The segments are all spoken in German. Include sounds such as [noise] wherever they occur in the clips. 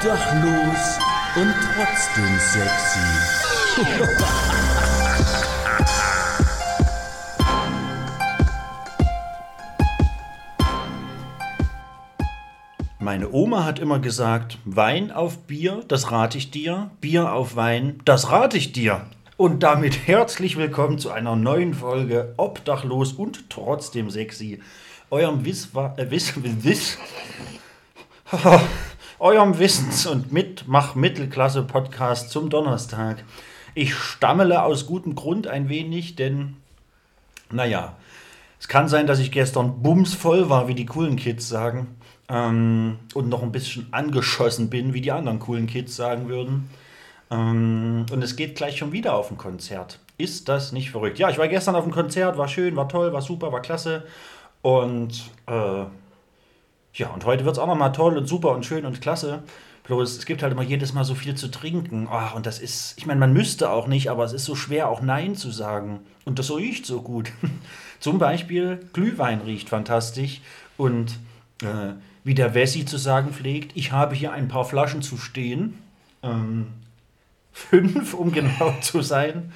Obdachlos und trotzdem sexy. Meine Oma hat immer gesagt, Wein auf Bier, das rate ich dir, Bier auf Wein, das rate ich dir. Und damit herzlich willkommen zu einer neuen Folge Obdachlos und trotzdem sexy. Eurem Wiss, äh, Wiss, Wiss, [laughs] [laughs] eurem Wissens- und Mitmach-Mittelklasse-Podcast zum Donnerstag. Ich stammele aus gutem Grund ein wenig, denn, naja, es kann sein, dass ich gestern bumsvoll war, wie die coolen Kids sagen, ähm, und noch ein bisschen angeschossen bin, wie die anderen coolen Kids sagen würden. Ähm, und es geht gleich schon wieder auf ein Konzert. Ist das nicht verrückt? Ja, ich war gestern auf dem Konzert, war schön, war toll, war super, war klasse. Und äh, ja, und heute wird es auch nochmal toll und super und schön und klasse. Bloß es gibt halt immer jedes Mal so viel zu trinken. Oh, und das ist, ich meine, man müsste auch nicht, aber es ist so schwer, auch Nein zu sagen. Und das riecht so gut. [laughs] Zum Beispiel Glühwein riecht fantastisch. Und äh, wie der Wessi zu sagen pflegt, ich habe hier ein paar Flaschen zu stehen. Ähm, [laughs] fünf, um genau zu sein.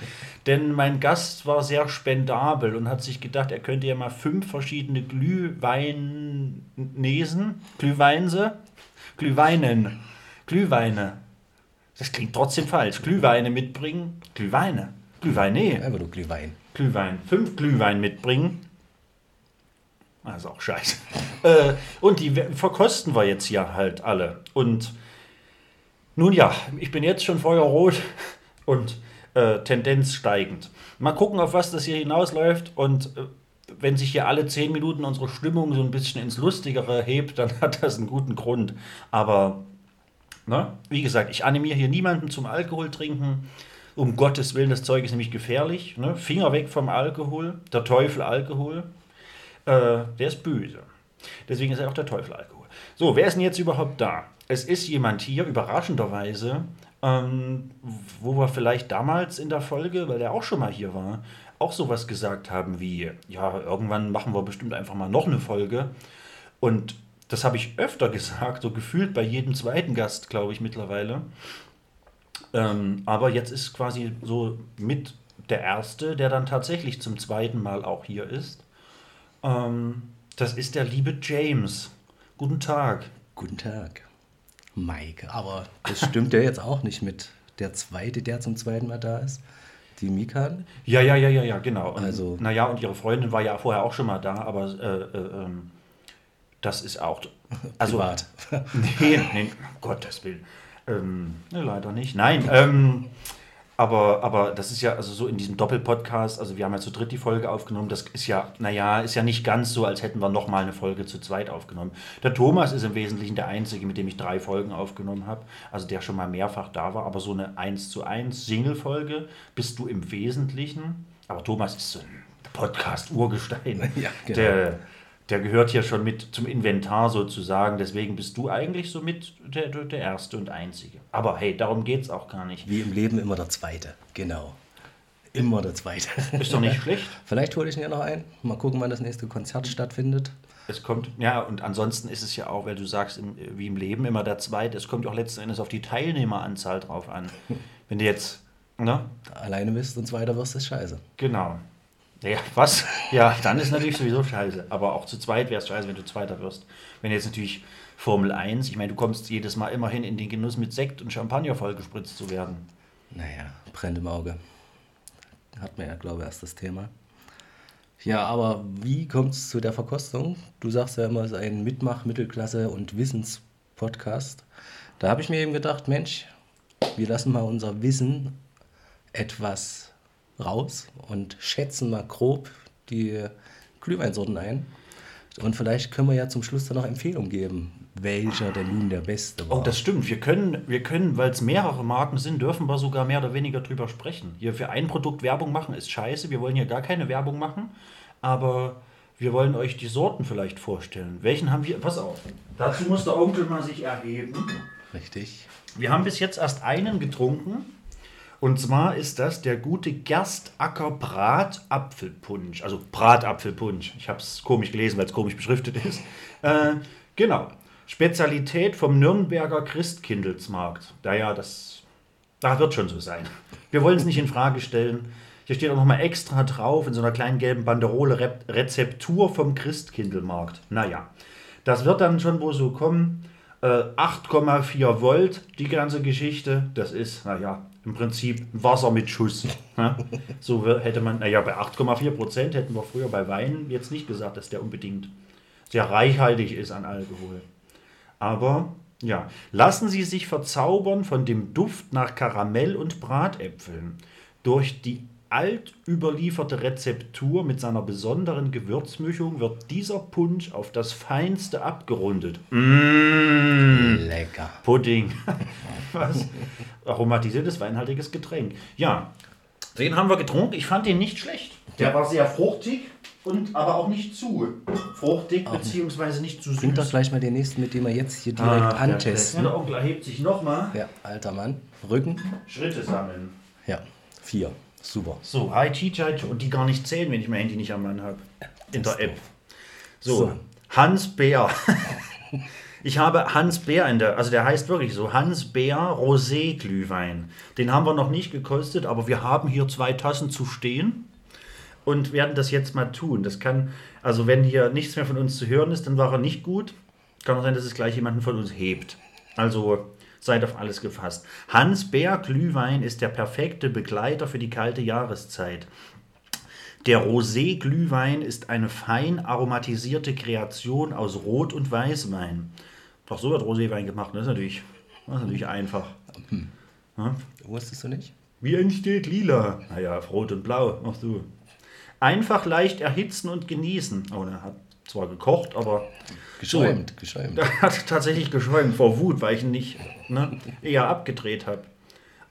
Denn mein Gast war sehr spendabel und hat sich gedacht, er könnte ja mal fünf verschiedene Glühweinnesen, Glühweinse, Glühweinen, Glühweine. Das klingt trotzdem falsch. Glühweine mitbringen. Glühweine. Glühweine. Einfach nur Glühwein. Glühwein. Fünf Glühwein mitbringen. Also auch scheiße. [laughs] äh, und die verkosten wir jetzt hier halt alle. Und nun ja, ich bin jetzt schon feuerrot und äh, Tendenz steigend. Mal gucken, auf was das hier hinausläuft. Und äh, wenn sich hier alle zehn Minuten unsere Stimmung so ein bisschen ins Lustigere hebt, [laughs] dann hat das einen guten Grund. Aber, ne, wie gesagt, ich animiere hier niemanden zum Alkohol trinken. Um Gottes Willen, das Zeug ist nämlich gefährlich. Ne? Finger weg vom Alkohol. Der Teufel Alkohol. Äh, der ist böse. Deswegen ist er auch der Teufel Alkohol. So, wer ist denn jetzt überhaupt da? Es ist jemand hier, überraschenderweise, ähm, wo wir vielleicht damals in der Folge, weil der auch schon mal hier war, auch sowas gesagt haben wie, ja, irgendwann machen wir bestimmt einfach mal noch eine Folge. Und das habe ich öfter [laughs] gesagt, so gefühlt bei jedem zweiten Gast, glaube ich, mittlerweile. Ähm, aber jetzt ist quasi so mit der erste, der dann tatsächlich zum zweiten Mal auch hier ist. Ähm, das ist der liebe James. Guten Tag. Guten Tag, Mike. Aber das stimmt ja jetzt auch nicht mit der zweite, der zum zweiten Mal da ist. Die Mikan. Ja, ja, ja, ja, ja, genau. Und, Also- Naja, und ihre Freundin war ja vorher auch schon mal da, aber äh, äh, ähm, das ist auch. [laughs] Also, Privat. [laughs] Nee, nee, um Gottes Willen. Ähm, ne, leider nicht. Nein, ähm, aber, aber das ist ja also so in diesem Doppelpodcast, also wir haben ja zu dritt die Folge aufgenommen, das ist ja, naja, ist ja nicht ganz so, als hätten wir nochmal eine Folge zu zweit aufgenommen. Der Thomas ist im Wesentlichen der Einzige, mit dem ich drei Folgen aufgenommen habe, also der schon mal mehrfach da war, aber so eine 1 zu 1 Single-Folge bist du im Wesentlichen, aber Thomas ist so ein Podcast-Urgestein. Ja, genau. Der, der gehört hier schon mit zum Inventar sozusagen. Deswegen bist du eigentlich so mit der, der Erste und Einzige. Aber hey, darum geht es auch gar nicht. Wie im Leben immer der Zweite. Genau. Immer der Zweite. Ist doch nicht schlecht. [laughs] Vielleicht hole ich ihn ja noch ein. Mal gucken, wann das nächste Konzert stattfindet. Es kommt, ja, und ansonsten ist es ja auch, weil du sagst, im, wie im Leben immer der Zweite, es kommt auch letzten Endes auf die Teilnehmeranzahl drauf an. [laughs] Wenn du jetzt, ne? Alleine bist und Zweiter wirst, ist scheiße. Genau. Ja, was? Ja, dann ist natürlich sowieso scheiße. Aber auch zu zweit wäre es scheiße, wenn du Zweiter wirst. Wenn jetzt natürlich Formel 1, ich meine, du kommst jedes Mal immerhin in den Genuss mit Sekt und Champagner vollgespritzt zu werden. Naja, brennt im Auge. Hat man ja, glaube ich, erst das Thema. Ja, aber wie kommt es zu der Verkostung? Du sagst ja immer, es ist ein Mitmach-, Mittelklasse- und Wissenspodcast. Da habe ich mir eben gedacht, Mensch, wir lassen mal unser Wissen etwas raus und schätzen mal grob die Glühweinsorten ein. Und vielleicht können wir ja zum Schluss dann noch Empfehlungen geben, welcher denn nun der beste war. Oh, das stimmt. Wir können, wir können weil es mehrere Marken sind, dürfen wir sogar mehr oder weniger drüber sprechen. Hier für ein Produkt Werbung machen ist scheiße. Wir wollen hier gar keine Werbung machen. Aber wir wollen euch die Sorten vielleicht vorstellen. Welchen haben wir? Pass auf. Dazu muss der Onkel mal sich erheben. Richtig. Wir haben bis jetzt erst einen getrunken. Und zwar ist das der gute Gerstacker Bratapfelpunsch. Also Bratapfelpunsch. Ich habe es komisch gelesen, weil es komisch beschriftet ist. Äh, genau. Spezialität vom Nürnberger Christkindlesmarkt. Naja, das, das wird schon so sein. Wir wollen es nicht in Frage stellen. Hier steht auch nochmal extra drauf in so einer kleinen gelben Banderole Rep Rezeptur vom Christkindlmarkt. Naja, das wird dann schon wohl so kommen. Äh, 8,4 Volt, die ganze Geschichte. Das ist, naja, im Prinzip Wasser mit Schuss. Ja? [laughs] So hätte man, naja, bei 8,4 Prozent hätten wir früher bei Wein jetzt nicht gesagt, dass der unbedingt sehr reichhaltig ist an Alkohol. Aber ja, lassen Sie sich verzaubern von dem Duft nach Karamell und Bratäpfeln. Durch die alt überlieferte Rezeptur mit seiner besonderen Gewürzmischung wird dieser Punsch auf das Feinste abgerundet. Mmh. Lecker. Pudding. [laughs] Was? Aromatisiertes, weinhaltiges Getränk. Ja, den haben wir getrunken. Ich fand den nicht schlecht. Der war sehr fruchtig und aber auch nicht zu fruchtig, beziehungsweise nicht zu süß. Bringt doch gleich mal den nächsten, mit dem wir jetzt hier direkt Ah, der antesten. kleine Onkel erhebt sich nochmal. Ja, alter Mann. Rücken. Schritte sammeln. Ja, vier. Super. So, hi Chijai und die gar nicht zählen, wenn ich mein Handy nicht am Mann habe. In der App. So, So. Hans Bär. [laughs] Ich habe Hans Bär in der, also der heißt wirklich so, Hans Bär Rosé Glühwein. Den haben wir noch nicht gekostet, aber wir haben hier zwei Tassen zu stehen und werden das jetzt mal tun. Das kann, also wenn hier nichts mehr von uns zu hören ist, dann war er nicht gut. Kann auch sein, dass es gleich jemanden von uns hebt. Also seid auf alles gefasst. Hans Bär Glühwein ist der perfekte Begleiter für die kalte Jahreszeit. Der Rosé-Glühwein ist eine fein aromatisierte Kreation aus Rot- und Weißwein. Doch so wird Roséwein gemacht, das ist natürlich, das ist natürlich einfach. Wusstest du nicht? Wie entsteht lila? Naja, auf rot und blau. Ach so. Einfach leicht erhitzen und genießen. Oh, er hat zwar gekocht, aber Geschäumt, geschäumt. er hat tatsächlich geschäumt vor Wut, weil ich ihn nicht ne, eher abgedreht habe.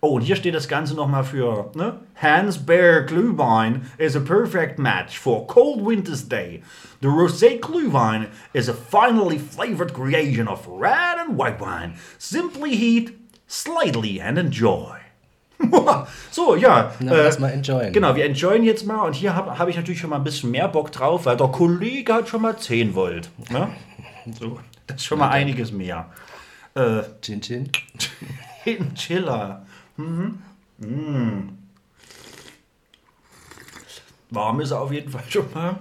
Oh, und hier steht das Ganze nochmal für ne? Hans Bear Glühwein is a perfect match for cold winter's day. The rosé Glühwein is a finely flavored creation of red and white wine. Simply heat, slightly and enjoy. [laughs] so, ja. Na, äh, mal enjoyen. Genau, wir enjoyen jetzt mal und hier habe hab ich natürlich schon mal ein bisschen mehr Bock drauf, weil der Kollege hat schon mal 10 Volt. Ne? [laughs] So, das ist schon mal einiges mehr. Äh, Chin Chin. [laughs] ein Chiller. Mhm. Mm. Warm ist er auf jeden Fall schon mal.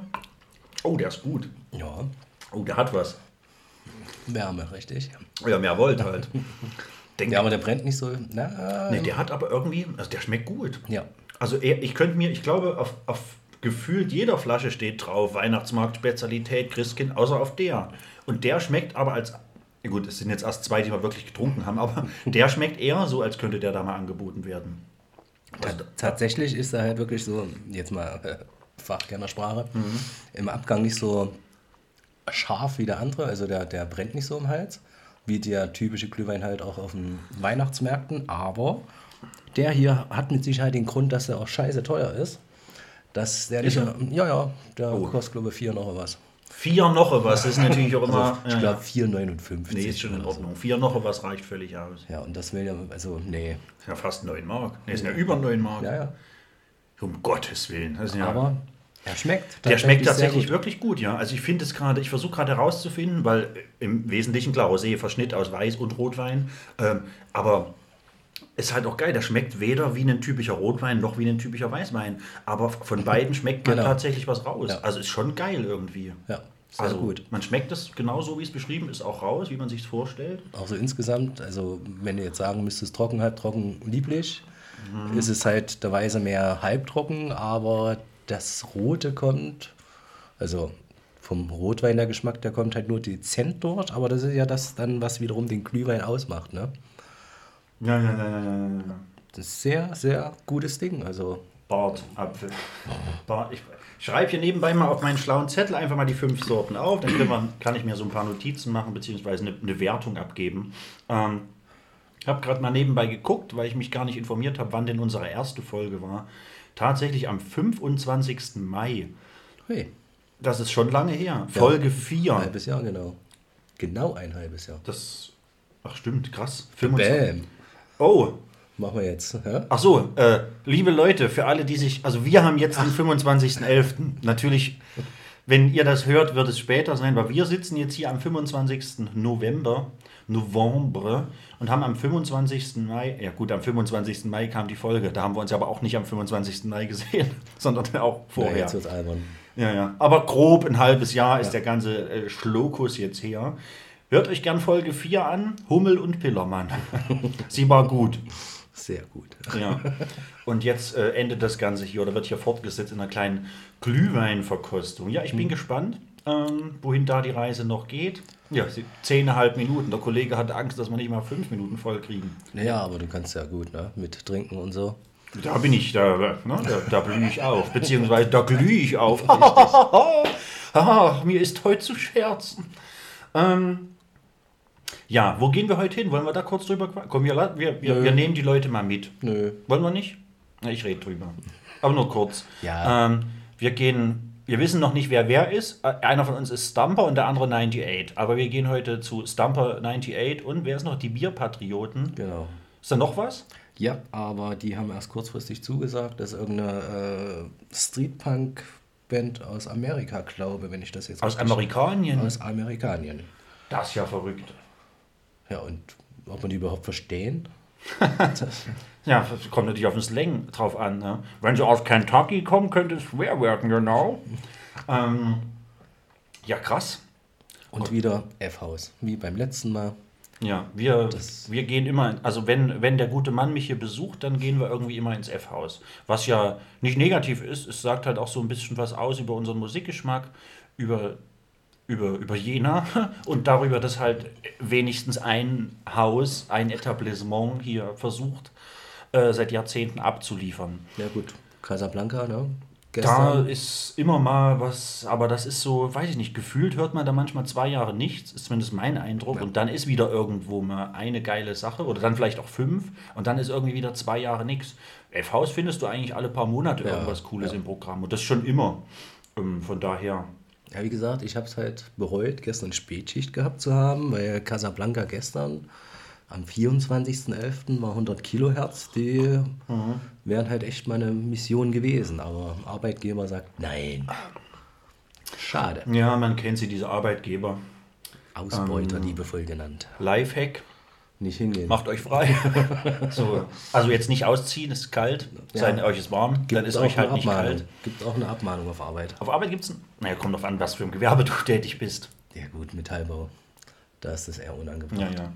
Oh, der ist gut. Ja, Oh, der hat was. Wärme, richtig. Ja, mehr Volt halt. Denk, Ja, aber der brennt nicht so. Na, nee, der hat aber irgendwie, also der schmeckt gut. ja. Also er, ich könnte mir, ich glaube, auf, auf gefühlt jeder Flasche steht drauf, Weihnachtsmarkt, Spezialität, Christkind, außer auf der. Und der schmeckt aber als, gut, es sind jetzt erst zwei, die wir wirklich getrunken haben, aber [laughs] der schmeckt eher so, als könnte der da mal angeboten werden. Ta- Tatsächlich ist er halt wirklich so, jetzt mal äh, Fachkennersprache, Mhm. im Abgang nicht so scharf wie der andere, also der, der brennt nicht so im Hals, wie der typische Glühwein halt auch auf den Weihnachtsmärkten, aber der hier hat mit Sicherheit den Grund, dass er auch scheiße teuer ist. Dass der nicht, ja, ja, der Oh. kostet glaube ich 4 noch was. Vier noch was, das ist natürlich auch immer. Ich ja, glaube ja. 4,59. Nee, ist schon in so. Ordnung. Vier noch was reicht völlig aus. Ja, und das will ja, also, nee. Ist ja fast 9 Mark. Nee, ist ja über 9 Mark. Ja, ja. Um Gottes Willen. Das ist ja, Aber er schmeckt. Der schmeckt tatsächlich wirklich gut, ja. Also ich finde es gerade, ich versuche gerade herauszufinden, weil im Wesentlichen, klar, Rosé, Verschnitt aus Weiß und Rotwein, ähm, aber ist halt auch geil, der schmeckt weder wie ein typischer Rotwein noch wie ein typischer Weißwein, aber von [laughs] beiden schmeckt man Genau. tatsächlich was raus. Ja. Also ist schon geil irgendwie. Ja, sehr also gut. man schmeckt es genauso, wie es beschrieben ist, auch raus, wie man sich vorstellt. Auch so insgesamt, also wenn du jetzt sagen müsstest, trocken, halb trocken, lieblich, Mhm. ist es halt der Weise mehr halbtrocken, aber das Rote kommt, also vom Rotwein der Geschmack, der kommt halt nur dezent durch, aber das ist ja das dann, was wiederum den Glühwein ausmacht, ne? Ja, ja, ja, ja, ja. Das ist sehr, sehr gutes Ding, also Bartapfel. Bart, ich schreibe hier nebenbei mal auf meinen schlauen Zettel einfach mal die fünf Sorten auf. Dann wir, kann ich mir so ein paar Notizen machen, beziehungsweise eine, eine Wertung abgeben. Ähm, ich habe gerade mal nebenbei geguckt, weil ich mich gar nicht informiert habe, wann denn unsere erste Folge war. Tatsächlich am 25. Mai. hey, Das ist schon lange her. Folge 4. ein halbes Jahr genau. Genau ein halbes Jahr. Das. Ach stimmt, krass. 25. Bäm. Oh, Machen wir jetzt. Ja? Ach so, äh, liebe Leute, für alle, die sich, also wir haben jetzt den 25.11. Natürlich Wenn ihr das hört, wird es später sein, weil wir sitzen jetzt hier am 25. November, November und haben am 25. Mai, ja gut, am 25. Mai kam die Folge, da haben wir uns aber auch nicht am 25. Mai gesehen, [laughs] sondern auch Ja, vorher. jetzt wird's albern. Ja, ja. Aber grob ein halbes Jahr ist der ganze äh, Schlokus jetzt her. Hört euch gern Folge 4 an, Hummel und Pillermann. [laughs] Sie war gut. Sehr gut. Ja. Und jetzt äh, endet das Ganze hier oder wird hier fortgesetzt in einer kleinen Glühweinverkostung. Ja, ich bin gespannt, ähm, wohin da die Reise noch geht. Ja, zehneinhalb Minuten. Der Kollege hatte Angst, dass wir nicht mal fünf Minuten voll kriegen. Naja, aber du kannst ja gut, ne? Mit trinken und so. Da bin ich, da, ne, da, da blühe ich auf, beziehungsweise da glühe ich auf. Ach, [laughs] [laughs] mir ist heute zu scherzen. Ähm, ja, wo gehen wir heute hin? Wollen wir da kurz drüber quatschen? Komm, wir, wir, wir, wir nehmen die Leute mal mit. Nö. Wollen wir nicht? Na, ich rede drüber. Aber nur kurz. Ja. Ähm, wir gehen, wir wissen noch nicht, wer wer ist. Äh, Einer von uns ist Stumper und der andere 98. Aber wir gehen heute zu Stumper 98 und wer ist noch? Die Bierpatrioten. Genau. Ist da noch was? Ja, aber die haben erst kurzfristig zugesagt, dass irgendeine äh, Streetpunk-Band aus Amerika, glaube, wenn ich das jetzt Aus Amerikanien? Aus Amerikanien. Das ist ja verrückt. Ja, und ob man die überhaupt verstehen? [laughs] Ja, das kommt natürlich auf den Slang drauf an. Ne? Wenn sie aus Kentucky kommen, könnte es schwer werden, genau. ähm, ja, krass. Und wieder F-Haus, wie beim letzten Mal. Ja, wir, Das- wir gehen immer, also wenn, wenn der gute Mann mich hier besucht, dann gehen wir irgendwie immer ins F-Haus. Was ja nicht negativ ist, es sagt halt auch so ein bisschen was aus über unseren Musikgeschmack, über, über, über Jena [laughs] und darüber, dass halt wenigstens ein Haus, ein Etablissement hier versucht, äh, seit Jahrzehnten abzuliefern. Ja gut, Casablanca, ne? Da Gestern. ist immer mal was, aber das ist so, weiß ich nicht, gefühlt hört man da manchmal zwei Jahre nichts, ist zumindest mein Eindruck. Und dann ist wieder irgendwo mal eine geile Sache oder dann vielleicht auch fünf und dann ist irgendwie wieder zwei Jahre nichts. F-Haus findest du eigentlich alle paar Monate Ja, irgendwas Cooles ja. im Programm und das schon immer. Ähm, Von daher, Ja, wie gesagt, ich habe es halt bereut, gestern Spätschicht gehabt zu haben, weil Casablanca gestern am 24.11. war 100 Kilohertz. Die Mhm. wären halt echt meine Mission gewesen. Aber Arbeitgeber sagt nein. Schade. ja, man kennt sie, diese Arbeitgeber. Ausbeuter Ähm. liebevoll genannt. Lifehack, Nicht hingehen. macht euch frei. [laughs] so, also jetzt nicht ausziehen, es ist kalt, Ja. sei euch ist warm, dann ist euch halt nicht Abmahnung. kalt. Gibt auch eine Abmahnung auf Arbeit. Auf Arbeit gibt es, naja, kommt drauf an, was für ein Gewerbe du [laughs] tätig bist. Ja gut, Metallbau. Da ist es eher unangebracht. Ja, ja.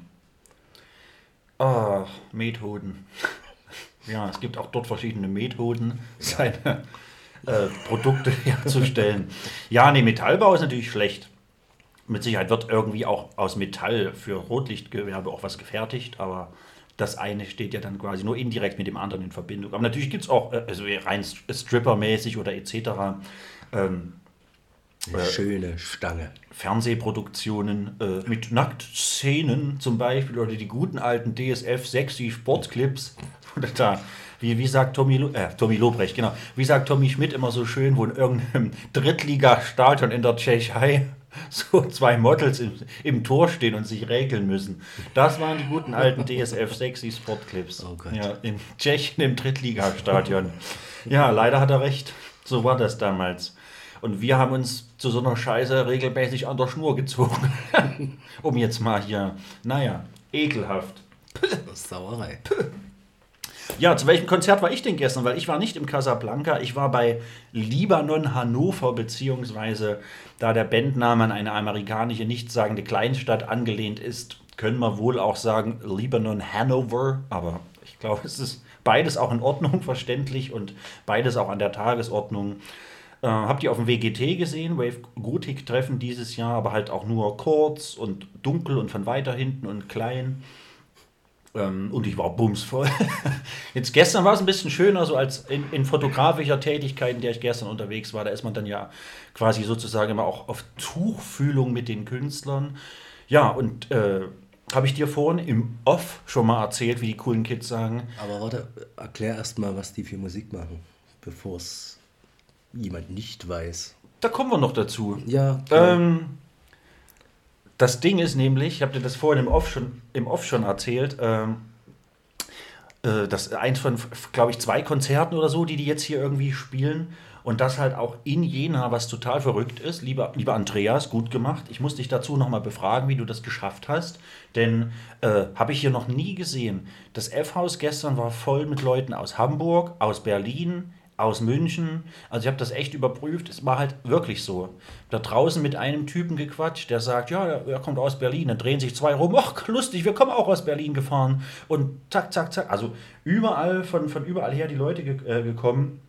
Ah, Methoden. Ja, es gibt auch dort verschiedene Methoden, seine äh, Produkte herzustellen. Ja, nee, Metallbau ist natürlich schlecht. Mit Sicherheit wird irgendwie auch aus Metall für Rotlichtgewerbe auch was gefertigt, aber das eine steht ja dann quasi nur indirekt mit dem anderen in Verbindung. Aber natürlich gibt es auch, äh, also rein Stripper-mäßig oder etc. Ähm, Eine schöne Stange. Fernsehproduktionen äh, mit Nacktszenen zum Beispiel oder die guten alten DSF sexy Sportclips. Oder da, wie, wie sagt Tommy, äh, Tommy Lobrecht, genau, wie sagt Tommy Schmidt immer so schön, wo in irgendeinem [laughs] Drittligastadion in der Tschechei [laughs] so zwei Models im, im Tor stehen und sich regeln müssen. Das waren die guten alten DSF sexy Sportclips. Oh Gott. Ja, in Tschechien im Drittligastadion. ja, leider hat er recht. So war das damals. Und wir haben uns zu so einer Scheiße regelmäßig an der Schnur gezogen. [laughs] um jetzt mal hier, naja, ekelhaft. [laughs] Sauerei. [laughs] Ja, zu welchem Konzert war ich denn gestern? Weil ich war nicht im Casablanca, ich war bei Libanon Hannover, beziehungsweise da der Bandname an eine amerikanische, nichtssagende Kleinstadt angelehnt ist, können wir wohl auch sagen Libanon Hanover, aber ich glaube, es ist beides auch in Ordnung, verständlich und beides auch an der Tagesordnung. Äh, habt ihr auf dem WGT gesehen, Wave Gothic Treffen dieses Jahr, aber halt auch nur kurz und dunkel und von weiter hinten und klein. Ähm, und ich war bumsvoll. [laughs] Jetzt gestern war es ein bisschen schöner, so als in, in fotografischer Tätigkeit, in der ich gestern unterwegs war. Da ist man dann ja quasi sozusagen immer auch auf Tuchfühlung mit den Künstlern. Ja, und äh, habe ich dir vorhin im Off schon mal erzählt, wie die coolen Kids sagen. Aber warte, erklär erst mal, was die für Musik machen, bevor es jemand nicht weiß. Da kommen wir noch dazu. Ja. Ähm, das Ding ist nämlich, ich habe dir das vorhin im Off schon, im Off schon erzählt, ähm, äh, das eins von, glaube ich, zwei Konzerten oder so, die die jetzt hier irgendwie spielen. Und das halt auch in Jena, was total verrückt ist. Lieber, lieber Andreas, gut gemacht. Ich muss dich dazu nochmal befragen, wie du das geschafft hast. Denn äh, habe ich hier noch nie gesehen. Das F-Haus gestern war voll mit Leuten aus Hamburg, aus Berlin, aus München. Also ich habe das echt überprüft. Es war halt wirklich so. Da draußen mit einem Typen gequatscht, der sagt, ja, er kommt aus Berlin. Dann drehen sich zwei rum. Ach, lustig, wir kommen auch aus Berlin gefahren. Und zack, zack, zack. Also überall, von, von überall her die Leute ge äh, gekommen.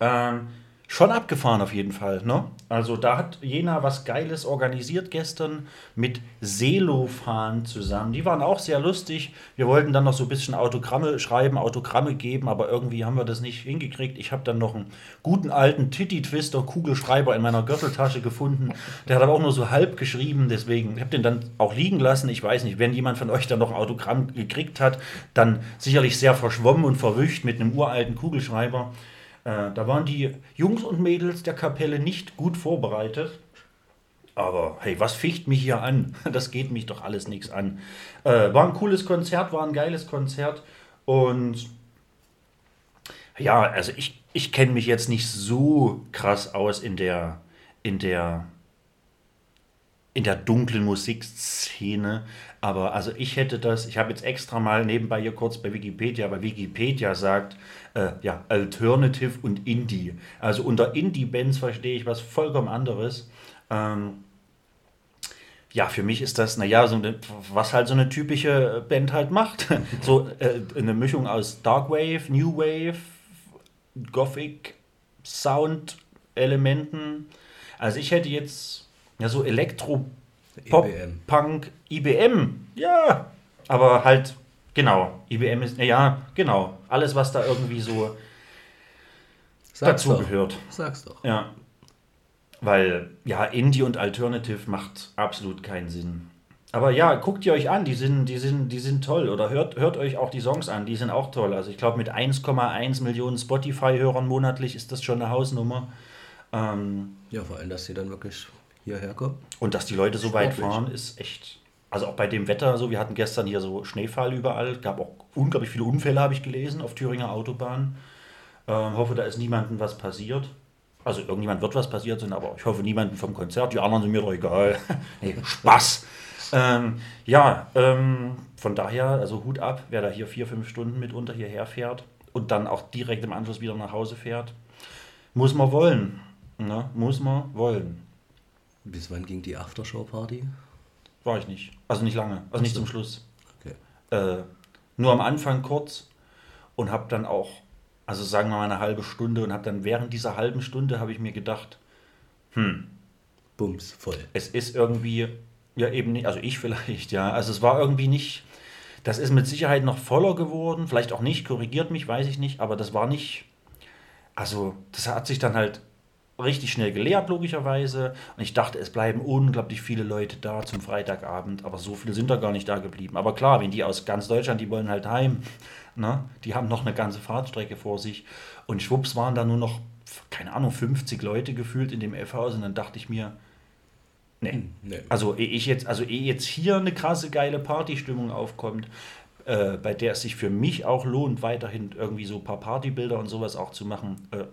Ähm, schon abgefahren auf jeden Fall. Ne? Also da hat Jena was Geiles organisiert gestern mit Selofahren zusammen. Die waren auch sehr lustig. Wir wollten dann noch so ein bisschen Autogramme schreiben, Autogramme geben, aber irgendwie haben wir das nicht hingekriegt. Ich habe dann noch einen guten alten Titty-Twister Kugelschreiber in meiner Gürteltasche gefunden. Der hat aber auch nur so halb geschrieben, deswegen, habe den dann auch liegen lassen. Ich weiß nicht, wenn jemand von euch dann noch ein Autogramm gekriegt hat, dann sicherlich sehr verschwommen und verwischt mit einem uralten Kugelschreiber. Äh, da waren die Jungs und Mädels der Kapelle nicht gut vorbereitet. Aber hey, was ficht mich hier an? [laughs] Das geht mich doch alles nichts an. Äh, war ein cooles Konzert, war ein geiles Konzert. Und ja, also ich, ich kenne mich jetzt nicht so krass aus in der, in der, in der dunklen Musikszene. Aber also ich hätte das, ich habe jetzt extra mal nebenbei hier kurz bei Wikipedia, weil Wikipedia sagt, äh, ja, Alternative und Indie. Also unter Indie-Bands verstehe ich was vollkommen anderes. Ähm, ja, für mich ist das, naja, so was halt so eine typische Band halt macht. [laughs] so äh, eine Mischung aus Darkwave, New Wave, Gothic, Sound-Elementen. Also ich hätte jetzt ja so Elektro, Pop, IBM. Punk, IBM, ja, aber halt Genau, IBM ist, ja, genau. Alles, was da irgendwie so Sag's dazu doch. gehört. Sag's doch. Ja. Weil, ja, Indie und Alternative macht absolut keinen Sinn. Aber ja, guckt ihr euch an, die sind, die sind, die sind toll. Oder hört, hört euch auch die Songs an, die sind auch toll. Also ich glaube, mit 1,1 Millionen Spotify-Hörern monatlich ist das schon eine Hausnummer. Ähm, Ja, vor allem, dass sie dann wirklich hierher kommen. und dass die Leute so weit fahren, ist echt. Also auch bei dem Wetter so, wir hatten gestern hier so Schneefall überall, gab auch unglaublich viele Unfälle, habe ich gelesen, auf Thüringer Autobahn. Ähm, hoffe, da ist niemandem was passiert. Also irgendjemand wird was passiert sein, aber ich hoffe niemanden vom Konzert. Die anderen sind mir doch egal. [laughs] nee, Spaß. ähm, ja, ähm, von daher, also Hut ab, wer da hier vier, fünf Stunden mitunter hierher fährt und dann auch direkt im Anschluss wieder nach Hause fährt. Muss man wollen. Ne? Muss man wollen. Bis wann ging die Aftershow-Party? War ich nicht. Also nicht lange. Also nicht so. zum Schluss. Okay. Äh, nur am Anfang kurz und habe dann auch, also sagen wir mal eine halbe Stunde und habe dann während dieser halben Stunde habe ich mir gedacht, Bums, voll. es ist irgendwie, ja eben nicht, also ich [laughs] vielleicht, ja, also es war irgendwie nicht, das ist mit Sicherheit noch voller geworden, vielleicht auch nicht, korrigiert mich, weiß ich nicht, aber das war nicht, also das hat sich dann halt richtig schnell geleert, logischerweise. Und ich dachte, es bleiben unglaublich viele Leute da zum Freitagabend, aber so viele sind da gar nicht da geblieben. Aber klar, wenn die aus ganz Deutschland, die wollen halt heim, ne? die haben noch eine ganze Fahrtstrecke vor sich. Und schwupps waren da nur noch, keine Ahnung, 50 Leute gefühlt in dem F-Haus. Und dann dachte ich mir, nee. Nee. Also ehe ich jetzt, also ehe jetzt hier eine krasse geile Partystimmung aufkommt, äh, bei der es sich für mich auch lohnt, weiterhin irgendwie so ein paar Partybilder und sowas auch zu machen, äh,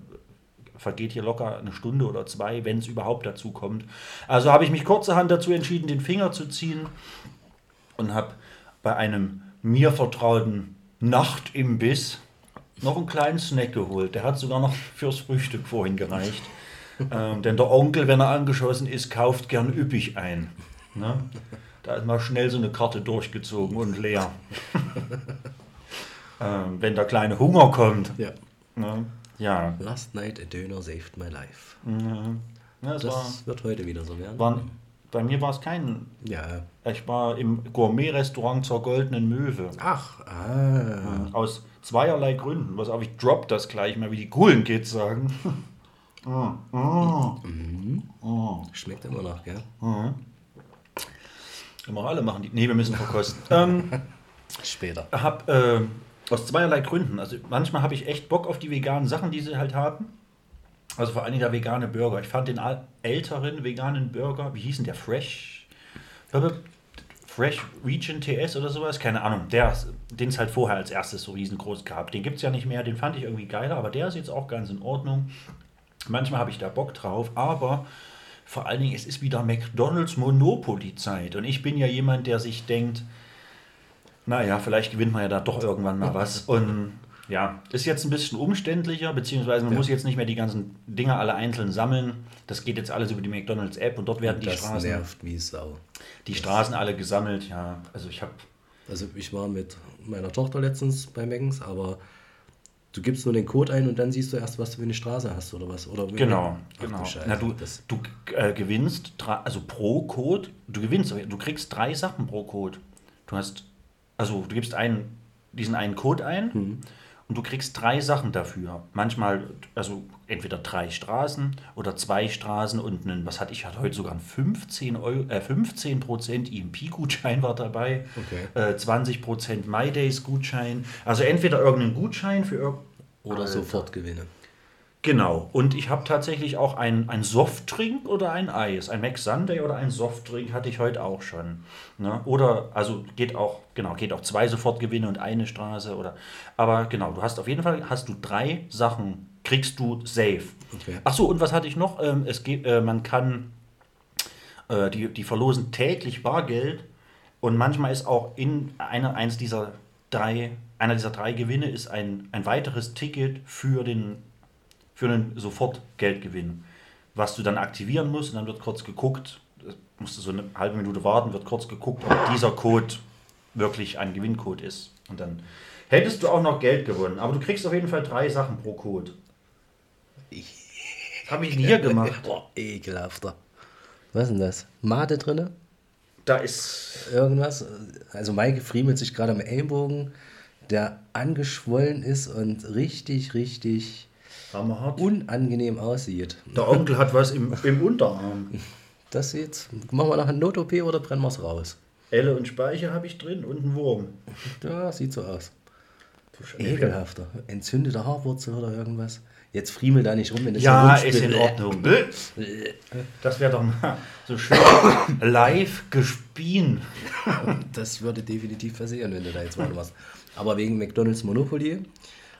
vergeht hier locker eine Stunde oder zwei, wenn es überhaupt dazu kommt. Also habe ich mich kurzerhand dazu entschieden, den Finger zu ziehen und habe bei einem mir vertrauten Nachtimbiss noch einen kleinen Snack geholt. Der hat sogar noch fürs Frühstück vorhin gereicht. [laughs] ähm, denn der Onkel, wenn er angeschossen ist, kauft gern üppig ein. Ne? Da ist mal schnell so eine Karte durchgezogen und leer. [laughs] ähm, wenn der kleine Hunger kommt. Ja. Ne? Ja, Last night a Döner saved my life. ja es Das war, wird heute wieder so werden. war, bei mir war es kein. ja. Ich war im Gourmet-Restaurant zur Goldenen Möwe. Ach, ah. Aus zweierlei Gründen. Was auf, ich drop das gleich mal, wie die coolen Kids sagen. [laughs] Schmeckt immer noch, gell? Immer alle machen die. Nee, wir müssen verkosten. [laughs] ähm, Später. hab äh, aus zweierlei Gründen. Also manchmal habe ich echt Bock auf die veganen Sachen, die sie halt haben. Also vor allem der vegane Burger. Ich fand den älteren veganen Burger, wie hieß denn der? Fresh? Fresh Fresh Region TS oder sowas, keine Ahnung. Der, den es halt vorher als erstes so riesengroß gab. Den gibt es ja nicht mehr, den fand ich irgendwie geiler, aber der ist jetzt auch ganz in Ordnung. Manchmal habe ich da Bock drauf, aber vor allen Dingen, es ist wieder McDonalds Monopoly-Zeit. Und ich bin ja jemand, der sich denkt, naja, vielleicht gewinnt man ja da doch irgendwann mal was. Und ja, ist jetzt ein bisschen umständlicher, beziehungsweise man Ja. muss jetzt nicht mehr die ganzen Dinger alle einzeln sammeln. Das geht jetzt alles über die McDonalds-App und dort werden die das Straßen, nervt wie Sau. die Straßen alle gesammelt. Ja, also ich habe Also ich war mit meiner Tochter letztens bei Meckens, aber du gibst nur den Code ein und dann siehst du erst, was du für eine Straße hast oder was. Oder Genau, Ach, genau. Du Na, du das, du äh, gewinnst, also pro Code, du gewinnst, du kriegst drei Sachen pro Code. Du hast, also du gibst einen, diesen einen Code ein Mhm. und du kriegst drei Sachen dafür. Manchmal, also entweder drei Straßen oder zwei Straßen und einen, was hatte ich, hatte heute sogar einen 15, Euro, äh, 15% EMP-Gutschein war dabei, Okay. äh, 20% MyDays-Gutschein. Also entweder irgendeinen Gutschein für oder Sofortgewinne. Genau, und ich habe tatsächlich auch ein, ein Softdrink oder ein Eis. Ein Mac Sunday oder ein Softdrink hatte ich heute auch schon. Ne? Oder, also geht auch, genau, geht auch zwei Sofortgewinne und eine Straße. Oder, aber genau, du hast auf jeden Fall, hast du drei Sachen, kriegst du safe. Okay. Ach so, und was hatte ich noch? Ähm, es geht, äh, man kann, äh, die, die verlosen täglich Bargeld und manchmal ist auch in einer, eins dieser drei, einer dieser drei Gewinne ist ein, ein weiteres Ticket für den, für einen Sofortgeldgewinn, was du dann aktivieren musst und dann wird kurz geguckt, musst du so eine halbe Minute warten, wird kurz geguckt, ob dieser Code wirklich ein Gewinncode ist. Und dann hättest du auch noch Geld gewonnen, aber du kriegst auf jeden Fall drei Sachen pro Code. Das habe ich denn hier gemacht. [laughs] Boah, ekelhafter. Was ist denn das? Mate drinne? Da ist. Irgendwas? Also Maike friemelt sich gerade am Ellbogen, der angeschwollen ist und richtig, richtig Hammerhart. unangenehm aussieht. Der Onkel hat was im, im Unterarm. Das sieht. Machen wir noch eine Not-OP oder brennen wir es raus? Elle und Speicher habe ich drin und einen Wurm. Ja, sieht so aus. Ekelhafter. Entzündete Haarwurzel oder irgendwas. Jetzt friemel da nicht rum, wenn es Ja, so ist in. Ordnung. Das wäre doch mal so schön live gespien. Das würde definitiv passieren, wenn du da jetzt mal was. Aber wegen McDonalds Monopoly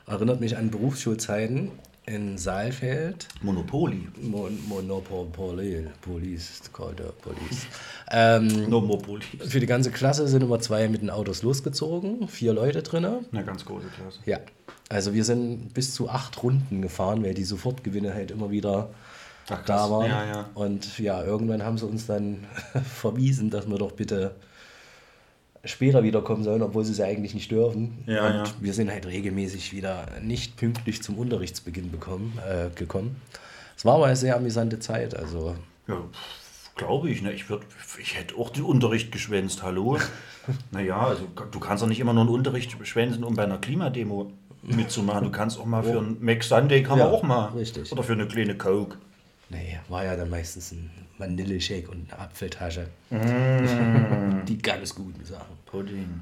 erinnert mich an Berufsschulzeiten in Saalfeld. Monopoly. Mon Monopoly, Police, called the Police. [laughs] Ähm, Monopoly. für die ganze Klasse sind immer zwei mit den Autos losgezogen, vier Leute drinne. Eine ganz große Klasse. Ja, also wir sind bis zu acht Runden gefahren, weil die Sofortgewinne halt immer wieder Ach, da waren. Ja, ja. Und ja, irgendwann haben sie uns dann [laughs] verwiesen, dass wir doch bitte später wiederkommen sollen, obwohl sie es ja eigentlich nicht dürfen. Ja, und ja. wir sind halt regelmäßig wieder nicht pünktlich zum Unterrichtsbeginn bekommen, äh, gekommen. Es war aber eine sehr amüsante Zeit, also Ja, glaube ich. Ne? Ich, würd, ich hätte auch den Unterricht geschwänzt. Hallo? [laughs] naja, also du kannst doch nicht immer nur einen Unterricht schwänzen, um bei einer Klimademo mitzumachen. Du kannst auch mal für einen Mac Sunday kann Ja, man auch mal. richtig. Oder für eine kleine Coke. nee, war ja dann meistens ein Vanilleshake und eine Apfeltasche. Mm. [laughs] Die ganz guten Sachen. Pudding.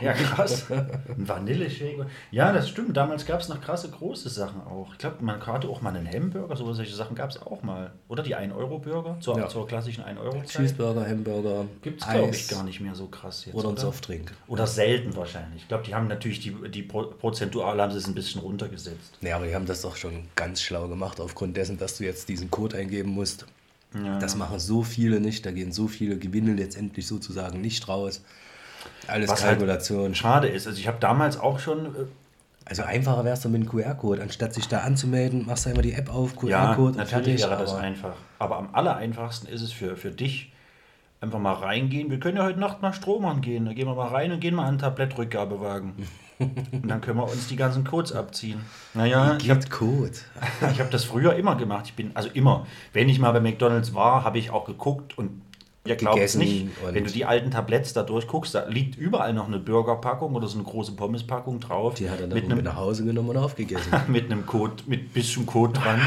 Ja, krass. Ein Vanilleshake. Ja, das stimmt. Damals gab es noch krasse große Sachen auch. Ich glaube, man hatte auch mal einen Hamburger, so solche Sachen gab es auch mal. Oder die 1-Euro-Burger zur, Ja. zur klassischen 1-Euro-Zeit. Cheeseburger, Hamburger, Gibt es, glaube ich, gar nicht mehr so krass jetzt. oder ein Softdrink. Oder selten wahrscheinlich. Ich glaube, die haben natürlich die, die Pro- prozentual haben sie es ein bisschen runtergesetzt. Ja, aber die haben das doch schon ganz schlau gemacht, aufgrund dessen, dass du jetzt diesen Code eingeben musst. Das machen so viele nicht, da gehen so viele Gewinne letztendlich sozusagen nicht raus. Alles Was halt Kalkulation. schade ist. Also ich habe damals auch schon, äh, also einfacher wär's doch mit einem QR-Code. Anstatt sich da anzumelden, machst du einmal die App auf, ja, QR-Code und natürlich fertig. wäre das aber- einfach. Aber am allereinfachsten ist es für, für dich, einfach mal reingehen. Wir können ja heute Nacht mal Strom angehen. Da gehen wir mal rein und gehen mal an den Tablettrückgabewagen. [laughs] und dann können wir uns die ganzen Codes abziehen. Naja, ich habe Gibt Code. [laughs] ich hab das früher immer gemacht. Ich bin, also immer, wenn ich mal bei McDonalds war, habe ich auch geguckt und ihr glaubt es nicht, wenn du die alten Tabletts da durchguckst, da liegt überall noch eine Burgerpackung oder so eine große Pommespackung drauf. Die hat er dann mit mit, einem nach Hause genommen und aufgegessen. [laughs] mit einem Code, mit bisschen Code dran.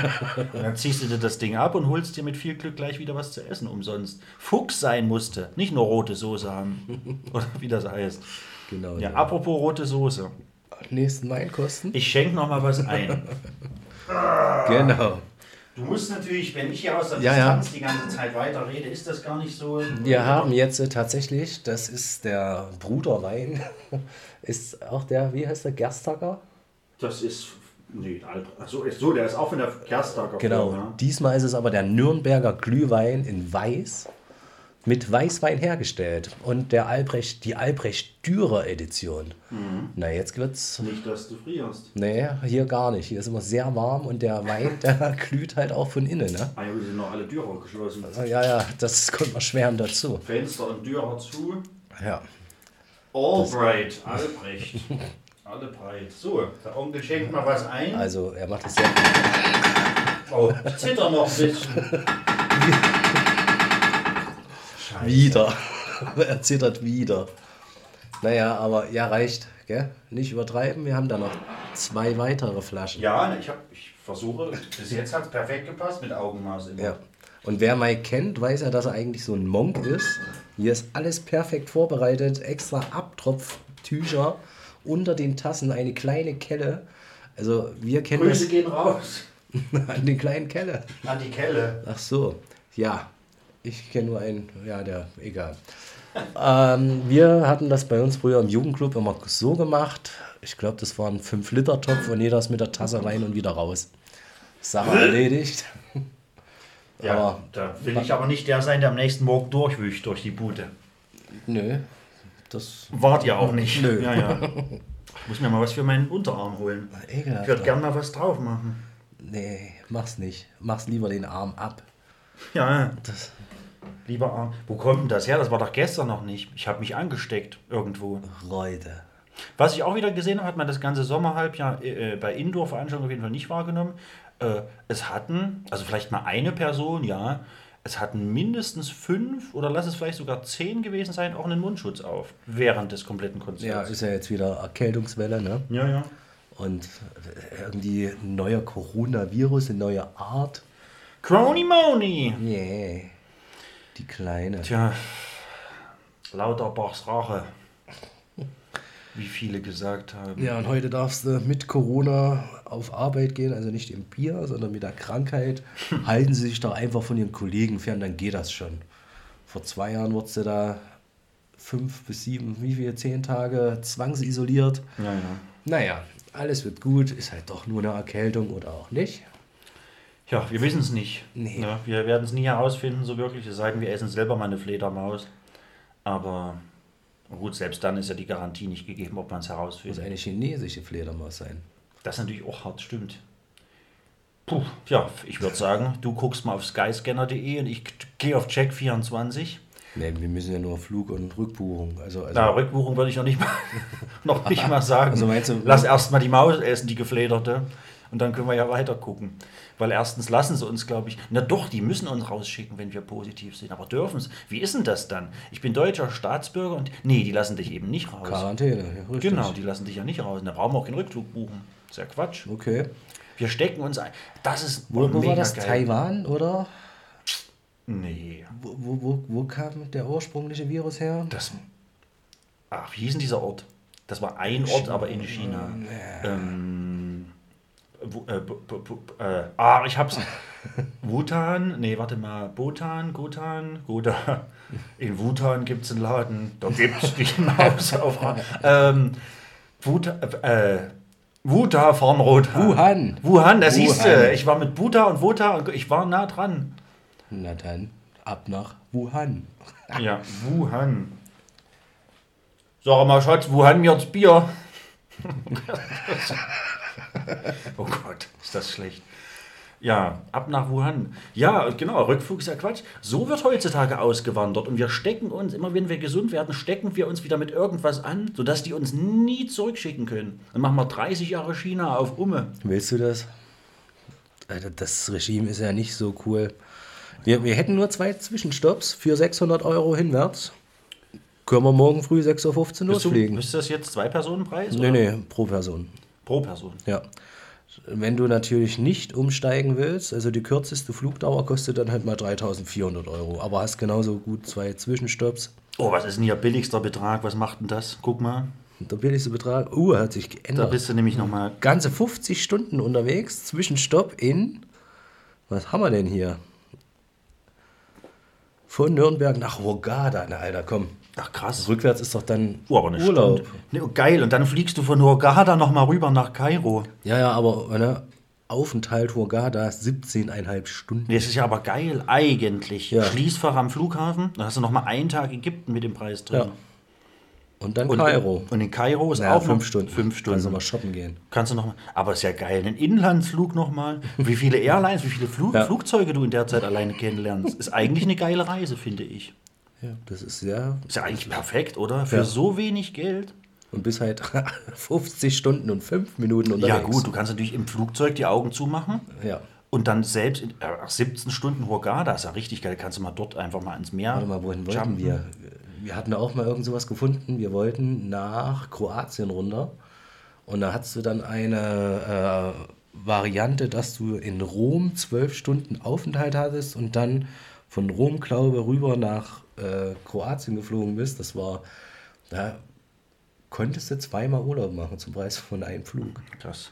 Und dann ziehst du dir das Ding ab und holst dir mit viel Glück gleich wieder was zu essen umsonst. Fuchs sein musste, nicht nur rote Soße haben. [laughs] Oder wie das heißt. Genau. Ja, apropos rote Soße. Nächsten Weinkosten. Ich schenke noch mal was ein. [laughs] Genau. Du musst natürlich, wenn ich hier aus der Ja, ja. Distanz die ganze Zeit weiter rede, ist das gar nicht so. Wir haben jetzt äh, tatsächlich, das ist der Bruderwein, [laughs] ist auch der, wie heißt der, Gerstacker? Das ist. Nee, Achso, so, der ist auch von der Gerstacker Genau. Firma. Diesmal ist es aber der Nürnberger Glühwein in Weiß mit Weißwein hergestellt und der Albrecht, die Albrecht Dürer Edition. Na, jetzt wird's. Nicht, dass du frierst. Nee, hier gar nicht. Hier ist immer sehr warm und der Wein, [laughs] der glüht halt auch von innen. Ne? Ah ja, wir sind noch alle Dürer geschlossen. Ja, ja, das kommt erschwerend dazu. Fenster und Dürer zu. Ja. Albright, Albrecht. [laughs] Alle breit. So, der Onkel schenkt mal was ein. Also, er macht es sehr. Oh, ich zitter noch ein bisschen. [laughs] Scheiße. Wieder. [laughs] er zittert wieder. Naja, aber ja, reicht. Gell? Nicht übertreiben. Wir haben da noch zwei weitere Flaschen. Ja, ne, ich, hab, ich versuche, bis jetzt hat es perfekt gepasst mit Augenmaß immer. Ja. Und wer Mike kennt, weiß ja, dass er eigentlich so ein Monk ist. Hier ist alles perfekt vorbereitet, extra Abtropftücher unter den Tassen, eine kleine Kelle. Also wir kennen Grüße gehen raus das [laughs] an den kleinen Kelle. an die Kelle. Ach so, ja. Ich kenne nur einen, ja, der, egal. ähm, wir hatten das bei uns früher im Jugendclub immer so gemacht. Ich glaube, das war ein 5-Liter-Topf und jeder ist mit der Tasse rein und wieder raus. Sache erledigt. [laughs] Ja, Aber- da will ich aber nicht der sein, der am nächsten Morgen durchwücht durch die Bude. Nö, das Wart ja auch nicht. Nö. Ja, ja. Ich [laughs] muss mir mal was für meinen Unterarm holen. ekelhaft. Ich würde gerne mal was drauf machen. Nee, mach's nicht. Mach's lieber den Arm ab. Ja, Das, lieber Arm. Wo kommt denn das her? Das war doch gestern noch nicht. Ich habe mich angesteckt irgendwo. Reude. Was ich auch wieder gesehen habe, hat man das ganze Sommerhalbjahr äh, bei Indoor-Veranstaltungen auf jeden Fall nicht wahrgenommen. Äh, es hatten, also vielleicht mal eine Person, ja, es hatten mindestens fünf oder lass es vielleicht sogar zehn gewesen sein, auch einen Mundschutz auf während des kompletten Ja, Konzerts. ist ja jetzt wieder Erkältungswelle, ne? ja, ja. Und irgendwie ein neuer Coronavirus, eine neue Art. Crony Moni! Yeah. Die kleine. Tja, Lauterbachs Rache. Wie viele gesagt haben. Ja, und heute darfst du mit Corona auf Arbeit gehen, also nicht im Bier, sondern mit der Krankheit. [laughs] Halten sie sich doch einfach von ihren Kollegen fern, dann geht das schon. Vor zwei Jahren wurdest du da fünf bis sieben, wie viele, zehn Tage zwangsisoliert. Ja, ja. Naja, alles wird gut, ist halt doch nur eine Erkältung oder auch nicht. Ja, wir wissen es nicht. Nee. Ja, wir werden es nie herausfinden, so wirklich. Es sei denn, wir essen selber mal eine Fledermaus. Aber gut, selbst dann ist ja die Garantie nicht gegeben, ob man es Muss herausfindet. eine chinesische Fledermaus sein. Das ist natürlich auch hart, stimmt. Puh, ja, ich würde sagen, du guckst mal auf skyscanner.de und ich gehe auf Check24. Nee, wir müssen ja nur Flug- und Rückbuchung. Also, also Na, Rückbuchung würde ich noch nicht mal, [laughs] noch nicht [laughs] mal sagen. Also meinst du- Lass erst mal die Maus essen, die geflederte. Und dann können wir ja weiter gucken. Weil erstens lassen sie uns, glaube ich, na doch, die müssen uns rausschicken, wenn wir positiv sind. Aber dürfen es. Wie ist denn das dann? Ich bin deutscher Staatsbürger und. Nee, die lassen dich eben nicht raus. Quarantäne, ja, richtig. Genau, die lassen dich ja nicht raus. Da brauchen wir auch keinen Rückflug buchen. ist ja Quatsch. Okay. Wir stecken uns ein. Das ist Wo, wo war das? geil. Taiwan, oder? Nee. Wo, wo, wo, wo kam der ursprüngliche Virus her? Das. Ach, wie hieß denn dieser Ort? Das war ein Ort, aber in China. Ähm, wo, äh, äh, ah, ich hab's. [laughs] Wutan? Nee, warte mal. Bhutan? Gutan? Guda. In Wutan gibt's einen Laden. Da gibt's die [laughs] Maus auf. Ähm, Wuta, äh, Wuta von Rotan. Wuhan. Wuhan, da siehst du. Ich war mit Buta und Wuta und ich war nah dran. Na dann, ab nach Wuhan. [laughs] Ja, Wuhan. Sag mal, Schatz, Wuhan mir das Bier? [laughs] oh Gott, ist das schlecht. Ja, ab nach Wuhan. Ja, genau, Rückflug ist ja Quatsch. So wird heutzutage ausgewandert und wir stecken uns, immer wenn wir gesund werden, stecken wir uns wieder mit irgendwas an, sodass die uns nie zurückschicken können. Dann machen wir 30 Jahre China auf Umme. Willst du das? Alter, das Regime ist ja nicht so cool. Wir, wir hätten nur zwei Zwischenstopps für 600 Euro hinwärts. Können wir morgen früh 6.15 Uhr losfliegen? ist das jetzt Zwei-Personen-Preis? Nee, oder? nee, pro Person. Pro Person. Ja. Wenn du natürlich nicht umsteigen willst, also die kürzeste Flugdauer kostet dann halt mal 3400 Euro, aber hast genauso gut zwei Zwischenstopps. Oh, was ist denn hier billigster Betrag? Was macht denn das? Guck mal. Der billigste Betrag, uh, hat sich Da geändert. bist du nämlich nochmal. Ganze 50 Stunden unterwegs, Zwischenstopp in Was haben wir denn hier? Von Nürnberg nach Hurghada. Na, Alter, komm. Ach krass. Rückwärts ist doch dann Oh, aber eine Urlaub. Stunde. Ne, oh, geil. Und dann fliegst du von Hurghada noch mal rüber nach Kairo. Ja, ja, aber ne, Aufenthalt Hurghada 17,5 Stunden. Nee, Das ist ja aber geil, eigentlich. Ja. Schließfach am Flughafen, dann hast du noch mal einen Tag Ägypten mit dem Preis drin. Ja. Und dann Und, Kairo. Und in Kairo ist Ja, auch fünf Stunden. Fünf Stunden. Also mal shoppen gehen. Kannst du noch mal. Aber ist ja geil. Ein Inlandsflug noch mal. Wie viele Airlines, wie viele Flug, Ja. Flugzeuge du in der Zeit alleine kennenlernst. Ist eigentlich eine geile Reise, finde ich. Ja, das ist ja. Ist ja eigentlich perfekt, oder? Für Ja. so wenig Geld. Und bis halt [laughs] 50 Stunden und 5 Minuten unterwegs. Ja, gut, du kannst natürlich im Flugzeug die Augen zumachen. Ja. Und dann selbst in, äh, 17 Stunden Hurghada ist ja richtig geil. Kannst du mal dort einfach mal ins Meer. Warte mal, wohin wollten jumpen. wir? Wir hatten auch mal irgend sowas gefunden. Wir wollten nach Kroatien runter. Und da hattest du dann eine äh, Variante, dass du in Rom zwölf Stunden Aufenthalt hattest und dann von Rom, glaube ich, rüber nach äh, Kroatien geflogen bist. Das war, da konntest du zweimal Urlaub machen zum Preis von einem Flug. Krass.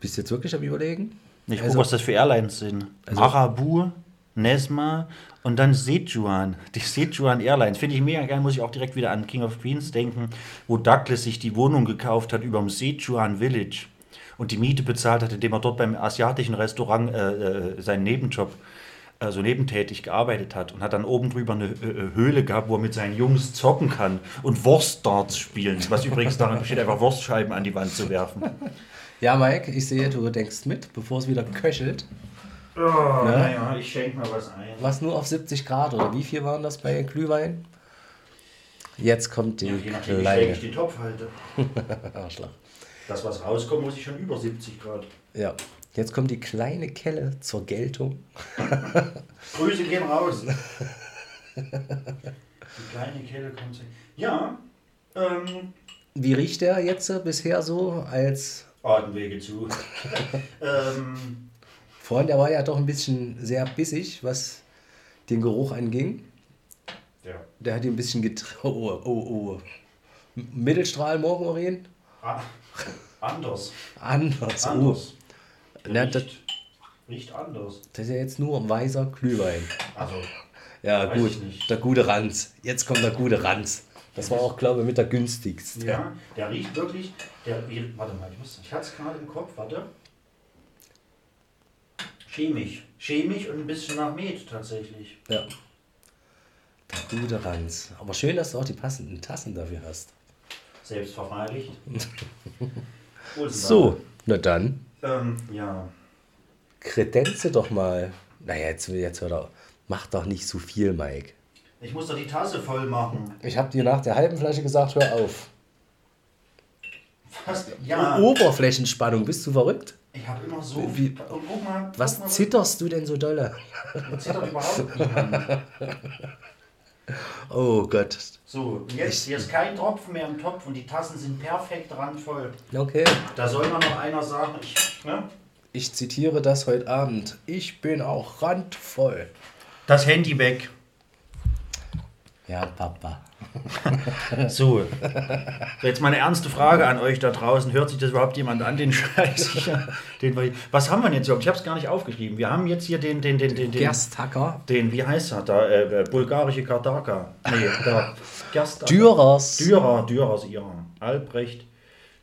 Bist du jetzt wirklich am Überlegen? Ich Also- gucke, was das für Airlines sind. Also- Marabu, Nesma und dann Sichuan. Die Sichuan Airlines finde ich mega geil. Muss ich auch direkt wieder an King of Queens denken, wo Douglas sich die Wohnung gekauft hat über dem Sichuan Village und die Miete bezahlt hat, indem er dort beim asiatischen Restaurant äh, äh, seinen Nebenjob, also nebentätig gearbeitet hat und hat dann oben drüber eine äh, Höhle gehabt, wo er mit seinen Jungs zocken kann und Wurstdarts spielen. Was übrigens daran besteht, einfach Wurstscheiben an die Wand zu werfen. Ja, Mike, ich sehe, du denkst mit, bevor es wieder köchelt. Oh, naja, ich schenke mal was ein. Was nur auf 70 Grad oder wie viel waren das bei Glühwein? Jetzt kommt die Ja, je nachdem, wie schräg kleine. ich den Topf halte. [laughs] Arschloch. Das, was rauskommt, muss ich schon über 70 Grad. Ja. Jetzt kommt die kleine Kelle zur Geltung. [laughs] Grüße gehen raus. Die kleine Kelle kommt. Ja, ähm, Wie riecht der jetzt äh, bisher so als. Atemwege zu. [laughs] ähm, Vorhin, der war ja doch ein bisschen sehr bissig, was den Geruch anging. ja. Der hat ihn ein bisschen getraut. [laughs] Oh, oh, oh. M- Mittelstrahl Morgenurin? Ah, anders. Anders. Oh. Anders. Na, das, Riecht, riecht anders. das ist ja jetzt nur ein weißer Glühwein. Also, Ja, gut. nicht. Der gute Ranz. Jetzt kommt der gute Ranz. Das war auch, glaube ich, mit der günstigste. ja, der riecht wirklich. Der, warte mal, ich, muss- ich hatte es gerade im Kopf, warte. Chemisch. Chemisch und ein bisschen nach Met tatsächlich. Ja. Der gute Ranz. Aber schön, dass du auch die passenden Tassen dafür hast. Denn [laughs] So, na dann, da? Ähm, ja. kredenze doch mal. Naja, jetzt, jetzt hör doch. Mach doch nicht so viel, Mike. Ich muss doch die Tasse voll machen. Ich habe dir nach der halben Flasche gesagt, hör auf. Was? Ja. Oberflächenspannung, bist du verrückt? Ich habe immer so. Wie- guck mal. guck Was mal, zitterst du denn so dolle? zittert überhaupt niemand. [laughs] Oh Gott. So, jetzt hier ist kein Tropfen mehr im Topf und die Tassen sind perfekt randvoll. Okay. Da soll mal noch einer sagen, ich, ne? Ich zitiere das heute Abend. Ich bin auch randvoll. Das Handy weg. Ja, Papa. So. [laughs] so. Jetzt mal eine ernste Frage an euch da draußen. Hört sich das überhaupt jemand an, den Scheiß? [laughs] den was haben wir denn jetzt überhaupt? Ich habe es gar nicht aufgeschrieben. Wir haben jetzt hier den, den, den, den, den, Gerstacker. den wie heißt er da? Äh, äh, bulgarische Kardaka. Nee, da. Gerst [laughs] Dürers. Dürer, Dürer aus Iran. Albrecht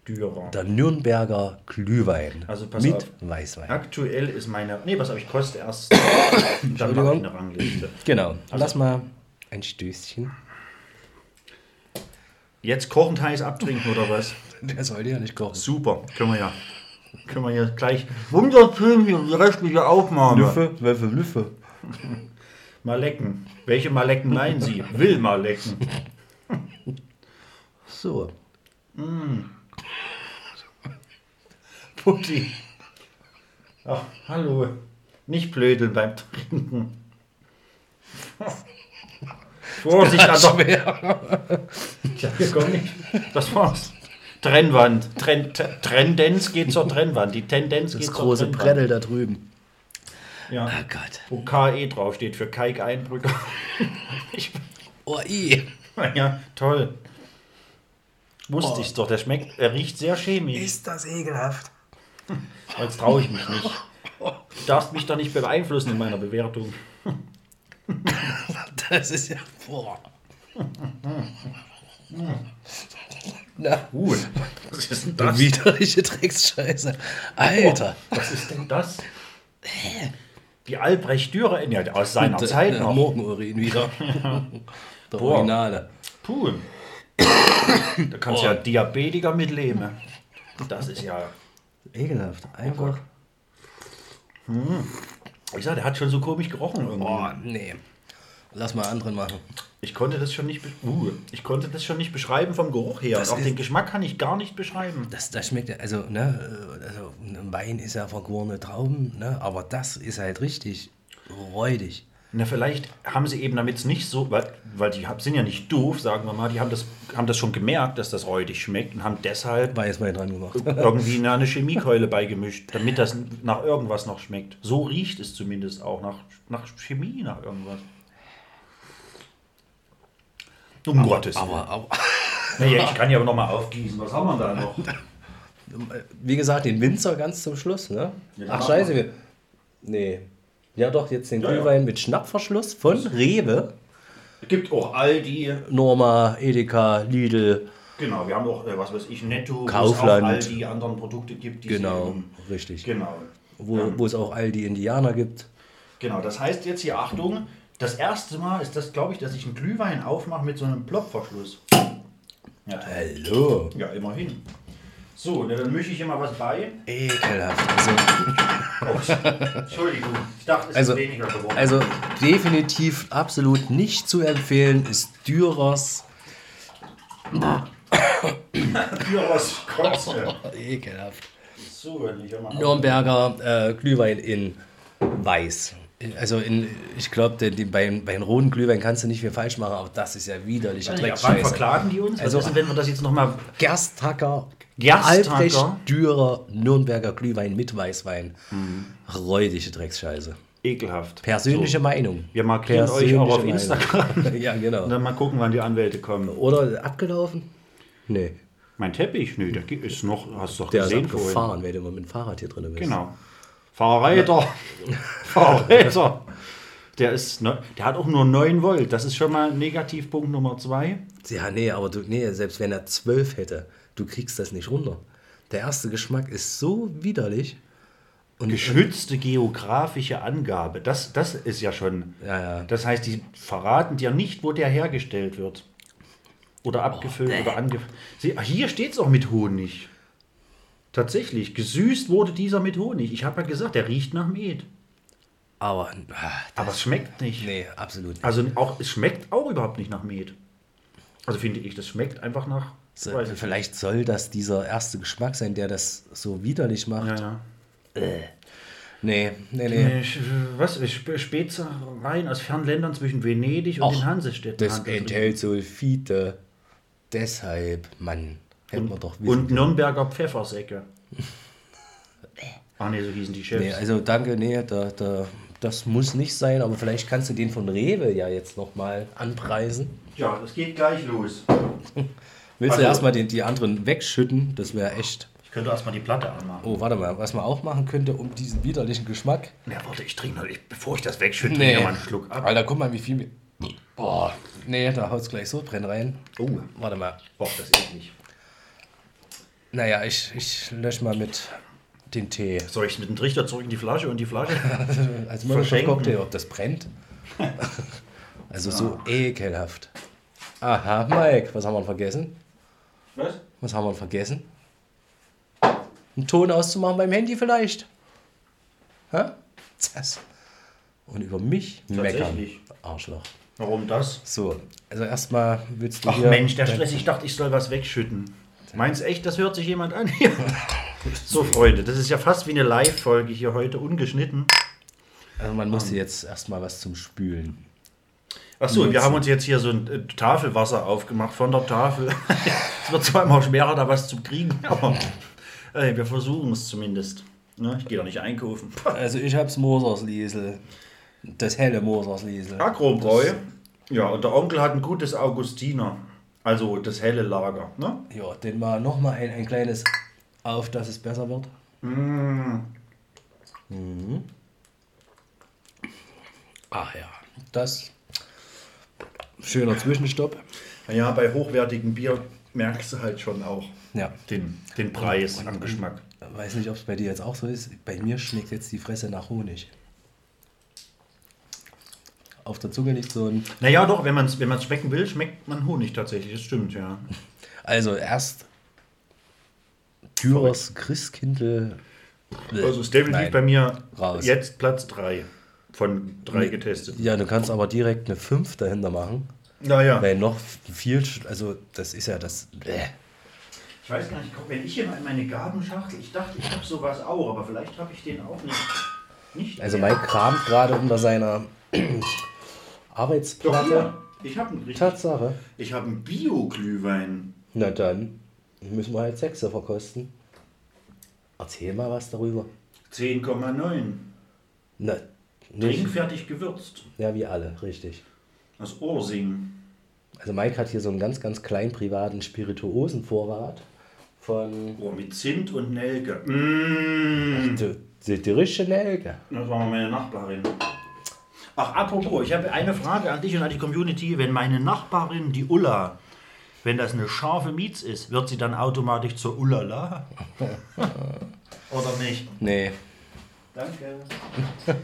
Dürer. Der Nürnberger Glühwein. Also pass mit auf. Weißwein. Aktuell ist meine. Nee, pass auf, ich koste erst. [coughs] dann mache ich eine Rangliste. Genau. Lass mal ein Stößchen. Jetzt kochend heiß abtrinken oder was? [laughs] Der sollte ja nicht kochen. Super, können wir ja. Können wir ja gleich. Wunderschön hier, die restliche Aufnahme. Lüffe, Wölfe, Lüffe. [laughs] Mal lecken. Welche Malecken meinen Sie? Will mal lecken. [laughs] So. Putti. Ach, hallo. Nicht blödeln beim Trinken. Vorsicht, der, schwer. Ja, hier komm nicht. Das war's. Trennwand. Tren Tendenz geht zur Trennwand. Die Tendenz geht Das zur große Trennwand. Brettel da drüben. Ja. Oh Gott. Wo KE draufsteht für Kaik Einbrücker. [laughs] Ich, Oh, i. ja, toll. Wusste ich's doch. Der schmeckt, er riecht sehr chemisch. Ist das ekelhaft. Jetzt traue ich mich nicht. Du darfst mich da nicht beeinflussen in meiner Bewertung. [laughs] Das ist ja. Boah. Na, Uh, was ist denn das? widerliche Drecksscheiße. Alter. Was ist denn das? Die Albrecht Dürer, ja, aus seiner Der- Zeit der noch. Morgenurin wieder. [laughs] Der Boah. Originale. Puh. Da kannst du ja. Diabetiker mitleben. Das ist ja. Ekelhaft. Einfach. Ich sag, der hat schon so komisch gerochen irgendwie. Boah, nee. Lass mal anderen machen. Ich konnte das schon nicht, uh, ich konnte das schon nicht beschreiben vom Geruch her. Das auch den Geschmack kann ich gar nicht beschreiben. Das, das schmeckt ja, also, ne, also ein Wein ist ja vergorene Trauben, ne, aber das ist halt richtig räudig. Na, vielleicht haben sie eben damit es nicht so, weil, weil die sind ja nicht doof, sagen wir mal, die haben das, haben das schon gemerkt, dass das räudig schmeckt und haben deshalb Weißwein dran gemacht. [laughs] irgendwie [laughs] eine, Chemiekeule beigemischt, damit das nach irgendwas noch schmeckt. So riecht es zumindest auch, nach, nach Chemie, nach irgendwas. Um Gottes Willen. Aber, [laughs] aber Naja, ich kann ja aber noch mal aufgießen. Was haben wir da noch? wie gesagt, den Winzer ganz zum Schluss, ne? Ja, Ach scheiße, wir. Nee. Ja doch, jetzt den Ja, ja. Glühwein mit Schnappverschluss von Rewe, Es gibt auch Aldi, Norma, Edeka, Lidl. genau, wir haben auch, äh, was weiß ich, Netto, wo Kaufland. es auch Aldi anderen Produkte gibt. Die Genau, ähm, richtig. Genau. Wo, wo es auch all die Indianer gibt. Genau, das heißt jetzt hier, Achtung, das erste Mal ist das, glaube ich, dass ich einen Glühwein aufmache mit so einem Plopverschluss. Ja. Hallo. ja immerhin. So, ne, dann mische ich hier mal was bei. Ekelhaft. Also, Oh, Entschuldigung, ich dachte, es Also- ist weniger geworden. also definitiv absolut nicht zu empfehlen ist Dürers. [coughs] Dürers Kotze. Ekelhaft. So, Nürnberger äh, Glühwein in Weiß. Also in, ich glaube, bei, den roten Glühwein kannst du nicht viel falsch machen, aber das ist ja widerliche Ja, wann Dreckscheiße. verklagen die uns? Was Also- ist denn, wenn wir das jetzt nochmal... Gersthacker. Albrecht Dürer, Nürnberger Glühwein mit Weißwein. Räudige Drecksscheiße. Ekelhaft. Persönliche So. Meinung. Wir markieren euch auch auf Persönliche Instagram. [laughs] Ja, genau. Und dann mal gucken, wann die Anwälte kommen. Oder abgelaufen? Nee. Mein Teppich? Nö, der ist noch, hast du doch Der ist gesehen vorhin. abgefahren, wenn du mit dem Fahrrad hier drin bist. Genau. Fahrräder. [laughs] Fahrräder. Der, ist, ne, der hat auch nur 9 Volt. Das ist schon mal Negativpunkt Nummer 2. Ja, nee, aber du, nee, selbst wenn er 12 hätte, du kriegst das nicht runter. Der erste Geschmack ist so widerlich. Und Geschützte geografische Angabe. Das, das ist ja schon. Ja, ja. Das heißt, die verraten dir nicht, wo der hergestellt wird. Oder abgefüllt oder angefüllt. Hier steht es auch mit Honig. Tatsächlich. Gesüßt wurde dieser mit Honig. Ich habe ja gesagt, der riecht nach Met. Aber, ah, Aber es schmeckt nicht. nee, absolut nicht. Also auch, es schmeckt auch überhaupt nicht nach Met. Also finde ich, das schmeckt einfach nach. So, vielleicht soll das dieser erste Geschmack sein, der das so widerlich macht. Ja, ja. Nee, nee, nee. Äh, sch- Was? Sp- Spezereien aus fernen Ländern zwischen Venedig und Och, den Hansestädten. Das enthält Sulfite. Deshalb, Mann, hätten wir doch wissen Und können. Nürnberger Pfeffersäcke. Ach [laughs] nee, so hießen die Chefs. Nee, also danke, nee, da, da, das muss nicht sein, aber vielleicht kannst du den von Rewe ja jetzt nochmal anpreisen. Ja, das geht gleich los. [laughs] Willst Also- du erstmal die, die anderen wegschütten? Das wäre echt. Ich könnte erstmal die Platte anmachen. Oh, warte mal, was man auch machen könnte, um diesen widerlichen Geschmack. Ja, warte, ich trinke noch, ich, bevor ich das wegschütte, Nee. mal einen Schluck ab. Alter, guck mal, wie viel. mir- Boah, nee, da haut's gleich so drin rein. Oh, Warte mal. boah, das ist eklig. Naja, ich, ich lösche mal mit den Tee. Soll ich mit dem Trichter zurück in die Flasche und die Flasche? [laughs] Als Verschenken. Molotow-Cocktail, ob das brennt. [laughs] Also so ekelhaft. Aha, Mike, was haben wir vergessen? Was? Was haben wir vergessen? Einen Ton auszumachen beim Handy vielleicht? Hä? Das. Und über mich meckern. Arschloch. Warum das? So, also erstmal willst du Ach. Mensch, der Stress, ich dachte, ich soll was wegschütten. Meinst du echt, das hört sich jemand an? [laughs] so, Freunde, das ist ja fast wie eine Live-Folge hier heute, ungeschnitten. Also man musste jetzt erstmal was zum Spülen. Achso, wir haben uns jetzt hier so ein äh, Tafelwasser aufgemacht von der Tafel. [laughs] es wird zwar immer schwerer, da was zu kriegen, aber äh, wir versuchen es zumindest. Ne? Ich gehe doch nicht einkaufen. [laughs] Also ich hab's Mosersliesel. Das helle Mosersliesel. Agrobräu. Ja, und der Onkel hat ein gutes Augustiner. Also das helle Lager. Ne? Ja, den mal nochmal ein, ein kleines auf, dass es besser wird. Ach ja, das. Schöner Zwischenstopp. Naja, bei hochwertigem Bier merkst du halt schon auch Ja. den, den Preis am Geschmack. Weiß nicht, ob es bei dir jetzt auch so ist. Bei mir schmeckt jetzt die Fresse nach Honig. Auf der Zunge liegt so ein. Naja, doch, wenn man es wenn man's schmecken will, schmeckt man Honig tatsächlich. Das stimmt, ja. Also erst Dürers Christkindl. Also ist definitiv Nein. bei mir Raus. jetzt Platz 3 von drei getestet. Ja, du kannst aber direkt eine 5 dahinter machen. Naja. Weil noch viel, also das ist ja das. Bäh. Ich weiß gar nicht, guck, wenn ich hier mal in meine Gabenschachtel, ich dachte, ich habe sowas auch, aber vielleicht habe ich den auch nicht. nicht Also mehr. Mike kramt gerade unter seiner [clears throat] Doch, Arbeitsplatte. hier. Ich habe einen. Tatsache. Ich habe einen Bio-Glühwein. Na dann müssen wir halt Sechser verkosten. Erzähl mal was darüber. 10,9. Na, nicht. Trinkfertig gewürzt. Ja, wie alle, richtig. Aus Orsing. Also Mike hat hier so einen ganz, ganz kleinen privaten Spirituosenvorrat von Oh, mit Zimt und Nelke. Mmh. die, die, die richtige Nelke. Das war meine Nachbarin. Ach, apropos, ich habe eine Frage an dich und an die Community. Wenn meine Nachbarin, die Ulla, wenn das eine scharfe Mietz ist, wird sie dann automatisch zur Ullala? [laughs] Oder nicht? Nee, Danke. [laughs]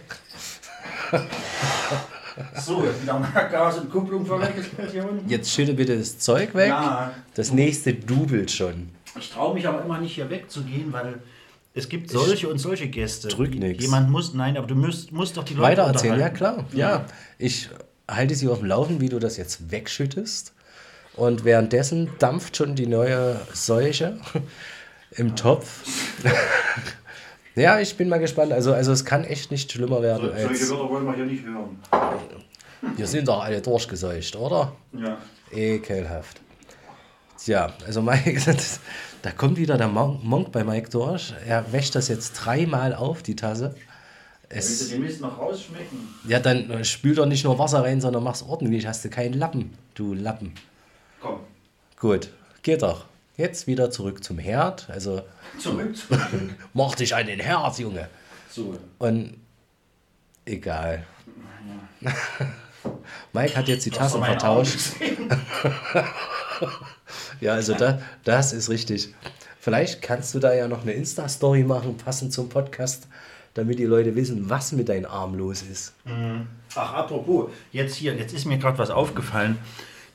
so, jetzt wieder mal Gas und Kupplung verwechselt hier unten. jetzt schütte bitte das Zeug weg. Ja. Das nächste dubelt schon. Ich traue mich aber immer nicht hier wegzugehen, weil es gibt solche und solche Gäste. drück nix. Jemand muss, nein, aber du musst, musst doch die Leute Weiter erzählen, ja klar. Ja, ich halte sie auf dem Laufen, wie du das jetzt wegschüttest. Und währenddessen dampft schon die neue Seuche [laughs] im Topf. [laughs] ja, ich bin mal gespannt. Also, also es kann echt nicht schlimmer werden So, solche. Wörter wollen wir hier nicht hören. Wir sind doch alle durchgeseucht, oder? Ja. Ekelhaft. Tja, also Mike, [laughs] das, da kommt wieder der Monk, Monk bei Mike durch. Er wäscht das jetzt dreimal auf, die Tasse. Es, den Mist noch rausschmecken? ja, dann spül doch nicht nur Wasser rein, sondern mach's ordentlich. Hast du keinen Lappen, du Lappen. Komm, Gut, geht doch. Jetzt wieder zurück zum Herd. Also zurück, [laughs] zurück. mach dich an den Herd, Junge. So. Und egal. [laughs] Mike hat jetzt die Du Tassen vertauscht. [laughs] Ja, also da, das ist richtig. Vielleicht kannst du da ja noch eine Insta-Story machen, passend zum Podcast, damit die Leute wissen, was mit deinem Arm los ist. Ach, apropos, jetzt hier, jetzt ist mir gerade was aufgefallen.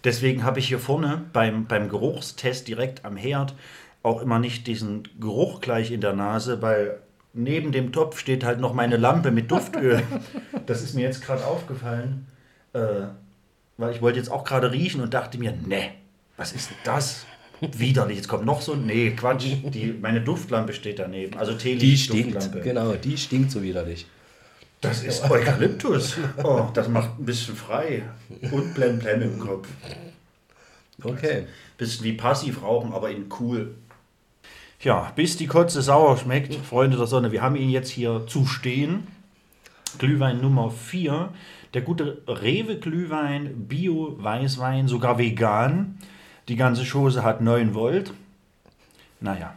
Deswegen habe ich hier vorne beim, beim Geruchstest direkt am Herd auch immer nicht diesen Geruch gleich in der Nase, weil neben dem Topf steht halt noch meine Lampe mit Duftöl. [laughs] Das ist mir jetzt gerade aufgefallen, äh, weil ich wollte jetzt auch gerade riechen und dachte mir, ne, was ist denn das? Widerlich, jetzt kommt noch so ein, nee, Quatsch, die, meine Duftlampe steht daneben, also Die Teelicht-Duftlampe. genau, die stinkt so widerlich. Das ist Eukalyptus. Oh, das macht ein bisschen frei. Und blem blem im Kopf. Okay. Bisschen wie passiv rauchen, aber in cool. Ja, bis die Kotze sauer schmeckt, Freunde der Sonne. Wir haben ihn jetzt hier zu stehen. Glühwein Nummer 4. Der gute Rewe Glühwein, Bio, Weißwein, sogar vegan. Die ganze Chose hat 9 Volt. Naja,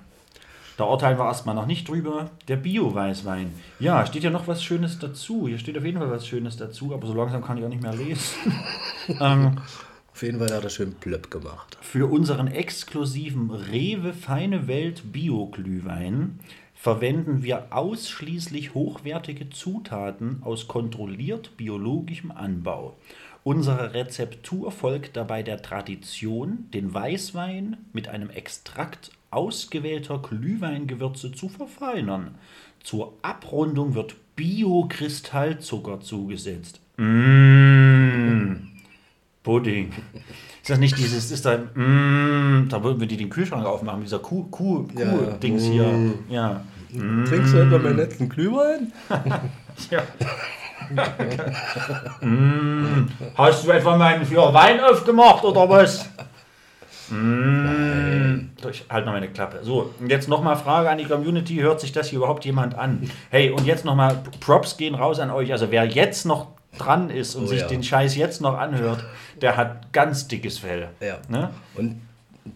da urteilen wir erstmal noch nicht drüber. Der Bio-Weißwein. Ja, steht ja noch was Schönes dazu. Hier steht auf jeden Fall was Schönes dazu, aber so langsam kann ich auch nicht mehr lesen. [laughs] ähm, Auf jeden Fall hat er schön plöpp gemacht. für unseren exklusiven Rewe Feine Welt Bio-Glühwein verwenden wir ausschließlich hochwertige Zutaten aus kontrolliert biologischem Anbau. Unsere Rezeptur folgt dabei der Tradition, den Weißwein mit einem Extrakt ausgewählter Glühweingewürze zu verfeinern. Zur Abrundung wird Bio-Kristallzucker zugesetzt. Mmh. Pudding. Ist das nicht dieses, ist da, mm, da würden wir die den Kühlschrank aufmachen, dieser Kuh, Kuh, Ja. Kuh-Dings hier. Ja. Trinkst du etwa meinen letzten Glühwein? [laughs] ja. mm, hast du etwa meinen für Wein aufgemacht oder was? Mm, ich halte noch meine Klappe. So, und jetzt nochmal Frage an die Community. Hört sich das hier überhaupt jemand an? Hey, und jetzt nochmal Props gehen raus an euch. Also wer jetzt noch dran ist und Oh sich ja. den Scheiß jetzt noch anhört, der hat ganz dickes Fell. Ja. Ne? Und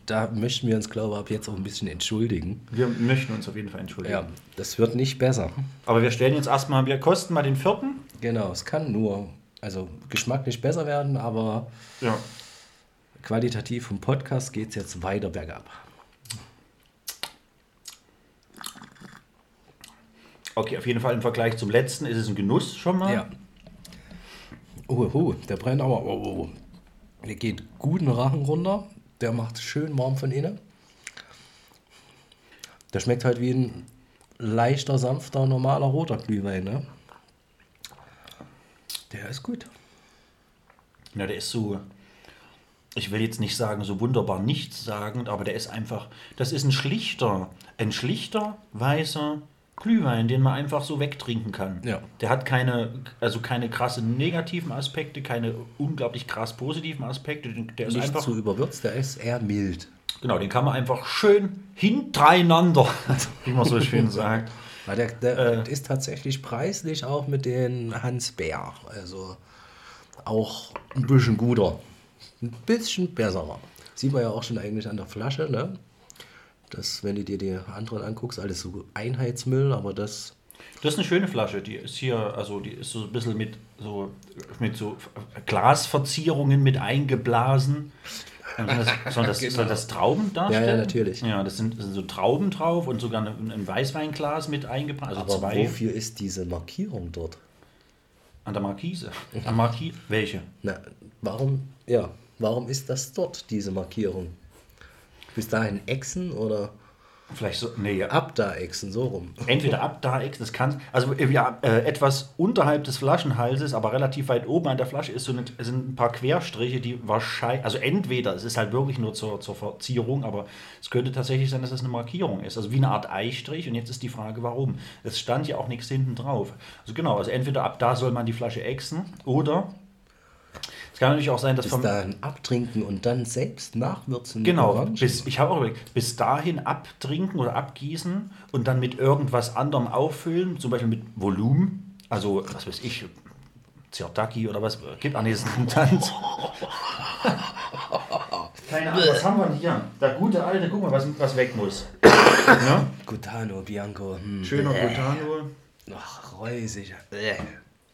da möchten wir uns, glaube ich, ab jetzt auch ein bisschen entschuldigen. Wir möchten uns auf jeden Fall entschuldigen. Ja, das wird nicht besser. Aber wir stellen jetzt erstmal, wir kosten mal den vierten. Genau, es kann nur also geschmacklich besser werden, aber Ja. qualitativ vom Podcast geht es jetzt weiter bergab. Okay, auf jeden Fall im Vergleich zum letzten ist es ein Genuss schon mal. Ja. Oh, oh, der brennt aber. Oh, oh, oh. Der geht gut den Rachen runter. Der macht schön warm von innen. Der schmeckt halt wie ein leichter, sanfter, normaler roter Glühwein, ne? Der ist gut. Ja, der ist so, ich will jetzt nicht sagen, so wunderbar nichtssagend, aber der ist einfach, das ist ein schlichter, ein schlichter, weißer Glühwein, den man einfach so wegtrinken kann. Ja. Der hat keine, also keine krassen negativen Aspekte, keine unglaublich krass positiven Aspekte. Der ist Nicht einfach, zu überwürzt, der ist eher mild. genau, den kann man einfach schön hintereinander, [laughs] wie man so schön [laughs] sagt. Weil der, der Äh. ist tatsächlich preislich auch mit den Hans Bär. Also auch ein bisschen guter. Ein bisschen besserer. Sieht man ja auch schon eigentlich an der Flasche, ne? Das, wenn du dir die anderen anguckst, alles so Einheitsmüll, aber das. Das ist eine schöne Flasche, die ist hier, also die ist so ein bisschen mit so, mit so Glasverzierungen mit eingeblasen. Das, soll, das, soll das Trauben darstellen? Ja, ja, natürlich. Ja, das sind, das sind so Trauben drauf und sogar ein, ein Weißweinglas mit eingebracht. Also Aber zwei wofür ist diese Markierung dort? an der Markise. Am Markise. Welche? Na, warum, ja, warum ist das dort, diese Markierung? Bis dahin Echsen oder Vielleicht so. Nee, ab da Echsen, so rum? Entweder ab da, das kann, also äh, ja, äh, etwas unterhalb des Flaschenhalses, aber relativ weit oben an der Flasche ist so eine, sind ein paar Querstriche, die wahrscheinlich, also entweder, es ist halt wirklich nur zur, zur Verzierung, aber es könnte tatsächlich sein, dass es eine Markierung ist, also wie eine Art Eistrich und jetzt ist die Frage, warum. Es stand ja auch nichts hinten drauf. Also genau, also entweder ab da soll man die Flasche exen oder es kann natürlich auch sein, dass Bis vom, dahin abtrinken und dann selbst nachwürzen. Genau, bis, ich habe auch überlegt, bis dahin abtrinken oder abgießen und dann mit irgendwas anderem auffüllen, zum Beispiel mit Volumen, also was weiß ich, Zirtaki oder was, gibt an diesen Tanz. [laughs] Keine Ahnung, was haben wir denn hier? Der gute alte, guck mal, was, was weg muss. ja? Gutano, Bianco. Hm. Schöner Botano. Ach, räusig.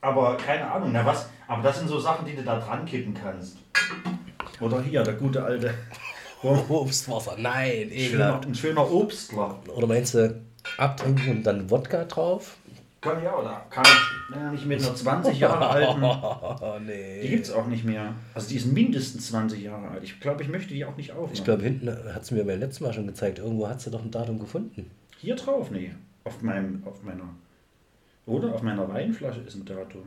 Äh. Aber keine Ahnung, na was, aber das sind so Sachen, die du da dran kippen kannst. Oder hier, der gute alte. [laughs] Obstwasser, nein, Schöner, ekelhaft. ein schöner Obstler. Oder meinst du abtrinken und dann Wodka drauf? Kann auch, da kann ich ja, nicht mit einer 20 Jahre alten. Oh, [laughs] nee. Die gibt es auch nicht mehr. Also die ist mindestens 20 Jahre alt. Ich glaube, ich möchte die auch nicht aufmachen. Ich glaube, hinten hat sie mir beim letzten Mal schon gezeigt. Irgendwo hat sie doch ein Datum gefunden. Hier drauf, nee. Auf, meinem, auf meiner. Oder auf meiner Weinflasche ist ein Datum.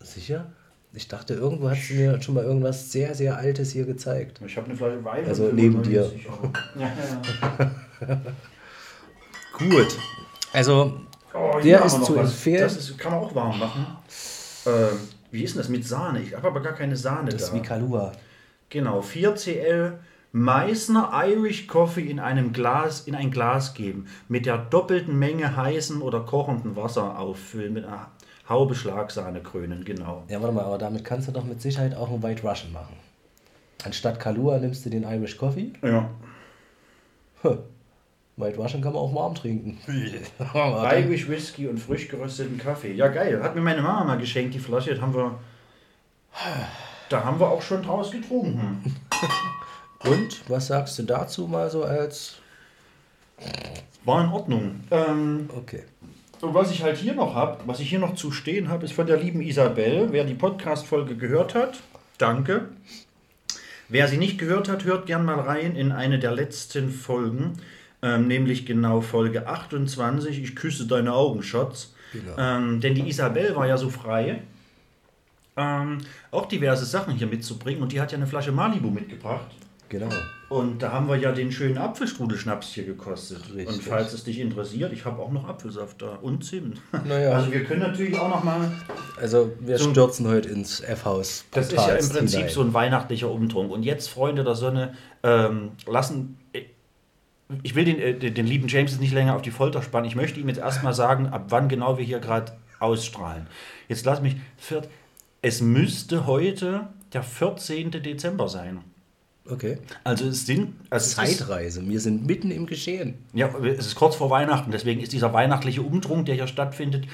Sicher? Ich dachte, irgendwo hat sie mir schon mal irgendwas sehr, sehr Altes hier gezeigt. Ich habe eine Flasche Wein. Also neben dir. 95 Euro. Ja, ja. [laughs] Gut. Also, Oh, Der ist zu was. empfehlen. Das ist, kann man auch warm machen. Ähm, wie ist denn das mit Sahne? Ich habe aber gar keine Sahne das ist da. wie Kalua. Genau, 4cl Meißner Irish Coffee in einem Glas, in ein Glas geben, mit der doppelten Menge heißen oder kochenden Wasser auffüllen, mit einer Haube Schlagsahne krönen, genau. Ja, warte mal, aber damit kannst du doch mit Sicherheit auch einen White Russian machen. Anstatt Kalua nimmst du den Irish Coffee. Ja. Huh. White Russian kann man auch warm trinken. [laughs] Irish Whisky und frisch gerösteten Kaffee. Ja, geil. Hat mir meine Mama mal geschenkt, die Flasche. Das haben wir. Da haben wir auch schon draus getrunken. [laughs] Und was sagst du dazu mal so als. War in Ordnung. Ähm, Okay. Und was ich halt hier noch habe, was ich hier noch zu stehen habe, ist von der lieben Isabel. Wer die Podcast-Folge gehört hat, danke. Wer sie nicht gehört hat, hört gern mal rein in eine der letzten Folgen, ähm, nämlich genau Folge 28. Ich küsse deine Augen, Schatz. Genau. Ähm, denn die Isabel war ja so frei, ähm, auch diverse Sachen hier mitzubringen. Und die hat ja eine Flasche Malibu mitgebracht. Genau. Und da haben wir ja den schönen Apfelstrudelschnaps hier gekostet. Richtig. Und falls es dich interessiert, ich habe auch noch Apfelsaft da und Zimt. [laughs] Naja. Also wir können natürlich auch noch mal. Also, wir So- stürzen heute ins F-Haus. Das ist ja im Prinzip hinein. so ein weihnachtlicher Umtrunk. Und jetzt, Freunde der Sonne, ähm, lassen. Ich will den, äh, den, den lieben James jetzt nicht länger auf die Folter spannen. Ich möchte ihm jetzt erstmal sagen, ab wann genau wir hier gerade ausstrahlen. Jetzt lass mich. Es müsste heute der 14. Dezember sein. Okay. Also es sind. Also Zeitreise. Wir sind mitten im Geschehen. Ja, es ist kurz vor Weihnachten, deswegen ist dieser weihnachtliche Umtrunk, der hier stattfindet,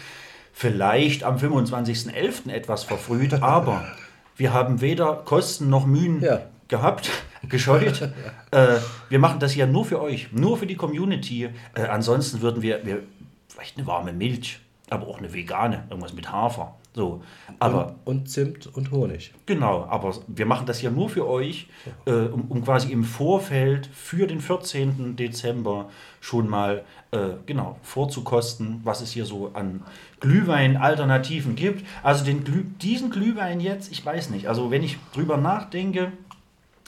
vielleicht am 25.11. etwas verfrüht, [laughs] aber wir haben weder Kosten noch Mühen Ja. gehabt, [laughs] gescheut. [laughs] äh, wir machen das ja nur für euch, nur für die Community. Äh, ansonsten würden wir, wir vielleicht eine warme Milch, aber auch eine vegane, irgendwas mit Hafer. So, aber und, und Zimt und Honig. Genau, aber wir machen das ja nur für euch, äh, um, um quasi im Vorfeld für den 14. Dezember schon mal äh, genau vorzukosten, was es hier so an Glühwein-Alternativen gibt. Also den Glüh diesen Glühwein jetzt, ich weiß nicht, also wenn ich drüber nachdenke,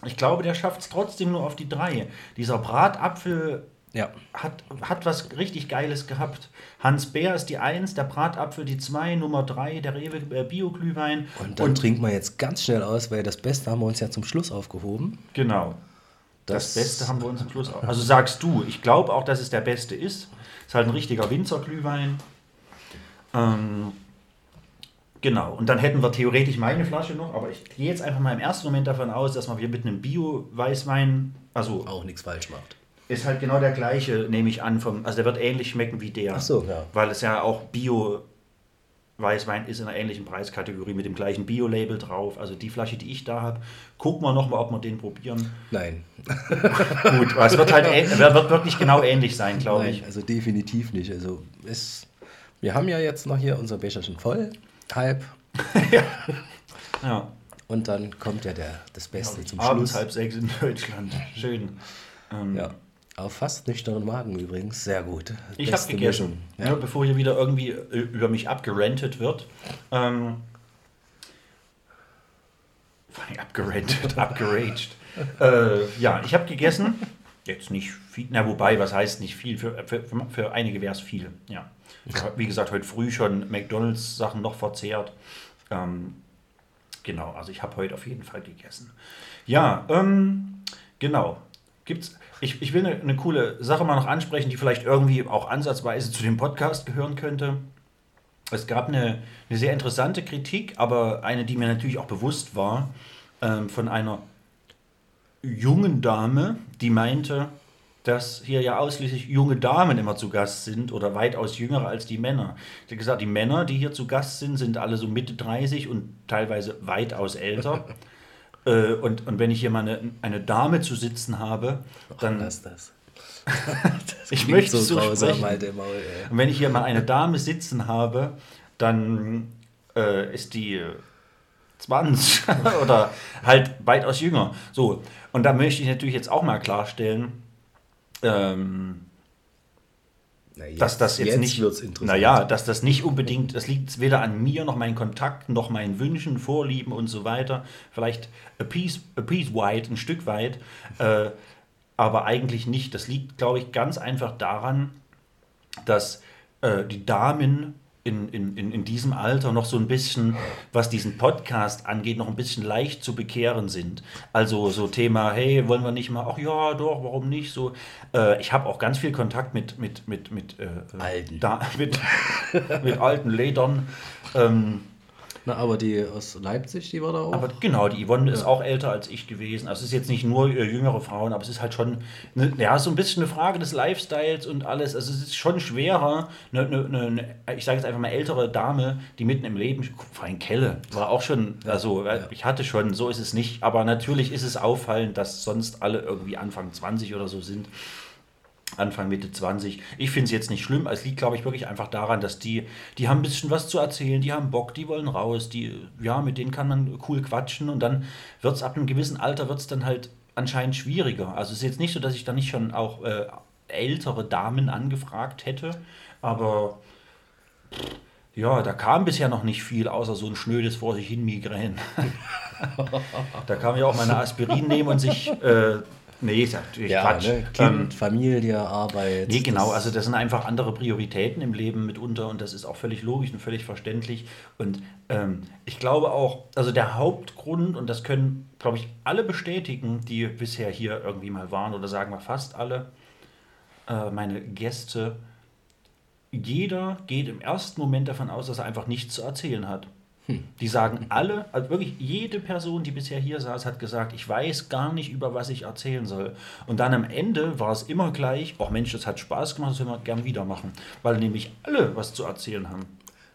ich glaube, der schafft es trotzdem nur auf die drei. Dieser Bratapfel Ja. hat, hat was richtig Geiles gehabt. Hans Bär ist die Eins, der Bratapfel die Zwei, Nummer drei, der Rewe äh, Bio-Glühwein. Und dann trinken wir jetzt ganz schnell aus, weil das Beste haben wir uns ja zum Schluss aufgehoben. Genau. Das, Das- Beste haben wir uns am Schluss auch. Also sagst du, ich glaube auch, dass es der Beste ist. Ist halt ein richtiger Winzerglühwein. Ähm, genau. Und dann hätten wir theoretisch meine Flasche noch, aber ich gehe jetzt einfach mal im ersten Moment davon aus, dass man hier mit einem Bio-Weißwein, also Auch nichts falsch macht. Ist halt genau der gleiche, nehme ich an. Vom, also der wird ähnlich schmecken wie der. Ach so, ja. Weil es ja auch Bio Weißwein ist in einer ähnlichen Preiskategorie mit dem gleichen Bio-Label drauf. Also die Flasche, die ich da habe, gucken wir nochmal, ob wir den probieren. Nein. [laughs] Gut, aber es wird halt wird wirklich genau ähnlich sein, glaube ich. also definitiv nicht. Also es, wir haben ja jetzt noch hier unser Becherchen voll, halb. [laughs] Ja. Und dann kommt ja der, das Beste zum Abends Schluss. halb sechs in Deutschland. Schön. Ähm, Ja. Auf fast nüchternen Magen übrigens. Sehr gut. Ich habe gegessen, Mischung. ja. bevor hier wieder irgendwie äh, über mich abgerentet wird. Ähm, vor allem abgerentet, [laughs] abgeraged. äh, ja, ich habe gegessen. Jetzt nicht viel, na wobei, was heißt nicht viel? Für, für, für einige wäre es viel. Ja. Wie gesagt, heute früh schon McDonalds-Sachen noch verzehrt. Ähm, genau, also ich habe heute auf jeden Fall gegessen. Ja, ähm, genau. Gibt's, ich, ich will eine, eine coole Sache mal noch ansprechen, die vielleicht irgendwie auch ansatzweise zu dem Podcast gehören könnte. Es gab eine, eine sehr interessante Kritik, aber eine, die mir natürlich auch bewusst war, ähm, von einer jungen Dame, die meinte, dass hier ja ausschließlich junge Damen immer zu Gast sind oder weitaus jüngere als die Männer. Sie hat gesagt, die Männer, die hier zu Gast sind, sind alle so Mitte 30 und teilweise weitaus älter. [laughs] äh, und, und wenn ich hier mal eine, eine Dame zu sitzen habe, dann Lass das. [laughs] ich Klingt möchte so so sprechen. Alter, Maul. Und wenn ich hier mal eine Dame sitzen habe, dann äh, ist die äh, [laughs] 20 oder halt weitaus jünger. So, und da möchte ich natürlich jetzt auch mal klarstellen, ähm, jetzt, dass das jetzt, nicht, wird's interessant. naja, dass das nicht unbedingt, das liegt weder an mir noch meinen Kontakten noch meinen Wünschen, Vorlieben und so weiter. Vielleicht a piece, a piece wide, ein Stück weit, äh, aber eigentlich nicht. Das liegt, glaube ich, ganz einfach daran, dass äh, die Damen in, in, in, diesem Alter noch so ein bisschen, was diesen Podcast angeht, noch ein bisschen leicht zu bekehren sind. Also so Thema, hey, wollen wir nicht mal, ach ja, doch, warum nicht? So, äh, ich habe auch ganz viel Kontakt mit, mit, mit, mit, äh, Alten. Da, [laughs] mit, mit alten Ledern. Ähm, Na, aber die aus Leipzig, die war da auch. aber genau, die Yvonne ist auch älter als ich gewesen. Also es ist jetzt nicht nur äh, jüngere Frauen, aber es ist halt schon, ne, ja, so ein bisschen eine Frage des Lifestyles und alles. Also es ist schon schwerer, eine, eine, eine ich sage jetzt einfach mal ältere Dame, die mitten im Leben, vor allem Kelle, war auch schon, also äh, ich hatte schon, so ist es nicht. Aber natürlich ist es auffallend, dass sonst alle irgendwie Anfang 20 oder so sind. Anfang, Mitte 20. Ich finde es jetzt nicht schlimm. Es liegt, glaube ich, wirklich einfach daran, dass die, die haben ein bisschen was zu erzählen, die haben Bock, die wollen raus, die, ja, mit denen kann man cool quatschen und dann wird es ab einem gewissen Alter wird es dann halt anscheinend schwieriger. Also es ist jetzt nicht so, dass ich da nicht schon auch äh, ältere Damen angefragt hätte, aber ja, da kam bisher noch nicht viel, außer so ein schnödes vor sich hin Migräne. [laughs] da kann man ja auch mal eine Aspirin nehmen und sich, äh, nee, ist natürlich ja, Quatsch. ne? Kind, Familie, Arbeit. Nee, genau, also das sind einfach andere Prioritäten im Leben mitunter und das ist auch völlig logisch und völlig verständlich. Und ähm, ich glaube auch, also der Hauptgrund, und das können, glaube ich, alle bestätigen, die bisher hier irgendwie mal waren, oder sagen wir fast alle, äh, meine Gäste, jeder geht im ersten Moment davon aus, dass er einfach nichts zu erzählen hat. Die sagen alle, also wirklich jede Person, die bisher hier saß, hat gesagt, ich weiß gar nicht, über was ich erzählen soll. Und dann am Ende war es immer gleich, oh Mensch, das hat Spaß gemacht, das können wir gern wieder machen. Weil nämlich alle was zu erzählen haben.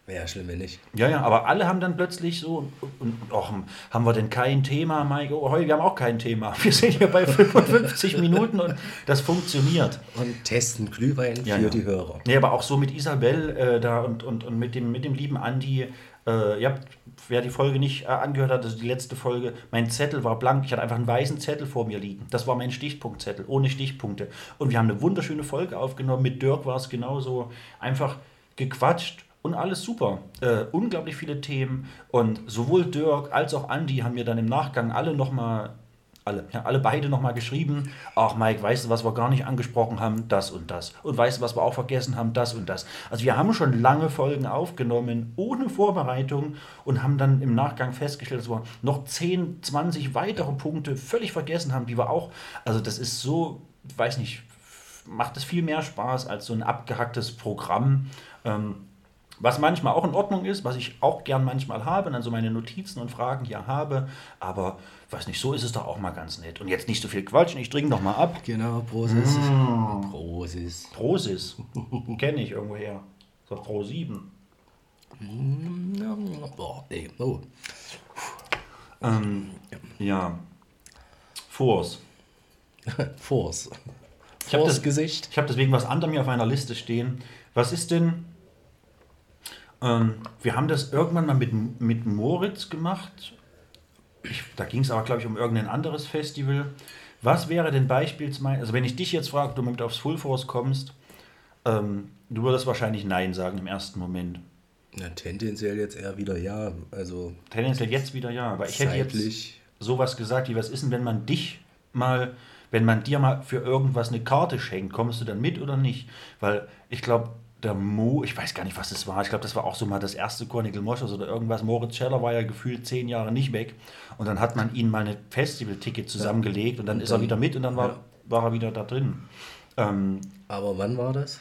Wäre schlimm, wenn nicht. Ja, ja, aber alle haben dann plötzlich so, und, auch, haben wir denn kein Thema, Maike? Oh, wir haben auch kein Thema. [laughs] Wir sind hier bei [laughs] 55 Minuten und das funktioniert. Und testen Glühwein Ja, für ja. die Hörer. Nee, aber auch so mit Isabel äh, da und, und, und mit, dem, mit dem lieben Andi. Äh, ja, wer die Folge nicht äh, angehört hat, also die letzte Folge, mein Zettel war blank. Ich hatte einfach einen weißen Zettel vor mir liegen. Das war mein Stichpunktzettel, ohne Stichpunkte. Und wir haben eine wunderschöne Folge aufgenommen. Mit Dirk war es genauso. Einfach gequatscht und alles super. Äh, unglaublich viele Themen. Und sowohl Dirk als auch Andi haben mir dann im Nachgang alle nochmal alle, ja, alle beide nochmal geschrieben. Ach, Mike, weißt du, was wir gar nicht angesprochen haben? Das und das. Und weißt du, was wir auch vergessen haben? Das und das. Also, wir haben schon lange Folgen aufgenommen, ohne Vorbereitung und haben dann im Nachgang festgestellt, dass wir noch 10, 20 weitere Punkte völlig vergessen haben, die wir auch. Also, das ist so, weiß nicht, macht es viel mehr Spaß als so ein abgehacktes Programm. Ähm, was manchmal auch in Ordnung ist, was ich auch gern manchmal habe, dann so meine Notizen und Fragen hier habe. Aber weiß nicht, so ist es doch auch mal ganz nett. Und jetzt nicht so viel quatschen, ich trinke noch mal ab. Genau, Prosis. Mm. Prosis. Prosis. Kenne ich irgendwoher. So Pro 7. Boah, nee. Oh. Ähm, ja. Force. [laughs] Force. Ich habe das Gesicht. Ich habe deswegen was anderes mir auf meiner Liste stehen. Was ist denn. Ähm, wir haben das irgendwann mal mit, mit Moritz gemacht. Ich, da ging es aber, glaube ich, um irgendein anderes Festival. Was wäre denn beispielsweise, also wenn ich dich jetzt frage, ob du mit aufs Full Force kommst, ähm, du würdest wahrscheinlich Nein sagen im ersten Moment. Na, tendenziell jetzt eher wieder ja. Also Tendenziell jetzt wieder ja, aber ich hätte jetzt sowas gesagt, wie was ist denn, wenn man dich mal, wenn man dir mal für irgendwas eine Karte schenkt, kommst du dann mit oder nicht? Weil ich glaube, Mo, ich weiß gar nicht, was das war, ich glaube, das war auch so mal das erste Chronicle Moschus oder irgendwas. Moritz Scheller war ja gefühlt zehn Jahre nicht weg und dann hat man ihm mal ein Festival-Ticket zusammengelegt und dann ist er wieder mit und dann war, ja. war er wieder da drin. Ähm, Aber wann war das?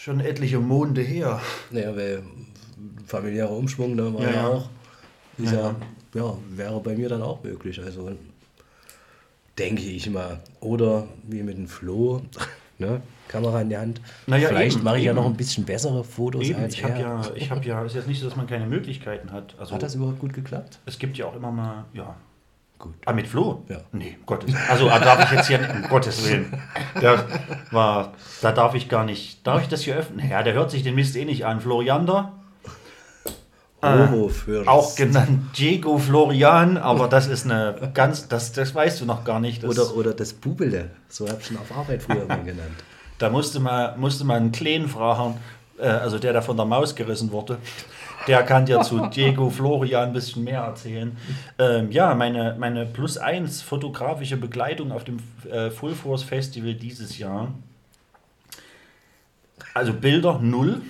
schon etliche Monde her. Naja, weil familiärer Umschwung, da war Ja, ja, auch. Ja, ja, ja, wäre bei mir dann auch möglich. Also denke ich mal. Oder wie mit dem Flo, ne? Kamera in der Hand. Naja, Vielleicht eben, mache ich ja eben. noch ein bisschen bessere Fotos Eben, als ich habe er. ja, ich habe ja, ist jetzt nicht so, dass man keine Möglichkeiten hat. Also, Hat das überhaupt gut geklappt? es gibt ja auch immer mal, ja, Gut. Ah, mit Flo? Ja. Nee, um Gottes Also ah, darf ich jetzt hier, um Gottes Willen. Der war, da darf ich gar nicht. Darf ich das hier öffnen? Ja, der hört sich den Mist eh nicht an. Floriander, Homo für Ah, auch genannt Diego Florian, aber das ist eine ganz, das, das weißt du noch gar nicht. Das, Oder, oder das Bubele. So habe ich ihn auf Arbeit früher mal genannt. Da musste man, musste man einen Kleen fragen, äh, also der, der von der Maus gerissen wurde. Der kann dir zu [laughs] Diego Florian ein bisschen mehr erzählen. Ähm, ja, meine, meine Plus 1 fotografische Begleitung auf dem äh, Full Force Festival dieses Jahr. Also Bilder null.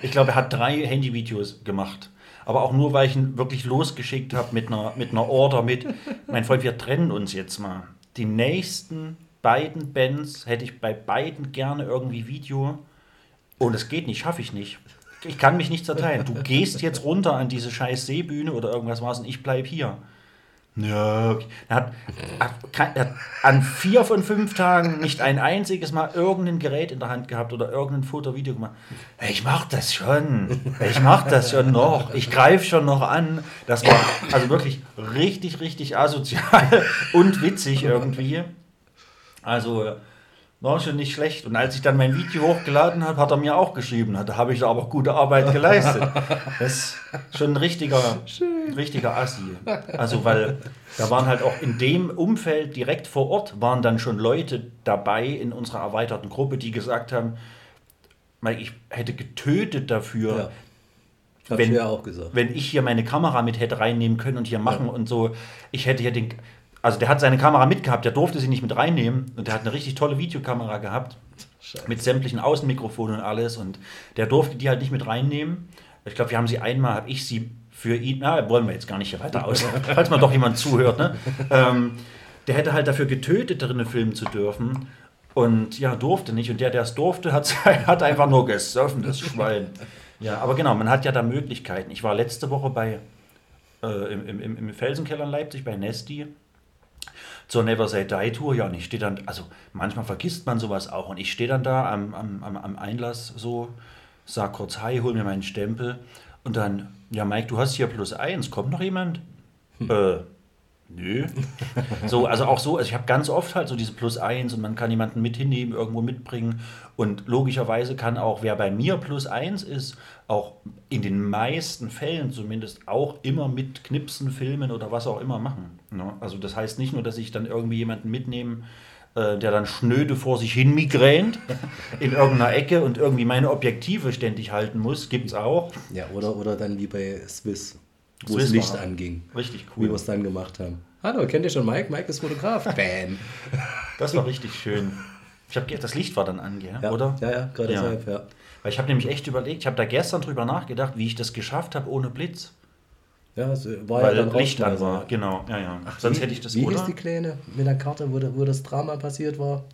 Ich glaube, er hat drei Handyvideos gemacht. Aber auch nur, weil ich ihn wirklich losgeschickt habe mit einer, mit einer Order mit, mein Freund, wir trennen uns jetzt mal. Die nächsten beiden Bands hätte ich bei beiden gerne irgendwie Video. Und es geht nicht, schaffe ich nicht. Ich kann mich nicht zerteilen. Du gehst jetzt runter an diese scheiß Seebühne oder irgendwas was und ich bleib hier. Ja, er, hat, er hat an vier von fünf Tagen nicht ein einziges Mal irgendein Gerät in der Hand gehabt oder irgendein Foto, Video gemacht. Ich mach das schon. Ich mach das schon noch. Ich greife schon noch an. Das war also wirklich richtig, richtig asozial und witzig irgendwie. Also war schon nicht schlecht. Und als ich dann mein Video hochgeladen habe, hat er mir auch geschrieben. Da habe ich da aber gute Arbeit geleistet. Das ist schon ein richtiger, richtiger Assi. Also, weil da waren halt auch in dem Umfeld direkt vor Ort, waren dann schon Leute dabei in unserer erweiterten Gruppe, die gesagt haben, ich hätte getötet dafür, Ja. Wenn- ja wenn ich hier meine Kamera mit hätte reinnehmen können und hier machen und so. Ich hätte hier den. Also der hat seine Kamera mitgehabt, der durfte sie nicht mit reinnehmen und der hat eine richtig tolle Videokamera gehabt mit sämtlichen Außenmikrofonen und alles und der durfte die halt nicht mit reinnehmen. Ich glaube, wir haben sie einmal, habe ich sie für ihn, na, wollen wir jetzt gar nicht hier weiter aus, [laughs] falls mal doch jemand zuhört, ne? Ähm, der hätte halt dafür getötet, darin filmen zu dürfen und ja, durfte nicht und der, der es durfte, hat, [laughs] hat einfach nur gesoffen, das Schwein. Ja, aber genau, man hat ja da Möglichkeiten. Ich war letzte Woche bei äh, im, im- im Felsenkeller in Leipzig bei Nesti zur Never Say Die Tour. Ja, und ich stehe dann, also manchmal vergisst man sowas auch. Und ich stehe dann da am, am, am, Einlass so sag kurz Hi, hol mir meinen Stempel und dann, ja Mike, du hast hier plus eins, kommt noch jemand? Äh, nö. [laughs] so, also auch so, also ich habe ganz oft halt so diese plus eins und man kann jemanden mit hinnehmen, irgendwo mitbringen und logischerweise kann auch, wer bei mir plus eins ist, auch in den meisten Fällen zumindest auch immer mit Knipsen, Filmen oder was auch immer machen. Ne? Also das heißt nicht nur, dass ich dann irgendwie jemanden mitnehme, äh, der dann schnöde vor sich hin migränt [laughs] in irgendeiner Ecke und irgendwie meine Objektive ständig halten muss, gibt es auch. Ja, oder, oder dann wie bei Swiss, wo das Licht war- anging. Richtig Wie wir cool. es dann gemacht haben. Hallo, kennt ihr schon Mike? Mike ist Fotograf. [laughs] Bam. Das war richtig schön. Ich hab, ge- das Licht war dann an, gell? Ja, oder? Ja, ja, gerade Ja. deshalb, ja. Weil ich habe nämlich echt überlegt, ich habe da gestern drüber nachgedacht, wie ich das geschafft habe ohne Blitz. Ja, es war Weil ja dann Licht an war, genau. Ja, ja. Sonst wie, hätte ich das, Wie oder? hieß die Kleine mit der Karte, wo, wo das Drama passiert war?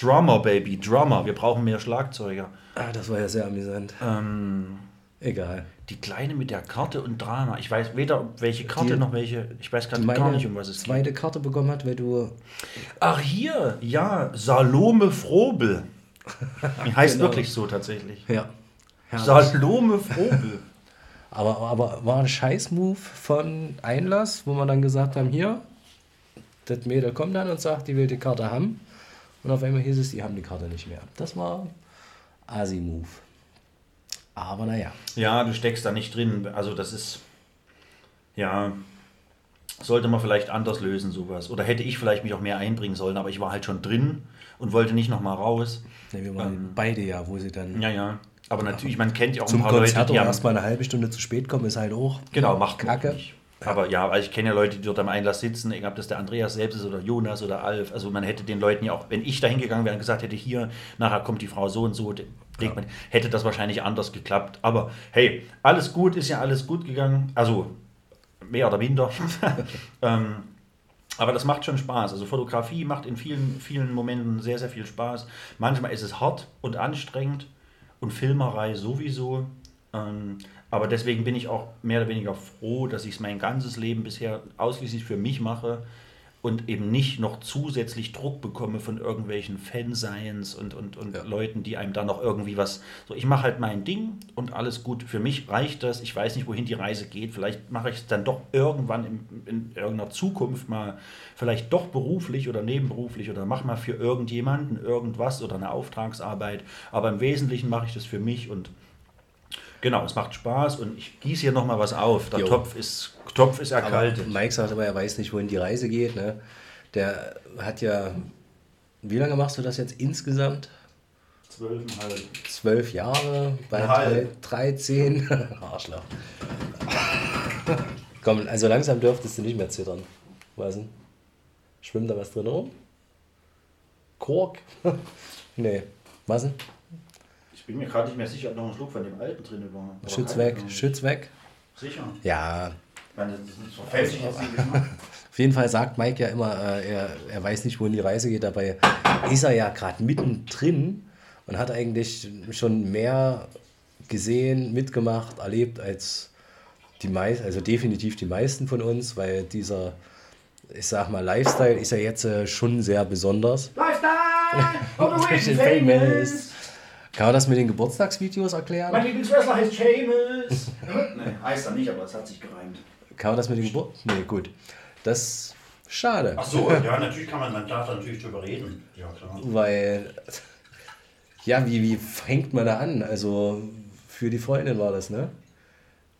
Drummer, Baby, Drummer. Wir brauchen mehr Schlagzeuger. Ah, das war ja sehr amüsant. Ähm, Egal. die Kleine mit der Karte und Drama. Ich weiß weder welche Karte Die- noch welche. Ich weiß gerade gar nicht, um was es geht. zweite Karte bekommen hat, weil du. Ach, hier, ja, Salome Frobel. Die [laughs] heißt Genau. wirklich so tatsächlich. Ja. Herrlich. Salome Frobel. [laughs] Aber, aber war ein Scheiß-Move von Einlass, wo wir dann gesagt haben: Hier, das Mädel kommt dann und sagt, die will die Karte haben. Und auf einmal hieß es, die haben die Karte nicht mehr. Das war Asi-Move. Aber naja. Ja, du steckst da nicht drin. Also das ist, ja, sollte man vielleicht anders lösen, sowas. Oder hätte ich vielleicht mich auch mehr einbringen sollen, aber ich war halt schon drin und wollte nicht nochmal raus. Ne, wir waren beide ja, wo sie dann Ja, ja. Aber natürlich, man kennt ja auch zum ein paar Leute, Konzert die oder haben, erstmal eine halbe Stunde zu spät kommen, ist halt auch Genau, macht Kacke. nicht. Aber ja, also ich kenne ja Leute, die dort am Einlass sitzen, egal ob das der Andreas selbst ist oder Jonas oder Alf. Also man hätte den Leuten ja auch, wenn ich da hingegangen wäre und gesagt hätte, hier, nachher kommt die Frau so und so, legt man, hätte das wahrscheinlich anders geklappt. Aber hey, alles gut, ist ja alles gut gegangen. Also mehr oder minder. [laughs] ähm, aber das macht schon Spaß. Also Fotografie macht in vielen, vielen Momenten sehr, sehr viel Spaß. Manchmal ist es hart und anstrengend und Filmerei sowieso. Ähm, aber deswegen bin ich auch mehr oder weniger froh, dass ich es mein ganzes Leben bisher ausschließlich für mich mache und eben nicht noch zusätzlich Druck bekomme von irgendwelchen Fanseins und, und, und Ja. Leuten, die einem dann noch irgendwie was. So, ich mache halt mein Ding und alles gut. Für mich reicht das. Ich weiß nicht, wohin die Reise geht. Vielleicht mache ich es dann doch irgendwann in, in irgendeiner Zukunft mal, vielleicht doch beruflich oder nebenberuflich oder mache mal für irgendjemanden irgendwas oder eine Auftragsarbeit. Aber im Wesentlichen mache ich das für mich und genau, es macht Spaß und ich gieße hier nochmal was auf. Der Jo. Topf ist, Topf ist Aber erkaltet. Mike sagt aber, er weiß nicht, wohin die Reise geht. Ne? Der hat ja, wie lange machst du das jetzt insgesamt? Zwölfeinhalb. Zwölf Jahre, bei Ein halb. 13. [laughs] Arschloch. [laughs] Komm, also langsam dürftest du nicht mehr zittern. Was denn? Schwimmt da was drin rum? Kork? [laughs] nee. Was denn? Ich bin mir gerade nicht mehr sicher, ob noch ein Schluck von dem alten drin war. Aber Schütz weg. Schütz weg. Sicher. Ja, meine, das ist verfälscht sich jetzt Geschmack. Auf jeden Fall sagt Mike ja immer, äh, er, er weiß nicht, wohin die Reise geht. Dabei ist er ja gerade mittendrin und hat eigentlich schon mehr gesehen, mitgemacht, erlebt als die meisten, also definitiv die meisten von uns, weil dieser, ich sag mal, Lifestyle ist ja jetzt äh, schon sehr besonders. Lifestyle! [laughs] Famous. Kann man das mit den Geburtstagsvideos erklären? Mein Lieblingswrestler heißt Seamus. [laughs] ne, heißt er nicht, aber es hat sich gereimt. Kann man das mit den Geburt... Nee, gut. Das ist schade. Ach so, ja, natürlich kann man, man darf da natürlich drüber reden. Ja, klar. Weil, ja, wie, wie fängt man da an? Also, für die Freundin war das, ne?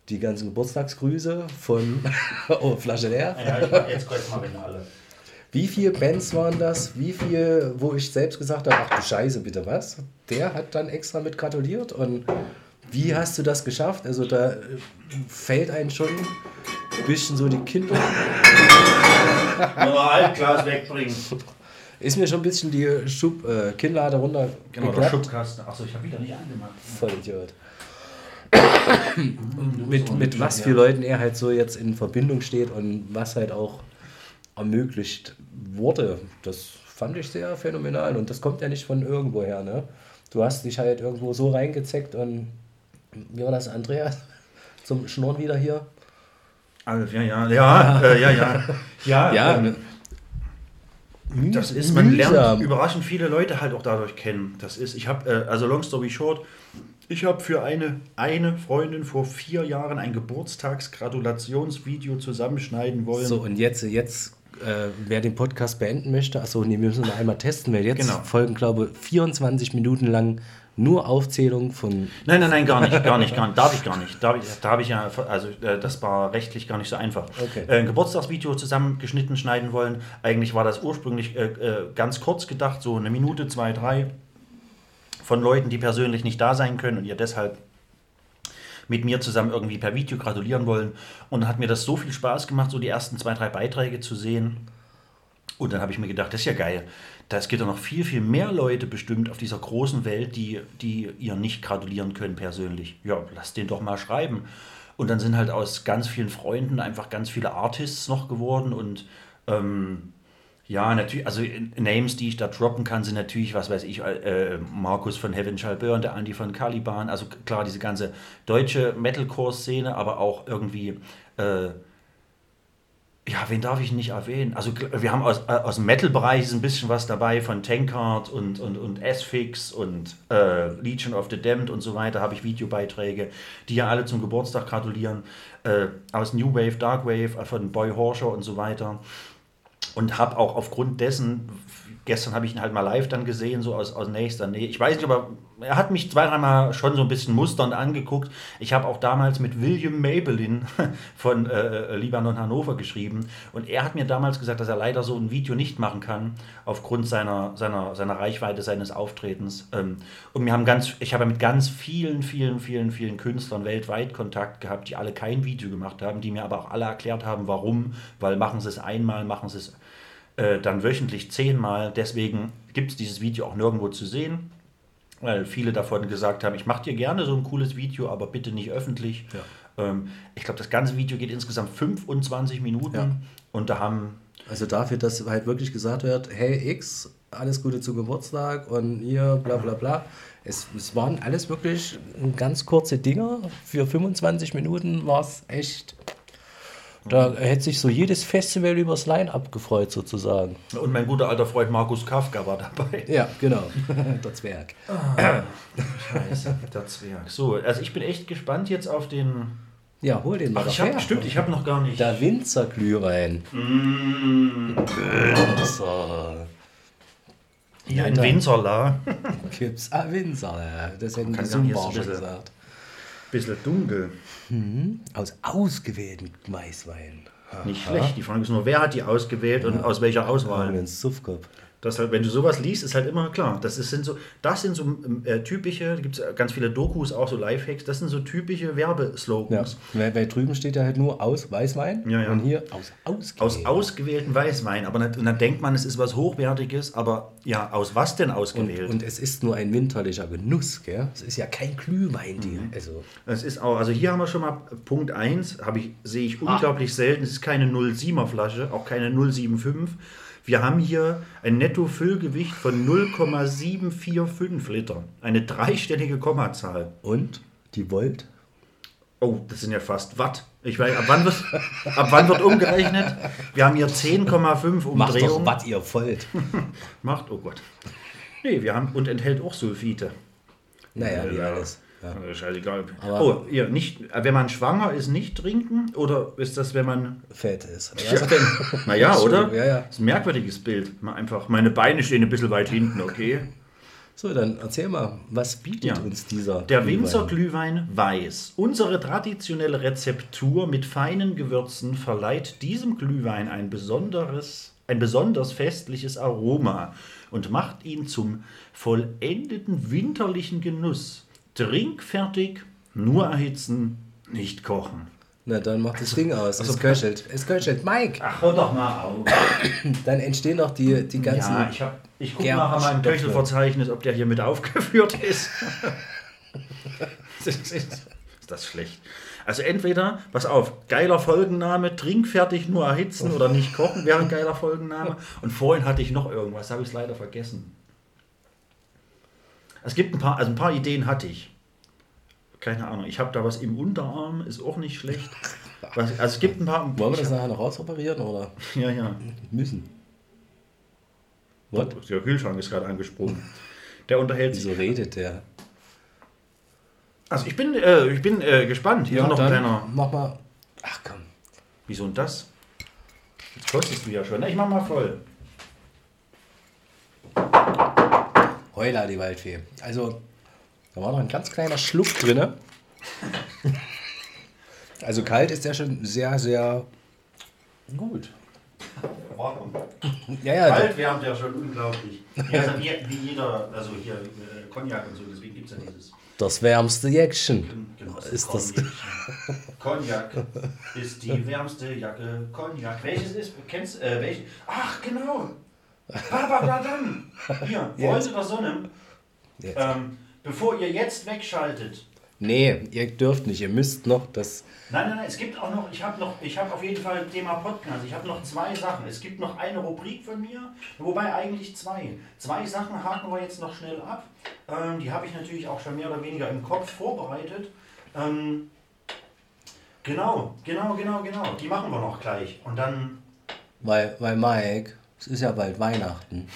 Die ganzen Geburtstagsgrüße von [laughs] oh, Flasche leer. Ja, ich mach jetzt kurz mal wieder alle. Wie viele Bands waren das? Wie viel, wo ich selbst gesagt habe, ach du Scheiße, bitte was? Der hat dann extra mit gratuliert und wie hast du das geschafft? Also da äh, fällt einem schon ein bisschen so die Kinder. [laughs] Nur Altglas wegbringen. Ist mir schon ein bisschen die Schub, äh, Kinnlade runter Genau, der Schubkasten. Achso, ich habe wieder nicht angemacht. Voll Idiot. mit, mit was für Leuten er halt so jetzt in Verbindung steht und was halt auch ermöglicht wurde. Das fand ich sehr phänomenal und das kommt ja nicht von irgendwoher. Ne? Du hast dich halt irgendwo so reingezeckt und wie war das, Andreas? [laughs] Zum Schnurren wieder hier? Alf, ja, ja, ja, äh, ja, ja. [laughs] Ja, Ja, ähm, das ist, man lernt mühsam. überraschend viele Leute halt auch dadurch kennen. Das ist, ich habe, äh, also long story short, Ich habe für eine, eine Freundin vor vier Jahren ein Geburtstagsgratulationsvideo zusammenschneiden wollen. So, und jetzt, jetzt äh, wer den Podcast beenden möchte, achso, nee, wir müssen noch einmal testen, weil jetzt Genau. folgen, glaube ich, 24 Minuten lang nur Aufzählung von. Nein, nein, nein, gar nicht, gar nicht, gar nicht. Darf ich gar nicht. Ich, da habe ich ja, also äh, das war rechtlich gar nicht so einfach. Okay. Äh, ein Geburtstagsvideo zusammengeschnitten schneiden wollen. Eigentlich war das ursprünglich äh, äh, ganz kurz gedacht, so eine Minute, zwei, drei von Leuten, die persönlich nicht da sein können und ihr deshalb mit mir zusammen irgendwie per Video gratulieren wollen. Und dann hat mir das so viel Spaß gemacht, so die ersten zwei, drei Beiträge zu sehen. Und dann habe ich mir gedacht, das ist ja geil. Da es gibt ja noch viel, viel mehr Leute bestimmt auf dieser großen Welt, die, die ihr nicht gratulieren können persönlich. Ja, lasst den doch mal schreiben. Und dann sind halt aus ganz vielen Freunden einfach ganz viele Artists noch geworden und ähm, ja, natürlich, also äh, Names, die ich da droppen kann, sind natürlich, was weiß ich, äh, Markus von Heaven Shall Burn, der Andi von Caliban, also klar, diese ganze deutsche Metalcore-Szene, aber auch irgendwie, äh, ja, wen darf ich nicht erwähnen? Also wir haben aus, äh, aus dem Metal-Bereich ist ein bisschen was dabei, von Tankard und, und, und S-Fix und äh, Legion of the Damned und so weiter, habe ich Videobeiträge, die ja alle zum Geburtstag gratulieren. Äh, aus New Wave, Dark Wave, äh, von Boy Horscher und so weiter und habe auch aufgrund dessen, gestern habe ich ihn halt mal live dann gesehen, so aus, aus nächster Nähe. Ich weiß nicht, aber er hat mich zwei, dreimal schon so ein bisschen musternd angeguckt. Ich habe auch damals mit William Maybelline [laughs] von äh, Libanon Hannover geschrieben und er hat mir damals gesagt, dass er leider so ein Video nicht machen kann, aufgrund seiner, seiner, seiner Reichweite, seines Auftretens. Ähm, und wir haben ganz, ich habe mit ganz vielen, vielen, vielen, vielen Künstlern weltweit Kontakt gehabt, die alle kein Video gemacht haben, die mir aber auch alle erklärt haben, warum, weil machen sie es einmal, machen sie es äh, dann wöchentlich zehnmal. Deswegen gibt es dieses Video auch nirgendwo zu sehen, weil viele davon gesagt haben, ich mache dir gerne so ein cooles Video, aber bitte nicht öffentlich. Ähm, ich glaube, das ganze Video geht insgesamt 25 Minuten Ja. und da haben Also dafür, dass halt wirklich gesagt wird, hey X, alles Gute zu Geburtstag und hier bla bla bla. Es, es waren alles wirklich ganz kurze Dinger. Für 25 Minuten war es echt. Da hätte sich so jedes Festival übers Line-Up gefreut, sozusagen. und mein guter alter Freund Markus Kafka war dabei. Ja, genau. [laughs] Der Zwerg. Scheiße, der Zwerg. So, also ich bin echt gespannt jetzt auf den. Ja, hol den mal Ach, ich hab, her. stimmt, ich habe noch gar nicht. Der Winzerglühwein. Mm, Winzer. ja, in Winzerla. Gibt's ah, Winzer. Das hätten die Sumbar ein schon gesagt. Bisschen dunkel. Aus ausgewählten Maiswein. Nicht schlecht. Die Frage ist nur, wer hat die ausgewählt und aus welcher Auswahl? einen Suffkopf. Das halt, wenn du sowas liest, ist halt immer klar. Das, ist, sind, so, das sind so äh, typische, da gibt es ganz viele Dokus, auch so Lifehacks, das sind so typische Ja, Werbeslogans. weil, weil drüben steht ja halt nur aus Weißwein Ja, ja. und hier aus ausgewählt. Aus ausgewählten Weißwein. Aber dann, und dann denkt man, es ist was Hochwertiges, aber ja, aus was denn und, ausgewählt? und es ist nur ein winterlicher Genuss, gell? Es ist ja kein Glühwein, die. Mhm. Also, Es ist auch, also hier haben wir schon mal Punkt 1, ich, sehe ich unglaublich selten. Es ist keine 07er Flasche, auch keine 075. Wir haben hier ein Netto-Füllgewicht von 0,745 Liter. Eine dreistellige Kommazahl. und die Volt? Oh, das sind ja fast Watt. Ich weiß, ab wann wird, ab wann wird umgerechnet? Wir haben hier 10,5 Macht doch Umdrehungen. was ihr wollt. [laughs] Macht, oh Gott. Nee, wir haben, und enthält auch Sulfite. naja, wie alles. Ja. Äh, Scheißegal. Aber- oh, ihr nicht, wenn man schwanger ist, nicht trinken? Oder ist das, wenn man. Fett ist. Ja, denn, [laughs] naja, oder? Ja, ja. Das ist ein merkwürdiges Bild. Mal einfach, meine Beine stehen ein bisschen weit hinten, okay? So, dann erzähl mal, was bietet Ja. uns dieser Der Glühwein? Winzer Glühwein Weiß. Unsere traditionelle Rezeptur mit feinen Gewürzen verleiht diesem Glühwein ein besonderes, ein besonders festliches Aroma und macht ihn zum vollendeten winterlichen Genuss. Trinkfertig, nur erhitzen, nicht kochen. Na, dann macht das Ding aus. Es köchelt. Es köchelt. Mike! Ach, hör doch mal auf. [coughs] Dann entstehen noch die, die ganzen. Ja, ich, hab- ich gucke nachher mal im. Köchelverzeichnis, ob der hier mit aufgeführt ist. [laughs] ist, ist, ist das schlecht. Also entweder, pass auf, geiler Folgenname, trinkfertig nur erhitzen oder nicht kochen wäre ein geiler Folgenname. Und vorhin hatte ich noch irgendwas, habe ich es leider vergessen. Es gibt ein paar, also ein paar Ideen hatte ich. Keine Ahnung, ich habe da was im Unterarm, ist auch nicht schlecht. [laughs] Was, also es gibt ein paar. Wollen wir das nachher noch rausoperieren oder [laughs] Ja, ja. müssen? What? der Kühlschrank ist gerade angesprungen. Der unterhält sich. Wieso redet der? Also ich bin, äh, ich bin äh, gespannt. Hier Ja, noch kleiner. mach mal. Ach komm. Wieso und das? Jetzt kostest du ja schon. Na, ich mach mal voll. Heuler, die Waldfee. Also, da war noch ein ganz kleiner Schluck drin. Also kalt ist der schon sehr, sehr gut. Warum? Ja, ja, Kalt wärmt ja schon unglaublich. [laughs] Ja, also wie, wie jeder, also hier äh, Cognac und so, deswegen gibt es ja dieses. das wärmste Jäckchen. Genau, Ist das- Cognac ist die [laughs] wärmste Jacke. Cognac. Welches ist? Kennst äh, welche? Ach, genau. Bababadam. Hier, [laughs] Freunde der Sonne. Ähm, bevor ihr jetzt wegschaltet. Nee, ihr dürft nicht. Ihr müsst noch das. Nein, nein, nein, es gibt auch noch, ich habe noch, ich habe auf jeden Fall Thema Podcast, ich habe noch zwei Sachen. Es gibt noch eine Rubrik von mir, wobei eigentlich zwei. Zwei Sachen haken wir jetzt noch schnell ab. Ähm, die habe ich natürlich auch schon mehr oder weniger im Kopf vorbereitet. Ähm, genau, genau, genau, genau. Die machen wir noch gleich. Und dann, Weil, weil Mike, es ist ja bald Weihnachten.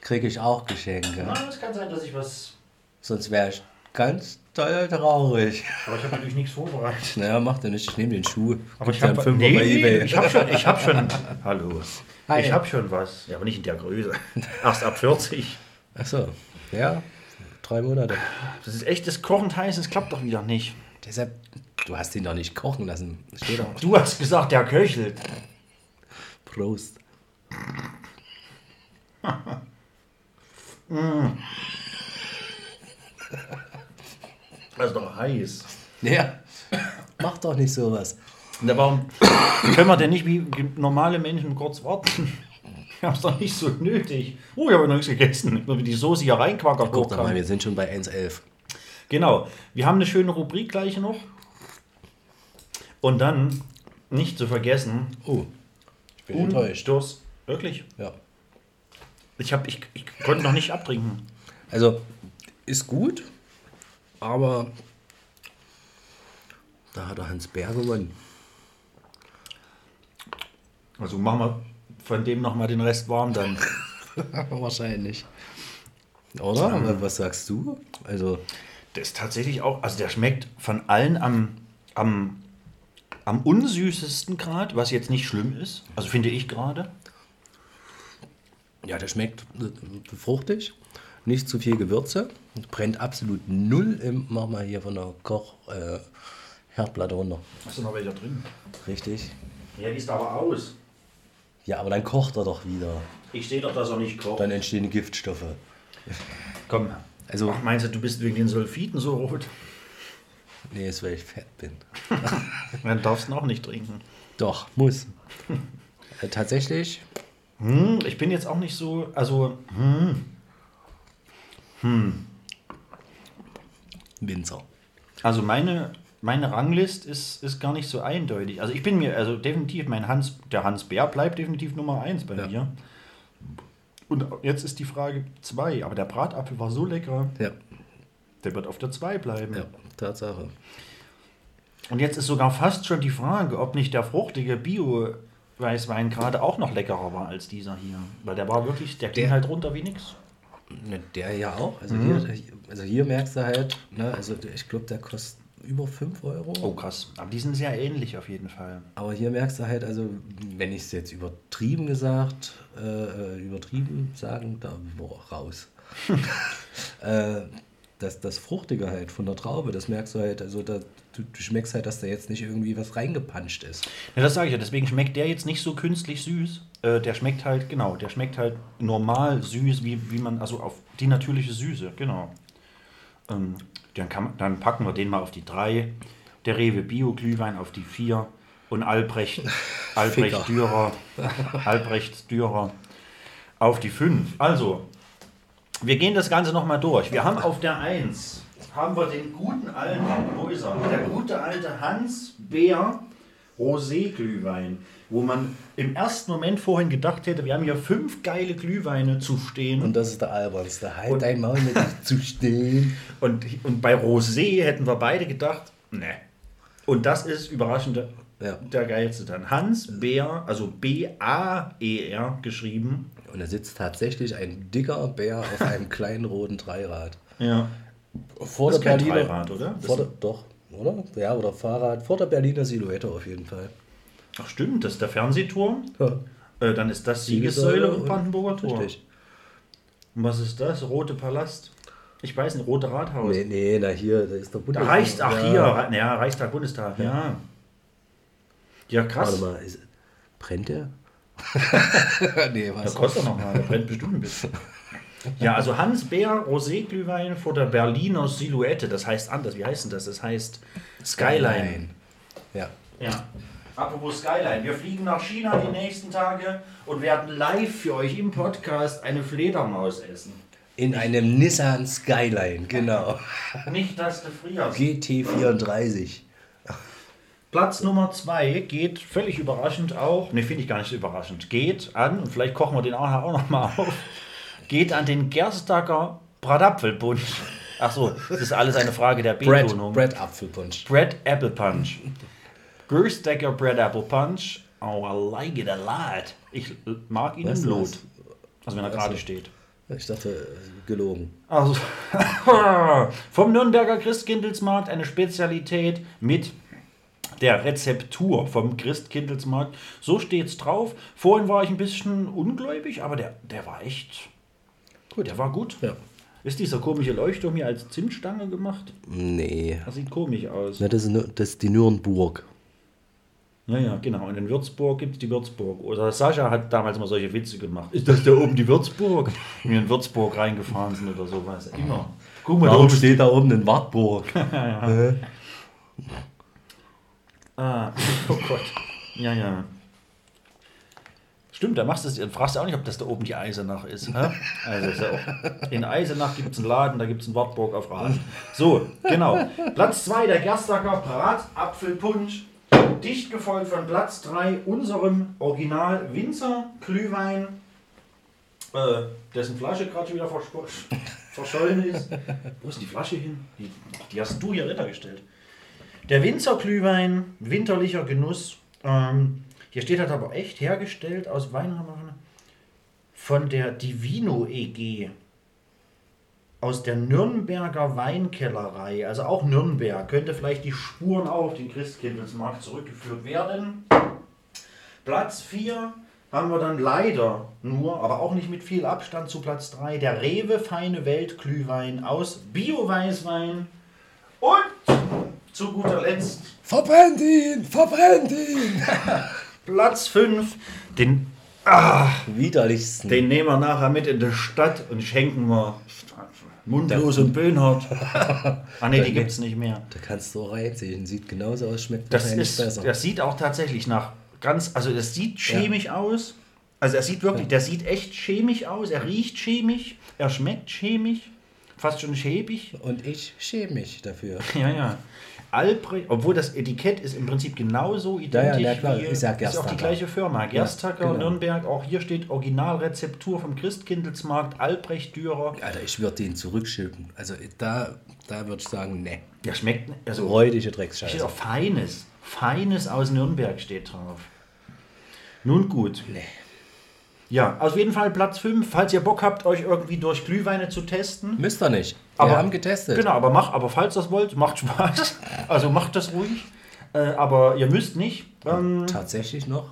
Kriege ich auch Geschenke. na, es kann sein, dass ich was, Sonst wäre ich ganz toll traurig. aber ich habe natürlich nichts vorbereitet. Naja, macht er nicht. Ich nehme den Schuh. Aber ich habe bei Ebay. ich habe schon, ich habe schon, [laughs] hallo, Hi. ich habe schon was. Ja, aber nicht in der Größe. Erst ab 40. Achso, ja. Drei Monate. Das ist echt das kochend heiß, es klappt doch wieder nicht. Deshalb, du hast ihn doch nicht kochen lassen. Steht doch. Du hast gesagt, der köchelt. Prost. Das ist doch heiß. Ja, mach doch nicht sowas. Na, warum können wir denn nicht wie normale Menschen kurz warten? Wir haben es doch nicht so nötig. Oh, ich habe noch nichts gegessen. Nur wie die Soße hier reinquackert. Guck doch mal, wir sind schon bei 1,11. Genau. Wir haben eine schöne Rubrik gleich noch. Und dann, nicht zu vergessen, Oh, ich bin enttäuscht. Durst. Wirklich? Ja. Ich, hab, ich, ich konnte noch nicht abtrinken. Also, ist gut, aber da hat der Hans Bär gewonnen. Also machen wir von dem nochmal den Rest warm dann. [laughs] Wahrscheinlich. Oder? Was sagst du? Also, Der ist tatsächlich auch, also der schmeckt von allen am, am, am unsüßesten gerade, was jetzt nicht schlimm ist. Also finde ich gerade. Ja, der schmeckt äh, fruchtig, nicht zu viel Gewürze, brennt absolut null im, mach mal hier von der Koch äh, Herdplatte runter. Hast du noch welcher drin? Richtig? Ja, die ist aber aus. Ja, aber dann kocht er doch wieder. Ich sehe doch, dass er nicht kocht. Dann entstehen Giftstoffe. Komm. Also- Ach, meinst du, du bist wegen den Sulfiten so rot? Nee, ist, weil ich fett bin. [laughs] Dann darfst du auch nicht trinken. Doch, muss. äh, tatsächlich, Hm, ich bin jetzt auch nicht so, also Winzer. Also meine, meine Ranglist ist, ist gar nicht so eindeutig. Also ich bin mir, also definitiv, mein Hans, der Hans Bär bleibt definitiv Nummer eins bei Ja. mir. Und jetzt ist die Frage zwei, aber der Bratapfel war so lecker, Ja, der wird auf der zwei bleiben. ja, Tatsache. Und jetzt ist sogar fast schon die Frage, ob nicht der fruchtige Bio-Weißwein gerade auch noch leckerer war als dieser hier. Weil der war wirklich, der ging Der- halt runter wie nix. Ne, der ja auch. Also, hier, also hier merkst du halt, ne, also ich glaube, der kostet über 5 Euro. Oh krass, aber die sind sehr ähnlich auf jeden Fall. Aber hier merkst du halt, also wenn ich es jetzt übertrieben gesagt, äh, äh, übertrieben sagen, da boah, raus. [laughs] äh, das, das Fruchtige halt von der Traube, das merkst du halt, also da, du, du schmeckst halt, dass da jetzt nicht irgendwie was reingepanscht ist. Ja, das sage ich ja. Deswegen schmeckt der jetzt nicht so künstlich süß. Äh, der schmeckt halt, genau, der schmeckt halt normal süß, wie, wie man, also auf die natürliche Süße, genau. Ähm, dann, kann, dann packen wir den mal auf die 3, der Rewe Bio-Glühwein auf die 4 und Albrecht, [laughs] Albrecht. Dürer, [laughs] Albrecht Dürer auf die 5. Also, wir gehen das Ganze nochmal durch. Wir haben auf der 1 haben wir den guten alten, wo ist er? Der gute alte Hans Bär Rosé-Glühwein, wo man im ersten Moment vorhin gedacht hätte, wir haben hier fünf geile Glühweine zu stehen. Und das ist der albernste. Halt Und- dein Maul mit zu stehen. [laughs] Und, und bei Rosé hätten wir beide gedacht, ne. Und das ist überraschend der, Ja. der geilste dann. Hans Bär, also B-A-E-R geschrieben. Und da sitzt tatsächlich ein dicker Bär auf einem kleinen roten Dreirad. Ja. Vor Das der ist kein Berliner. Dreirad, oder? Vor der, doch, oder? Ja, oder Fahrrad. Vor der Berliner Silhouette auf jeden Fall. Ach stimmt, das ist der Fernsehturm. Ja. Äh, dann ist das Siegessäule und Brandenburger Tor. Richtig. Und was ist das? Rote Palast? Ich weiß nicht, Rote Rathaus. Nee, nee, na hier, da ist der Da Bundestag. Reichst, ach ja. hier, ja, Reichstag, Bundestag, ja. Ja, krass. Warte mal, ist, brennt der? [laughs] nee, Der was? kostet noch mal, der brennt bestimmt ein bisschen. Ja, also Hans Bär Rosé-Glühwein vor der Berliner Silhouette, das heißt anders. Wie heißt denn das? Das heißt Skyline. Ja. Ja. Apropos Skyline, wir fliegen nach China die nächsten Tage und werden live für euch im Podcast eine Fledermaus essen. In einem Nissan Skyline, genau. [laughs] Nicht, dass du frierst. GT34. Platz Nummer 2 geht völlig überraschend auch, ne, finde ich gar nicht so überraschend, geht an, und vielleicht kochen wir den auch noch mal auf, geht an den Gerstacker Bratapfelpunsch. Ach so, das ist alles eine Frage der Betonung. Brad Apfelpunsch. Bread Apple Punch. Gerstacker Bread Apple Punch. Oh, I like it a lot. Ich mag ihn Weißt im Lot. Also wenn er gerade steht. Ich dachte, gelogen. Also, [laughs] vom Nürnberger Christkindlesmarkt eine Spezialität mit der Rezeptur vom Christkindlesmarkt. So steht's drauf. Vorhin war ich ein bisschen ungläubig, aber der, der war echt gut. Der war gut. Ja. Ist dieser komische Leuchtturm hier als Zimtstange gemacht? Nee. Das sieht komisch aus. Na, das, ist, das ist die Nürnburg. Ja, ja, genau. Und in Würzburg gibt es die Würzburg. Oder Sascha hat damals mal solche Witze gemacht. Ist das da oben die Würzburg? Wenn wir in Würzburg reingefahren sind oder sowas. Immer. Guck mal, da Warum oben steht da oben in Wartburg? [laughs] Ah, [laughs] oh Gott. Ja, ja. Stimmt, da machst du es, fragst du auch nicht, ob das da oben die Eisenach ist. Hä? Also ist ja auch, in Eisenach gibt es einen Laden, da gibt es einen Wartburg auf Rad. So, genau. Platz 2, der Gerstacker Bratapfelpunsch. Dicht gefolgt von Platz 3, unserem Original Winzer Glühwein, äh, dessen Flasche gerade schon wieder verscho- verschollen ist. Wo ist die Flasche hin? Die, die hast du hier runtergestellt. Der Winzerglühwein, winterlicher Genuss. Ähm, hier steht halt aber echt hergestellt aus Wein von der Divino EG. Aus der Nürnberger Weinkellerei, also auch Nürnberg, könnte vielleicht die Spuren auch auf den Christkindlesmarkt zurückgeführt werden. Platz 4 haben wir dann leider nur, aber auch nicht mit viel Abstand zu Platz 3, der Rewe Feine Welt Glühwein aus Bio-Weißwein und zu guter Letzt Verbrennt ihn! Verbrennt ihn! [laughs] Platz 5, den, Widerlichsten. den nehmen wir nachher mit in die Stadt und schenken wir Mundlos und Böhnhardt. ah ne, die gibt es nicht mehr. Da kannst du reinziehen. Sieht genauso aus, schmeckt Das, wahrscheinlich ist, besser. das sieht auch tatsächlich nach ganz, also das sieht chemisch aus. Also er sieht wirklich, der sieht echt chemisch aus. Er riecht chemisch, er schmeckt chemisch, fast schon schäbig. Und ich schäme mich dafür. [laughs] Ja, ja. Albrecht, obwohl das Etikett ist im Prinzip genauso identisch ja, klar, wie ist ja auch die gleiche Firma. Gerstacker, genau. Nürnberg, auch hier steht Originalrezeptur vom Christkindlesmarkt, Albrecht Dürer. Alter, ich würde den zurückschicken. Also da, da würde ich sagen, ne. Der schmeckt, also Räudige steht Drecksscheiße. auch Feines. Feines aus Nürnberg steht drauf. Nun gut. Nee. Ja, auf jeden Fall Platz 5. Falls ihr Bock habt, euch irgendwie durch Glühweine zu testen. Müsst ihr nicht. Aber- Wir haben getestet. Genau, aber, mach, aber falls das wollt, macht Spaß. [laughs] Also macht das ruhig. Äh, aber ihr müsst nicht. Ähm, Tatsächlich noch.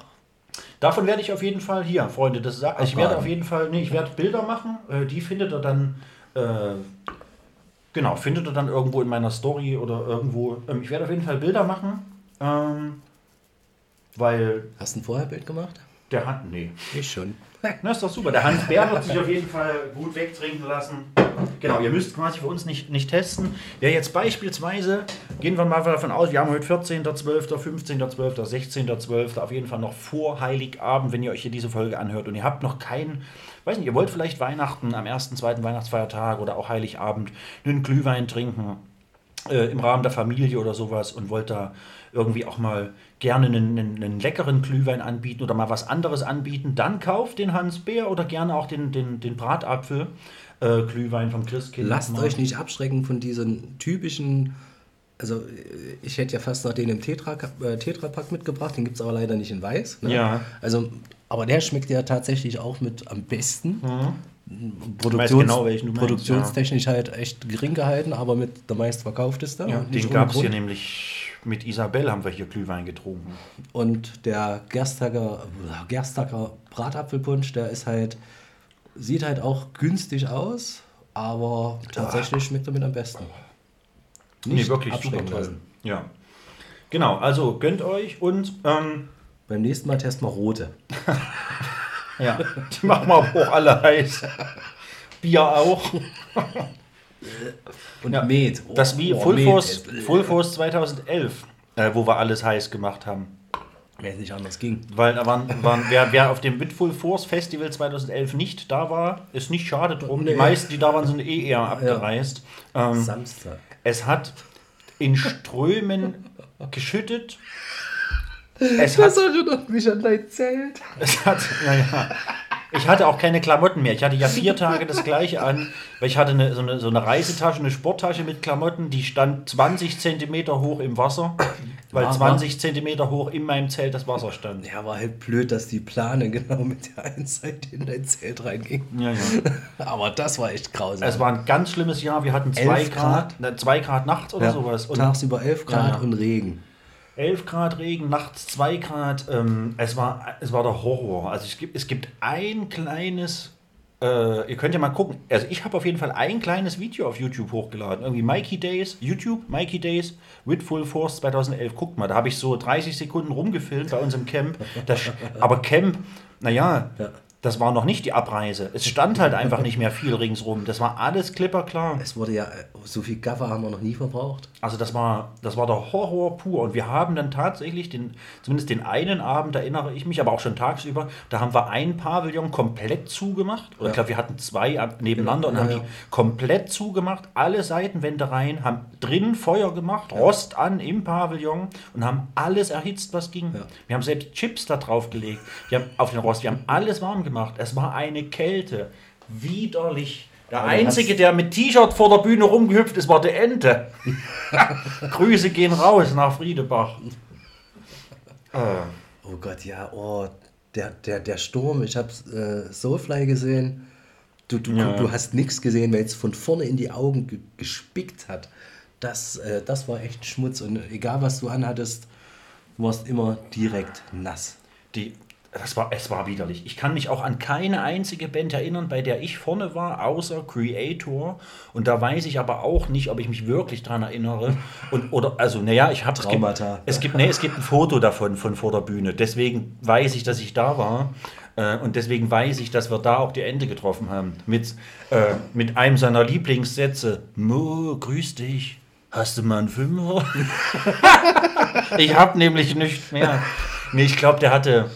davon werde ich auf jeden Fall hier, Freunde, das sagt. Ich werde auf jeden Fall, nee, ich werde Bilder machen. Äh, die findet ihr dann, äh, genau, findet ihr dann irgendwo in meiner Story oder irgendwo. Ähm, ich werde auf jeden Fall Bilder machen. Ähm, weil Hast du ein Vorherbild gemacht? der hat, nee, Ich schon. [laughs] Na, ist doch super. Der Hans Bär wird sich auf jeden Fall gut wegtrinken lassen. Genau, ihr müsst quasi für uns nicht, nicht testen. Wer jetzt beispielsweise, gehen wir mal davon aus, wir haben heute 14.12., 15.12., 16.12., auf jeden Fall noch vor Heiligabend, wenn ihr euch hier diese Folge anhört und ihr habt noch keinen, weiß nicht, ihr wollt vielleicht Weihnachten am ersten, zweiten Weihnachtsfeiertag oder auch Heiligabend einen Glühwein trinken äh, im Rahmen der Familie oder sowas und wollt da irgendwie auch mal gerne einen, einen, einen leckeren Glühwein anbieten oder mal was anderes anbieten, dann kauft den Hans Bär oder gerne auch den, den, den Bratapfel äh, Glühwein vom Christkind. Lasst euch nicht abschrecken von diesen typischen. Also, äh, ich hätte ja fast noch den im Tetra, äh, Tetrapack mitgebracht, den gibt es aber leider nicht in weiß. Ne? Ja. Also, aber der schmeckt ja tatsächlich auch mit am besten. Mhm. Produktions genau, produktionstechnisch halt echt gering gehalten, aber mit der meistverkaufteste. Ja, nicht den gab es hier nämlich mit Isabel haben wir hier Glühwein getrunken. Und der Gerstacker, Gerstacker Bratapfelpunsch, der ist halt, sieht halt auch günstig aus, aber tatsächlich schmeckt er mit am besten. nee, wirklich super toll. Ja. Genau, also gönnt euch und ähm, Beim nächsten Mal testen wir rote. [laughs] ja, [laughs] die machen wir aber auch alle heiß. Bier auch. [laughs] Und Ja, Met. Oh, Das wie oh, Full Met. Force, Full Force 2011, äh, wo wir alles heiß gemacht haben. Wenn es nicht anders ging. Weil da waren, waren wer, wer auf dem Mit Full Force Festival 2011 nicht da war, ist nicht schade drum. Die Nee. meisten, die da waren, sind eh eher abgereist. Ähm, Samstag. es hat in Strömen geschüttet. Es hat, erinnert mich an dein Zelt. es hat, naja. Ich hatte auch keine Klamotten mehr. Ich hatte ja vier Tage das gleiche an, weil ich hatte eine, so, eine, so eine Reisetasche, eine Sporttasche mit Klamotten, die stand 20 Zentimeter hoch im Wasser, weil Aha. 20 Zentimeter hoch in meinem Zelt das Wasser stand. Ja, war halt blöd, dass die Plane genau mit der einen Seite in dein Zelt reinging. Ja, ja. Aber das war echt grausam. Es war ein ganz schlimmes Jahr. Wir hatten zwei 11 Grad, Grad? ne, zwei Grad nachts oder ja, sowas. Und tagsüber 11 Grad Ja, ja. und Regen. 11 Grad Regen, nachts 2 Grad. Ähm, es, war, es war der Horror. Also es gibt, es gibt ein kleines. Äh, ihr könnt ja mal gucken. Also ich habe auf jeden Fall ein kleines Video auf YouTube hochgeladen. Irgendwie Mikey Days, YouTube, Mikey Days with Full Force 2011. Guckt mal, da habe ich so 30 Sekunden rumgefilmt bei uns im Camp. Das, aber Camp, naja, Ja. Das war noch nicht die Abreise. Es stand halt einfach nicht mehr viel ringsrum. Das war alles klipperklar. Es wurde ja, äh, so viel Gaffer haben wir noch nie verbraucht. Also das war, das war der Horror pur. Und wir haben dann tatsächlich den, zumindest den einen Abend, erinnere ich mich, aber auch schon tagsüber, da haben wir ein Pavillon komplett zugemacht. Oder ich glaube, wir hatten zwei nebeneinander und Ja, haben ja. die komplett zugemacht, alle Seitenwände rein, haben drin Feuer gemacht, Rost an im Pavillon und haben alles erhitzt, was ging. Ja. Wir haben selbst Chips da drauf gelegt. Wir haben auf den Rost, wir haben alles warm gemacht. Es war eine Kälte. Widerlich. Der Aber Einzige, der mit T-Shirt vor der Bühne rumgehüpft ist, war der Ente. [laughs] Grüße gehen raus nach Friedebach. Äh, Oh Gott, ja, oh, der, der, der Sturm, ich habe äh, Soulfly gesehen. Du, du, Ja. du hast nichts gesehen, weil es von vorne in die Augen ge gespickt hat. Das, äh, das war echt Schmutz und egal was du anhattest, du warst immer direkt nass. die, das war, es war widerlich. Ich kann mich auch an keine einzige Band erinnern, bei der ich vorne war, außer Creator. Und da weiß ich aber auch nicht, ob ich mich wirklich dran erinnere. Und, oder, also, naja, ich habe Traumata. Es gibt, nee, es gibt ein Foto davon von vor der Bühne. Deswegen weiß ich, dass ich da war. Äh, Und deswegen weiß ich, dass wir da auch die Ende getroffen haben. Mit, äh, mit einem seiner Lieblingssätze. Mo, grüß dich. Hast du mal einen Fünfer? [laughs] ich hab nämlich nicht mehr. Nee, ich glaube, der hatte.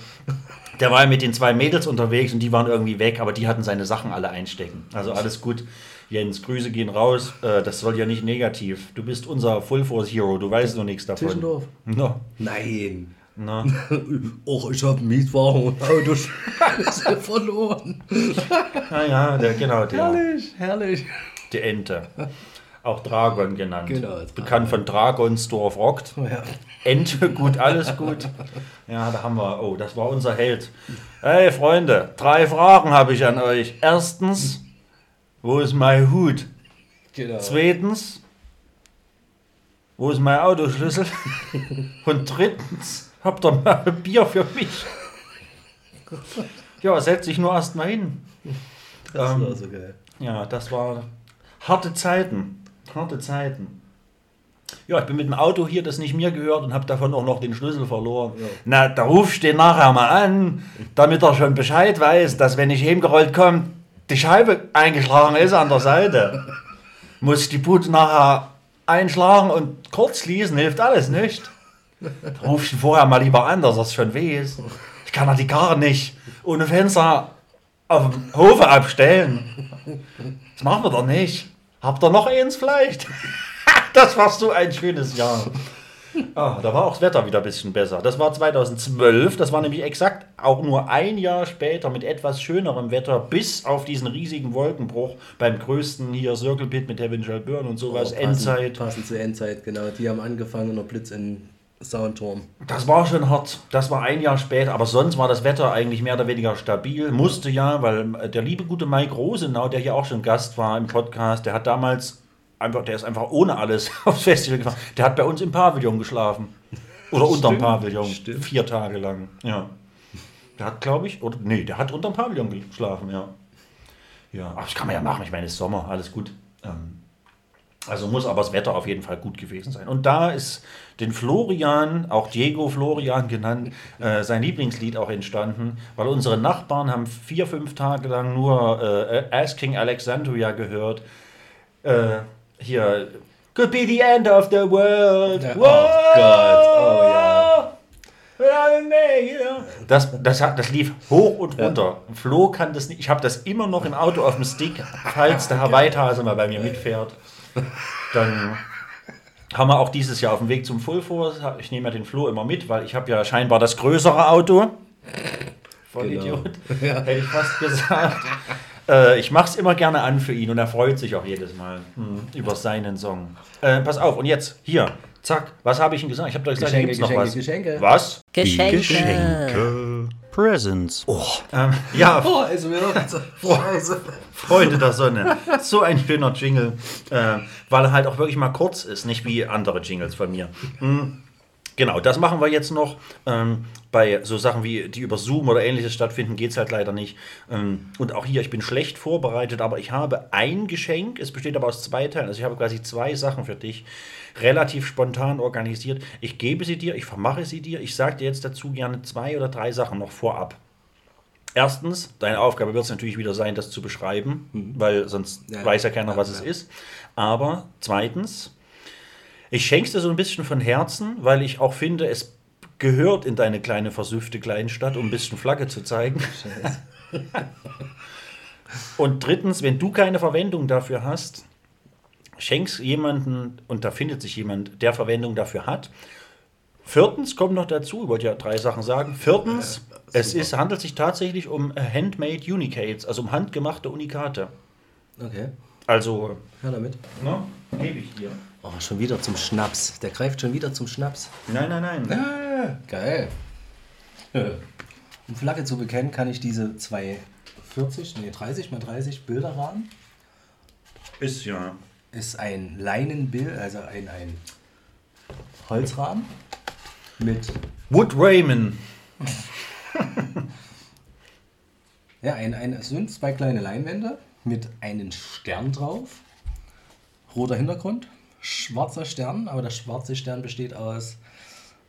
Der war ja mit den zwei Mädels unterwegs und die waren irgendwie weg, aber die hatten seine Sachen alle einstecken. Also alles gut. Jens, Grüße gehen raus. Äh, das soll ja nicht negativ. Du bist unser Full Force Hero. Du weißt noch nichts davon. Tischendorf? No, Nein. no. [laughs] Och, ich habe Mietwagen und Autos [laughs] [laughs] verloren. Naja, der, genau, der, Herrlich, herrlich. die Ente. Auch Dragon genannt. Genau, Dragon. Bekannt von Dragonsdorf rockt. Ja. Ente, gut, alles gut. [laughs] Ja, da haben wir, oh, das war unser Held. Hey Freunde, drei Fragen habe ich an euch. Erstens, wo ist mein Hut? Genau. Zweitens, wo ist mein Autoschlüssel? [laughs] Und drittens, habt ihr mal ein Bier für mich? Ja, setz dich nur erst mal hin. Das Ähm, war so geil. Ja, das war harte Zeiten. Harte Zeiten. Ja, ich bin mit dem Auto hier, das nicht mir gehört und habe davon auch noch den Schlüssel verloren. Na, da rufst du den nachher mal an, damit er schon Bescheid weiß, dass wenn ich heimgerollt komme, die Scheibe eingeschlagen ist an der Seite. [laughs] Muss die Bude nachher einschlagen und kurz schließen, hilft alles nicht. Da rufst du vorher mal lieber an, dass er es schon weiß. Ich kann ja die Karre nicht ohne Fenster auf dem Hofe abstellen. Das machen wir doch nicht. Habt ihr noch eins vielleicht? [laughs] Das war so ein schönes Jahr. Ah, da war auch das Wetter wieder ein bisschen besser. Das war 2012. Das war nämlich exakt auch nur ein Jahr später mit etwas schönerem Wetter, bis auf diesen riesigen Wolkenbruch beim größten hier Circle Pit mit Heaven Shall Burn und sowas. Oh, passend- Endzeit. Passend zur Endzeit, genau. Die haben angefangen und der Blitz in Soundturm. Das war schon hart. Das war ein Jahr später, aber sonst war das Wetter eigentlich mehr oder weniger stabil. Musste ja, weil äh, der liebe gute Mike Rosenau, der hier auch schon Gast war im Podcast, der hat damals einfach, der ist einfach ohne alles [laughs] aufs Festival gefahren. Der hat bei uns im Pavillon geschlafen. Oder unterm Stimmt, Pavillon. stimmt. Vier Tage lang. Ja. Der hat, glaube ich, oder nee, der hat unterm Pavillon geschlafen, ja. Ja, aber das kann man ja machen. Ich meine, es ist Sommer, alles gut. Ähm, also muss aber das Wetter auf jeden Fall gut gewesen sein. Und da ist den Florian, auch Diego Florian genannt, äh, sein Lieblingslied auch entstanden, weil unsere Nachbarn haben vier, fünf Tage lang nur äh, Asking Alexandria gehört. Äh, hier, could be the end of the world. Ja, oh Gott, oh ja. Das, das, hat, das lief hoch und runter. Flo kann das nicht. Ich habe das immer noch im Auto auf dem Stick, falls der [laughs] Herr Weithase mal bei mir mitfährt. Dann haben wir auch dieses Jahr auf dem Weg zum Full Force. Ich nehme ja den Flo immer mit, weil ich habe ja scheinbar das größere Auto. Voll Genau. Idiot. Ja. Hätte ich fast gesagt. Äh, ich mache es immer gerne an für ihn und er freut sich auch jedes Mal hm, über seinen Song. Äh, pass auf, und jetzt, hier, zack, was habe ich ihm gesagt? Ich habe doch gesagt, Geschenke, gibt's noch Geschenke, was. Geschenke. Was? Geschenke. Geschenke. Presents. Oh, ähm, ja, [laughs] Oh, ist mir Scheiße. Freunde der Sonne. So ein schöner Jingle, äh, weil er halt auch wirklich mal kurz ist, nicht wie andere Jingles von mir. Hm. Genau, das machen wir jetzt noch. Ähm, bei so Sachen wie, die über Zoom oder ähnliches stattfinden, geht es halt leider nicht. Ähm, und auch hier, ich bin schlecht vorbereitet, aber ich habe ein Geschenk. Es besteht aber aus zwei Teilen. Also ich habe quasi zwei Sachen für dich relativ spontan organisiert. Ich gebe sie dir, ich vermache sie dir. Ich sage dir jetzt dazu gerne zwei oder drei Sachen noch vorab. Erstens, deine Aufgabe wird es natürlich wieder sein, das zu beschreiben, weil sonst Ja, weiß ja keiner, ja, was es ja. ist. Aber zweitens, ich schenke es dir so ein bisschen von Herzen, weil ich auch finde, es gehört in deine kleine versüffte Kleinstadt, um ein bisschen Flagge zu zeigen. [laughs] Und drittens, wenn du keine Verwendung dafür hast, schenkst jemanden und da findet sich jemand, der Verwendung dafür hat. Viertens kommt noch dazu, ich wollte ja drei Sachen sagen. Viertens, es ist, handelt sich tatsächlich um Handmade Unicates, also um handgemachte Unikate. Okay, Also, hör damit. ne, gebe ich dir. Oh, schon wieder zum Schnaps. Der greift schon wieder zum Schnaps. Nein, nein, nein. Ah, geil. Um Flagge zu bekennen, kann ich diese zwei 40, nee, 30 mal 30 Bilderrahmen. Ist ja. Ist ein Leinenbild, also ein, ein Holzrahmen mit Wood Raymond. [laughs] Ja, ein, ein, es sind zwei kleine Leinwände mit einem Stern drauf. Roter Hintergrund, schwarzer Stern, aber der schwarze Stern besteht aus,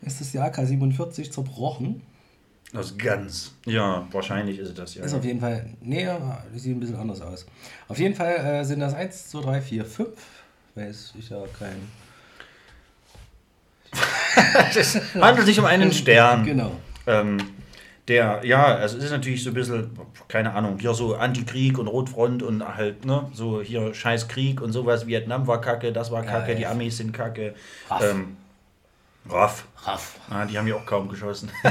ist das Jahr K47 zerbrochen. Aus Gans. Ja, wahrscheinlich ist es das ja. Ist auf jeden Fall, nee, sieht ein bisschen anders aus. Auf jeden Fall äh, sind das 1, 2, 3, 4, 5. Weiß ich ja kein. [laughs] es handelt sich um einen Stern. Genau. Ähm, der, ja, also es ist natürlich so ein bisschen, keine Ahnung, hier so Antikrieg und Rotfront und halt, ne, so hier scheiß Krieg und sowas. Vietnam war kacke, das war kacke, Ja, die ja. Amis sind kacke. Raff. Ähm, Raff. Raff. Ah, die haben ja auch kaum geschossen. [laughs]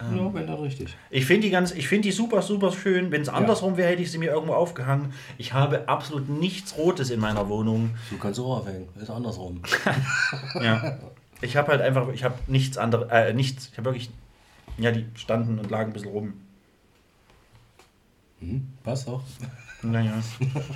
Ja, wenn dann richtig. Ich finde die ganz, ich finde die super, super schön. Wenn es andersrum wäre, hätte ich sie mir irgendwo aufgehangen. Ich habe absolut nichts Rotes in meiner Wohnung. Du kannst auch aufhängen, ist andersrum. [laughs] Ja. Ich habe halt einfach, ich habe nichts anderes, äh, nichts. Ich habe wirklich, ja, die standen und lagen ein bisschen rum. Hm, passt auch. Naja.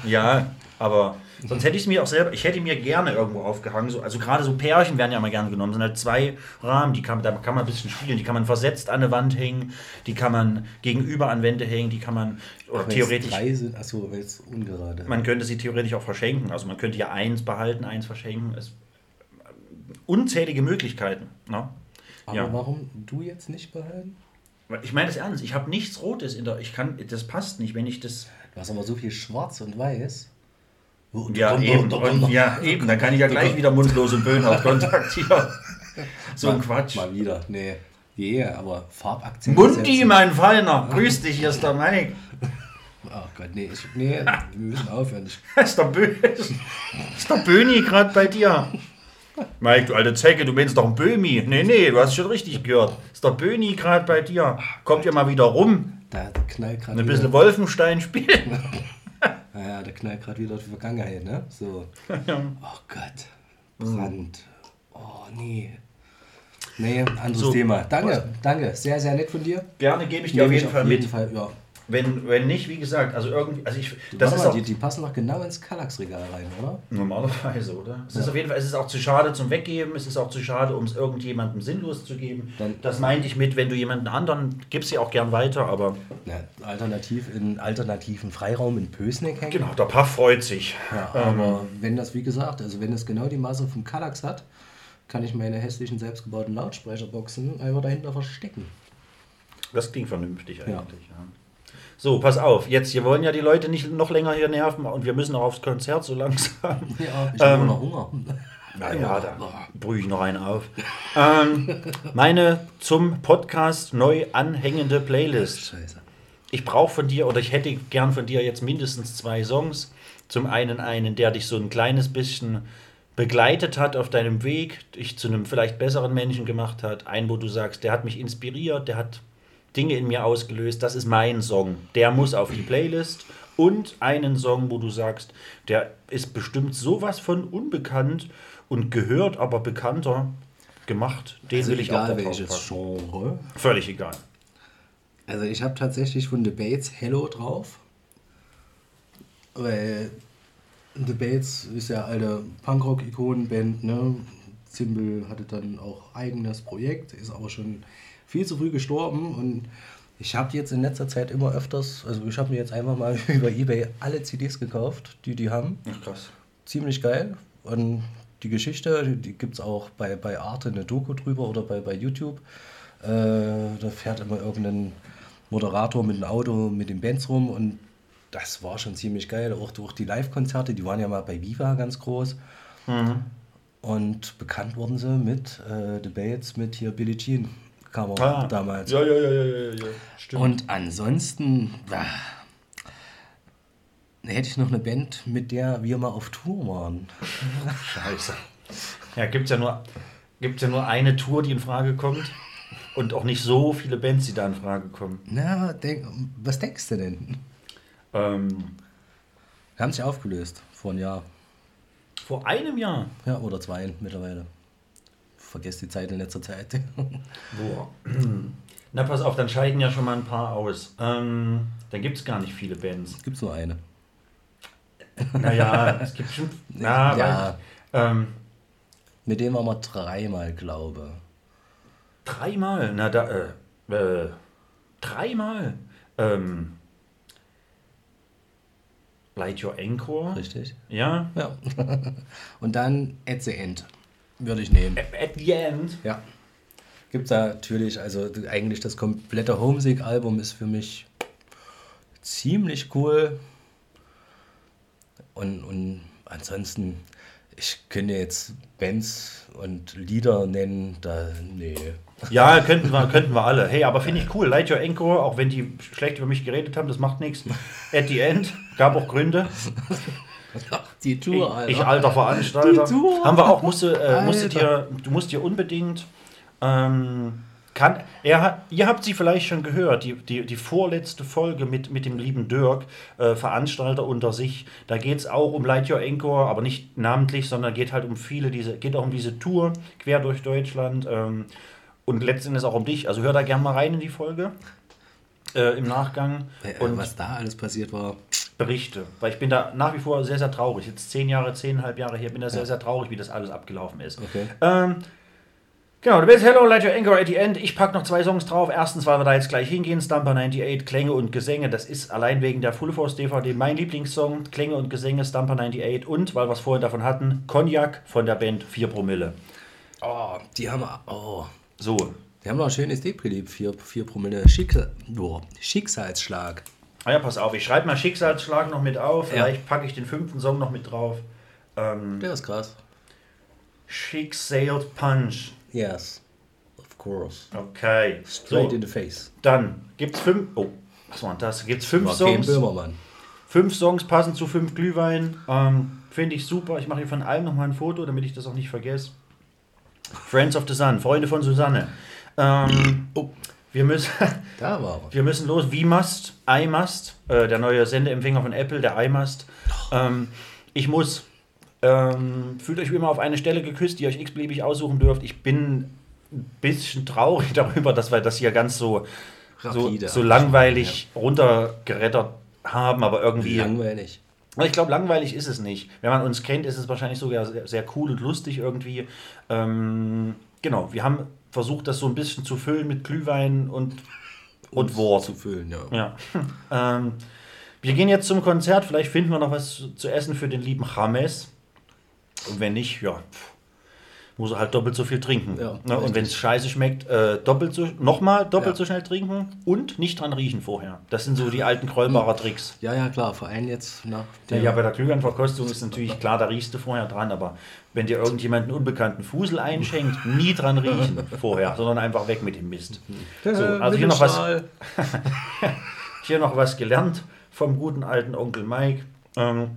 Ja, aber sonst hätte ich es mir auch selber, ich hätte mir gerne irgendwo aufgehangen. So, also gerade so Pärchen werden ja immer gerne genommen. Das sind halt zwei Rahmen, die kann, da kann man ein bisschen spielen. Die kann man versetzt an eine Wand hängen, die kann man gegenüber an Wände hängen, die kann man, oder Weil's theoretisch, Drei sind, achso, weil es ungerade man könnte sie theoretisch auch verschenken. Also man könnte ja eins behalten, eins verschenken. Es, unzählige Möglichkeiten. Ne? Aber ja. warum du jetzt nicht behalten? Ich meine das ernst, ich habe nichts Rotes in der, ich kann, das passt nicht, wenn ich das... Du hast aber so viel schwarz und weiß. Und Ja, drunter- eben, drunter- und, ja, eben, dann kann ich ja gleich wieder mundlos und Böhnhardt kontaktieren. [laughs] So ein Quatsch. Mal wieder. Nee. Yeah, aber Farbakzent. Mundi, mein Feiner, grüß dich, hier ist der Mike. [laughs] Oh Gott, nee, ich, nee, wir müssen aufhören. [laughs] Ist der, Bö ist der Böni gerade bei dir? Mike, du alte Zecke, du meinst doch ein Bömi. Nee, nee, du hast schon richtig gehört. Ist der Böni gerade bei dir? Kommt ja mal wieder rum. da knallt gerade Ein wieder. bisschen Wolfenstein spielen. [laughs] Naja, da knallt gerade wieder die Vergangenheit, ne? So. Oh Gott. Brand. Oh nee. Nee, anderes So. Thema. Danke, danke. Sehr, sehr nett von dir. Gerne gebe ich dir auf jeden Fall mit. Fall, ja. Wenn, wenn nicht, wie gesagt, also irgendwie, also ich, das ist mal, auch, die, die passen doch genau ins Kallax-Regal rein, oder? Normalerweise, oder? Es ist auf jeden Fall, es ist auch zu schade zum Weggeben, es ist auch zu schade, um es irgendjemandem sinnlos zu geben. Dann- das meinte ich mit, wenn du jemanden anderen gibst, sie auch gern weiter, aber Ja, alternativ in alternativen Freiraum in Pösneck hängen. genau, der Paff freut sich. Ja, aber wenn das, wie gesagt, also wenn das genau die Masse vom Kallax hat, kann ich meine hässlichen selbstgebauten Lautsprecherboxen einfach dahinter verstecken. Das klingt vernünftig eigentlich. Ja. Ja. So, pass auf, jetzt, wir wollen ja die Leute nicht noch länger hier nerven und wir müssen auch aufs Konzert so langsam. [laughs] Ja, ich habe Ähm, noch Hunger. Naja, da brühe ich noch einen auf. ähm, meine zum Podcast neu anhängende Playlist. Scheiße. Ich brauche von dir oder ich hätte gern von dir jetzt mindestens zwei Songs. Zum einen einen, der dich so ein kleines bisschen begleitet hat auf deinem Weg, dich zu einem vielleicht besseren Menschen gemacht hat. Einen, wo du sagst, der hat mich inspiriert, der hat Dinge in mir ausgelöst. Das ist mein Song. Der muss auf die Playlist. Und einen Song, wo du sagst, der ist bestimmt sowas von unbekannt und gehört aber bekannter gemacht. Den Also will ich auch egal drauf welches. Genre. Völlig egal. Also ich habe tatsächlich von The Bates Hello drauf. Weil The Bates ist ja eine Punkrock-Ikonenband, ne? Zimbel hatte dann auch eigenes Projekt, ist aber schon viel zu früh gestorben und ich habe jetzt in letzter Zeit immer öfters, also ich habe mir jetzt einfach mal [laughs] über Ebay alle CDs gekauft, die die haben. Ach, krass. Ziemlich geil. Und die Geschichte, die, die gibt es auch bei, bei Arte eine Doku drüber oder bei, bei YouTube. Äh, da fährt immer irgendein Moderator mit dem Auto mit den Bands rum und das war schon ziemlich geil. Auch durch die Live-Konzerte, die waren ja mal bei Viva ganz groß. Und bekannt wurden sie mit äh, Debates mit hier Billie Jean Cover damals. Ah. Ja, ja, ja, ja, ja, ja. Stimmt. Und ansonsten ah, hätte ich noch eine Band, mit der wir mal auf Tour waren. [laughs] Scheiße. Ja, gibt es ja, nur- gibt's ja nur eine Tour, die in Frage kommt. Und auch nicht so viele Bands, die da in Frage kommen. Na, denk, was denkst du denn? Ähm, Wir haben sich aufgelöst vor einem Jahr. vor einem Jahr. Ja, oder zwei mittlerweile. Vergesst die Zeit in letzter Zeit. [laughs] Boah. [clears throat] Na, pass auf, dann scheiden ja schon mal ein paar aus. Ähm, dann gibt es gar nicht viele Bands. Gibt's nur eine. Naja, es gibt schon. [laughs] Na, Ja. ich. Ähm, Mit dem waren wir dreimal, glaube dreimal. Na, da. Äh, äh, dreimal. Ähm, Light Your Anchor. Richtig. Ja. Ja. [laughs] Und dann At the End würde ich nehmen. At the End. Ja. Gibt da natürlich, also eigentlich das komplette Homesick-Album ist für mich ziemlich cool. Und, und ansonsten, ich könnte jetzt Bands und Lieder nennen, da, nee. Ja, könnten wir, könnten wir alle. Hey, aber finde ich cool. Light Your Anchor, auch wenn die schlecht über mich geredet haben, das macht nichts. At the End, gab auch Gründe. [laughs] Die Ich, Tour, ich alter Veranstalter. Die Tour. Haben wir auch, musste, äh, musstet Alter. ihr, du musst dir unbedingt, ähm, kann, er ihr habt sie vielleicht schon gehört, die, die, die vorletzte Folge mit, mit dem lieben Dirk, äh, Veranstalter unter sich. Da geht es auch um Light Your Anchor, aber nicht namentlich, sondern geht halt um viele, diese, geht auch um diese Tour quer durch Deutschland. Ähm, und letztendlich auch um dich. Also hör da gerne mal rein in die Folge. Äh, Im Nachgang. Äh, Und was da alles passiert war. Berichte. Weil ich bin da nach wie vor sehr, sehr traurig. Jetzt zehn Jahre, zehneinhalb Jahre her, bin da sehr, sehr traurig, wie das alles abgelaufen ist. Okay. Ähm, genau, du bist Hello, Light Your Anchor at the End. Ich packe noch zwei Songs drauf. Erstens, weil wir da jetzt gleich hingehen, Stumper 98, Klänge und Gesänge. Das ist allein wegen der Full Force DVD mein Lieblingssong. Klänge und Gesänge, Stumper 98. Und, weil wir es vorhin davon hatten, Cognac von der Band 4 Promille. Oh, die haben, oh, So, die haben noch ein schönes Depri-Lied, 4, 4 Promille Schicksal, boah, Schicksalsschlag. ah ja, pass auf, ich schreibe mal Schicksalsschlag noch mit auf. Ja. Vielleicht packe ich den fünften Song noch mit drauf. Ähm, Der ist krass. Schicksal Punch. Yes, of course. Okay. Straight So. in the face. Dann gibt's fünf. Oh, was war das? Gibt's fünf War kein Songs. Böhmermann. Fünf Songs passen zu fünf Glühwein. Ähm, Finde ich super. Ich mache hier von allem nochmal ein Foto, damit ich das auch nicht vergesse. Friends of the Sun, Freunde von Susanne. Ähm, Oh, wir, müssen, [laughs] da war wir müssen los. Wie Must, I Must, äh, der neue Sendeempfänger von Apple, der I Must. Ähm, ich muss. Ähm, fühlt euch wie immer auf eine Stelle geküsst, die ihr euch x-beliebig aussuchen dürft. Ich bin ein bisschen traurig [laughs] darüber, dass wir das hier ganz so, so, Rapide so langweilig runtergerettert haben, aber irgendwie. Langweilig. Aber Ich glaube, langweilig ist es nicht. Wenn man uns kennt, ist es wahrscheinlich sogar sehr, sehr cool und lustig irgendwie. Ähm, genau, wir haben versucht, das so ein bisschen zu füllen mit Glühwein und, und Wort. Zu füllen, ja. Ja. [laughs] ähm, wir gehen jetzt zum Konzert. Vielleicht finden wir noch was zu, essen für den lieben James. Und wenn nicht, ja, pff, muss er halt doppelt so viel trinken. Ja, ne? Und wenn es scheiße schmeckt, äh, doppelt so, nochmal doppelt Ja. so schnell trinken und nicht dran riechen vorher. Das sind so die alten Krollbarer Tricks. Ja, ja, klar. Vor allem jetzt nach Ja, der ja, bei der Glühweinverkostung ist natürlich klar, da riechst du vorher dran, aber wenn dir irgendjemand einen unbekannten Fusel einschenkt, nie dran riechen [laughs] vorher, sondern einfach weg mit dem Mist. So, also hier noch was, [laughs] hier noch was gelernt vom guten alten Onkel Mike. Ähm,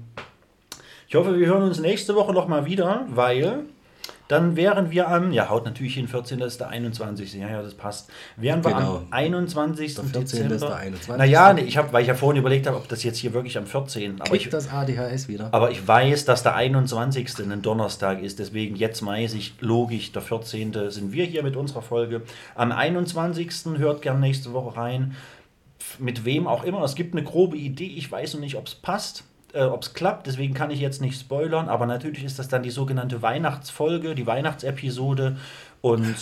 ich hoffe, wir hören uns nächste Woche noch mal wieder, weil dann wären wir am, ja, haut natürlich hin, 14. ist der 21. Ja, ja, das passt. Wären wir Genau. am 21. Der 14. Dezember. ist der 21.. Naja, nee, ich hab, weil ich ja vorhin überlegt habe, ob das jetzt hier wirklich am 14. Aber ich, Kriegt das ADHS wieder. aber ich weiß, dass der 21. ein Donnerstag ist, deswegen jetzt weiß ich, logisch, der 14. sind wir hier mit unserer Folge. Am 21. hört gern nächste Woche rein. Mit wem auch immer. Es gibt eine grobe Idee. Ich weiß noch nicht, ob es passt, äh, ob es klappt. Deswegen kann ich jetzt nicht spoilern. Aber natürlich ist das dann die sogenannte Weihnachtsfolge, die Weihnachtsepisode. Und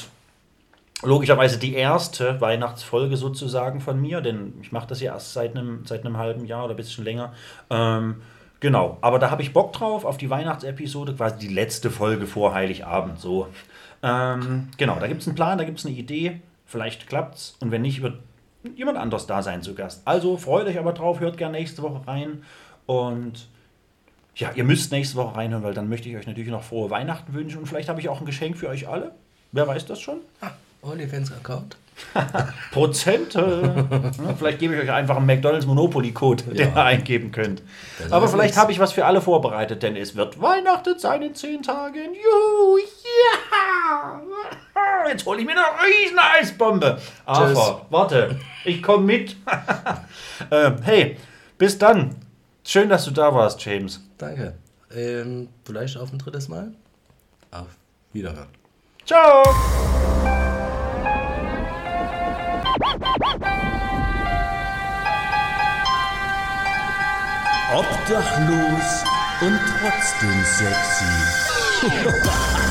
logischerweise die erste Weihnachtsfolge sozusagen von mir, denn ich mache das ja erst seit einem, seit halben Jahr oder ein bisschen länger. Ähm, genau, aber da habe ich Bock drauf, auf die Weihnachtsepisode, quasi die letzte Folge vor Heiligabend. So. Ähm, genau, da gibt es einen Plan, da gibt es eine Idee, vielleicht klappt's und wenn nicht, wird jemand anders da sein zu Gast. Also freut euch aber drauf, hört gerne nächste Woche rein und ja, ihr müsst nächste Woche reinhören, weil dann möchte ich euch natürlich noch frohe Weihnachten wünschen und vielleicht habe ich auch ein Geschenk für euch alle. Wer weiß das schon? OnlyFans-Account. [laughs] Prozente. Ja, vielleicht gebe ich euch einfach einen McDonalds Monopoly-Code, den ihr eingeben könnt. Das Aber vielleicht habe ich was für alle vorbereitet, denn es wird Weihnachten sein in zehn Tagen. Juhu, ja! [laughs] Jetzt hole ich mir eine riesen Eisbombe. Aber, warte, ich komme mit. [laughs] ähm, hey, bis dann. Schön, dass du da warst, James. Danke. Ähm, vielleicht auf ein drittes Mal. Auf Wiederhören. Ciao! Obdachlos und trotzdem sexy. [laughs]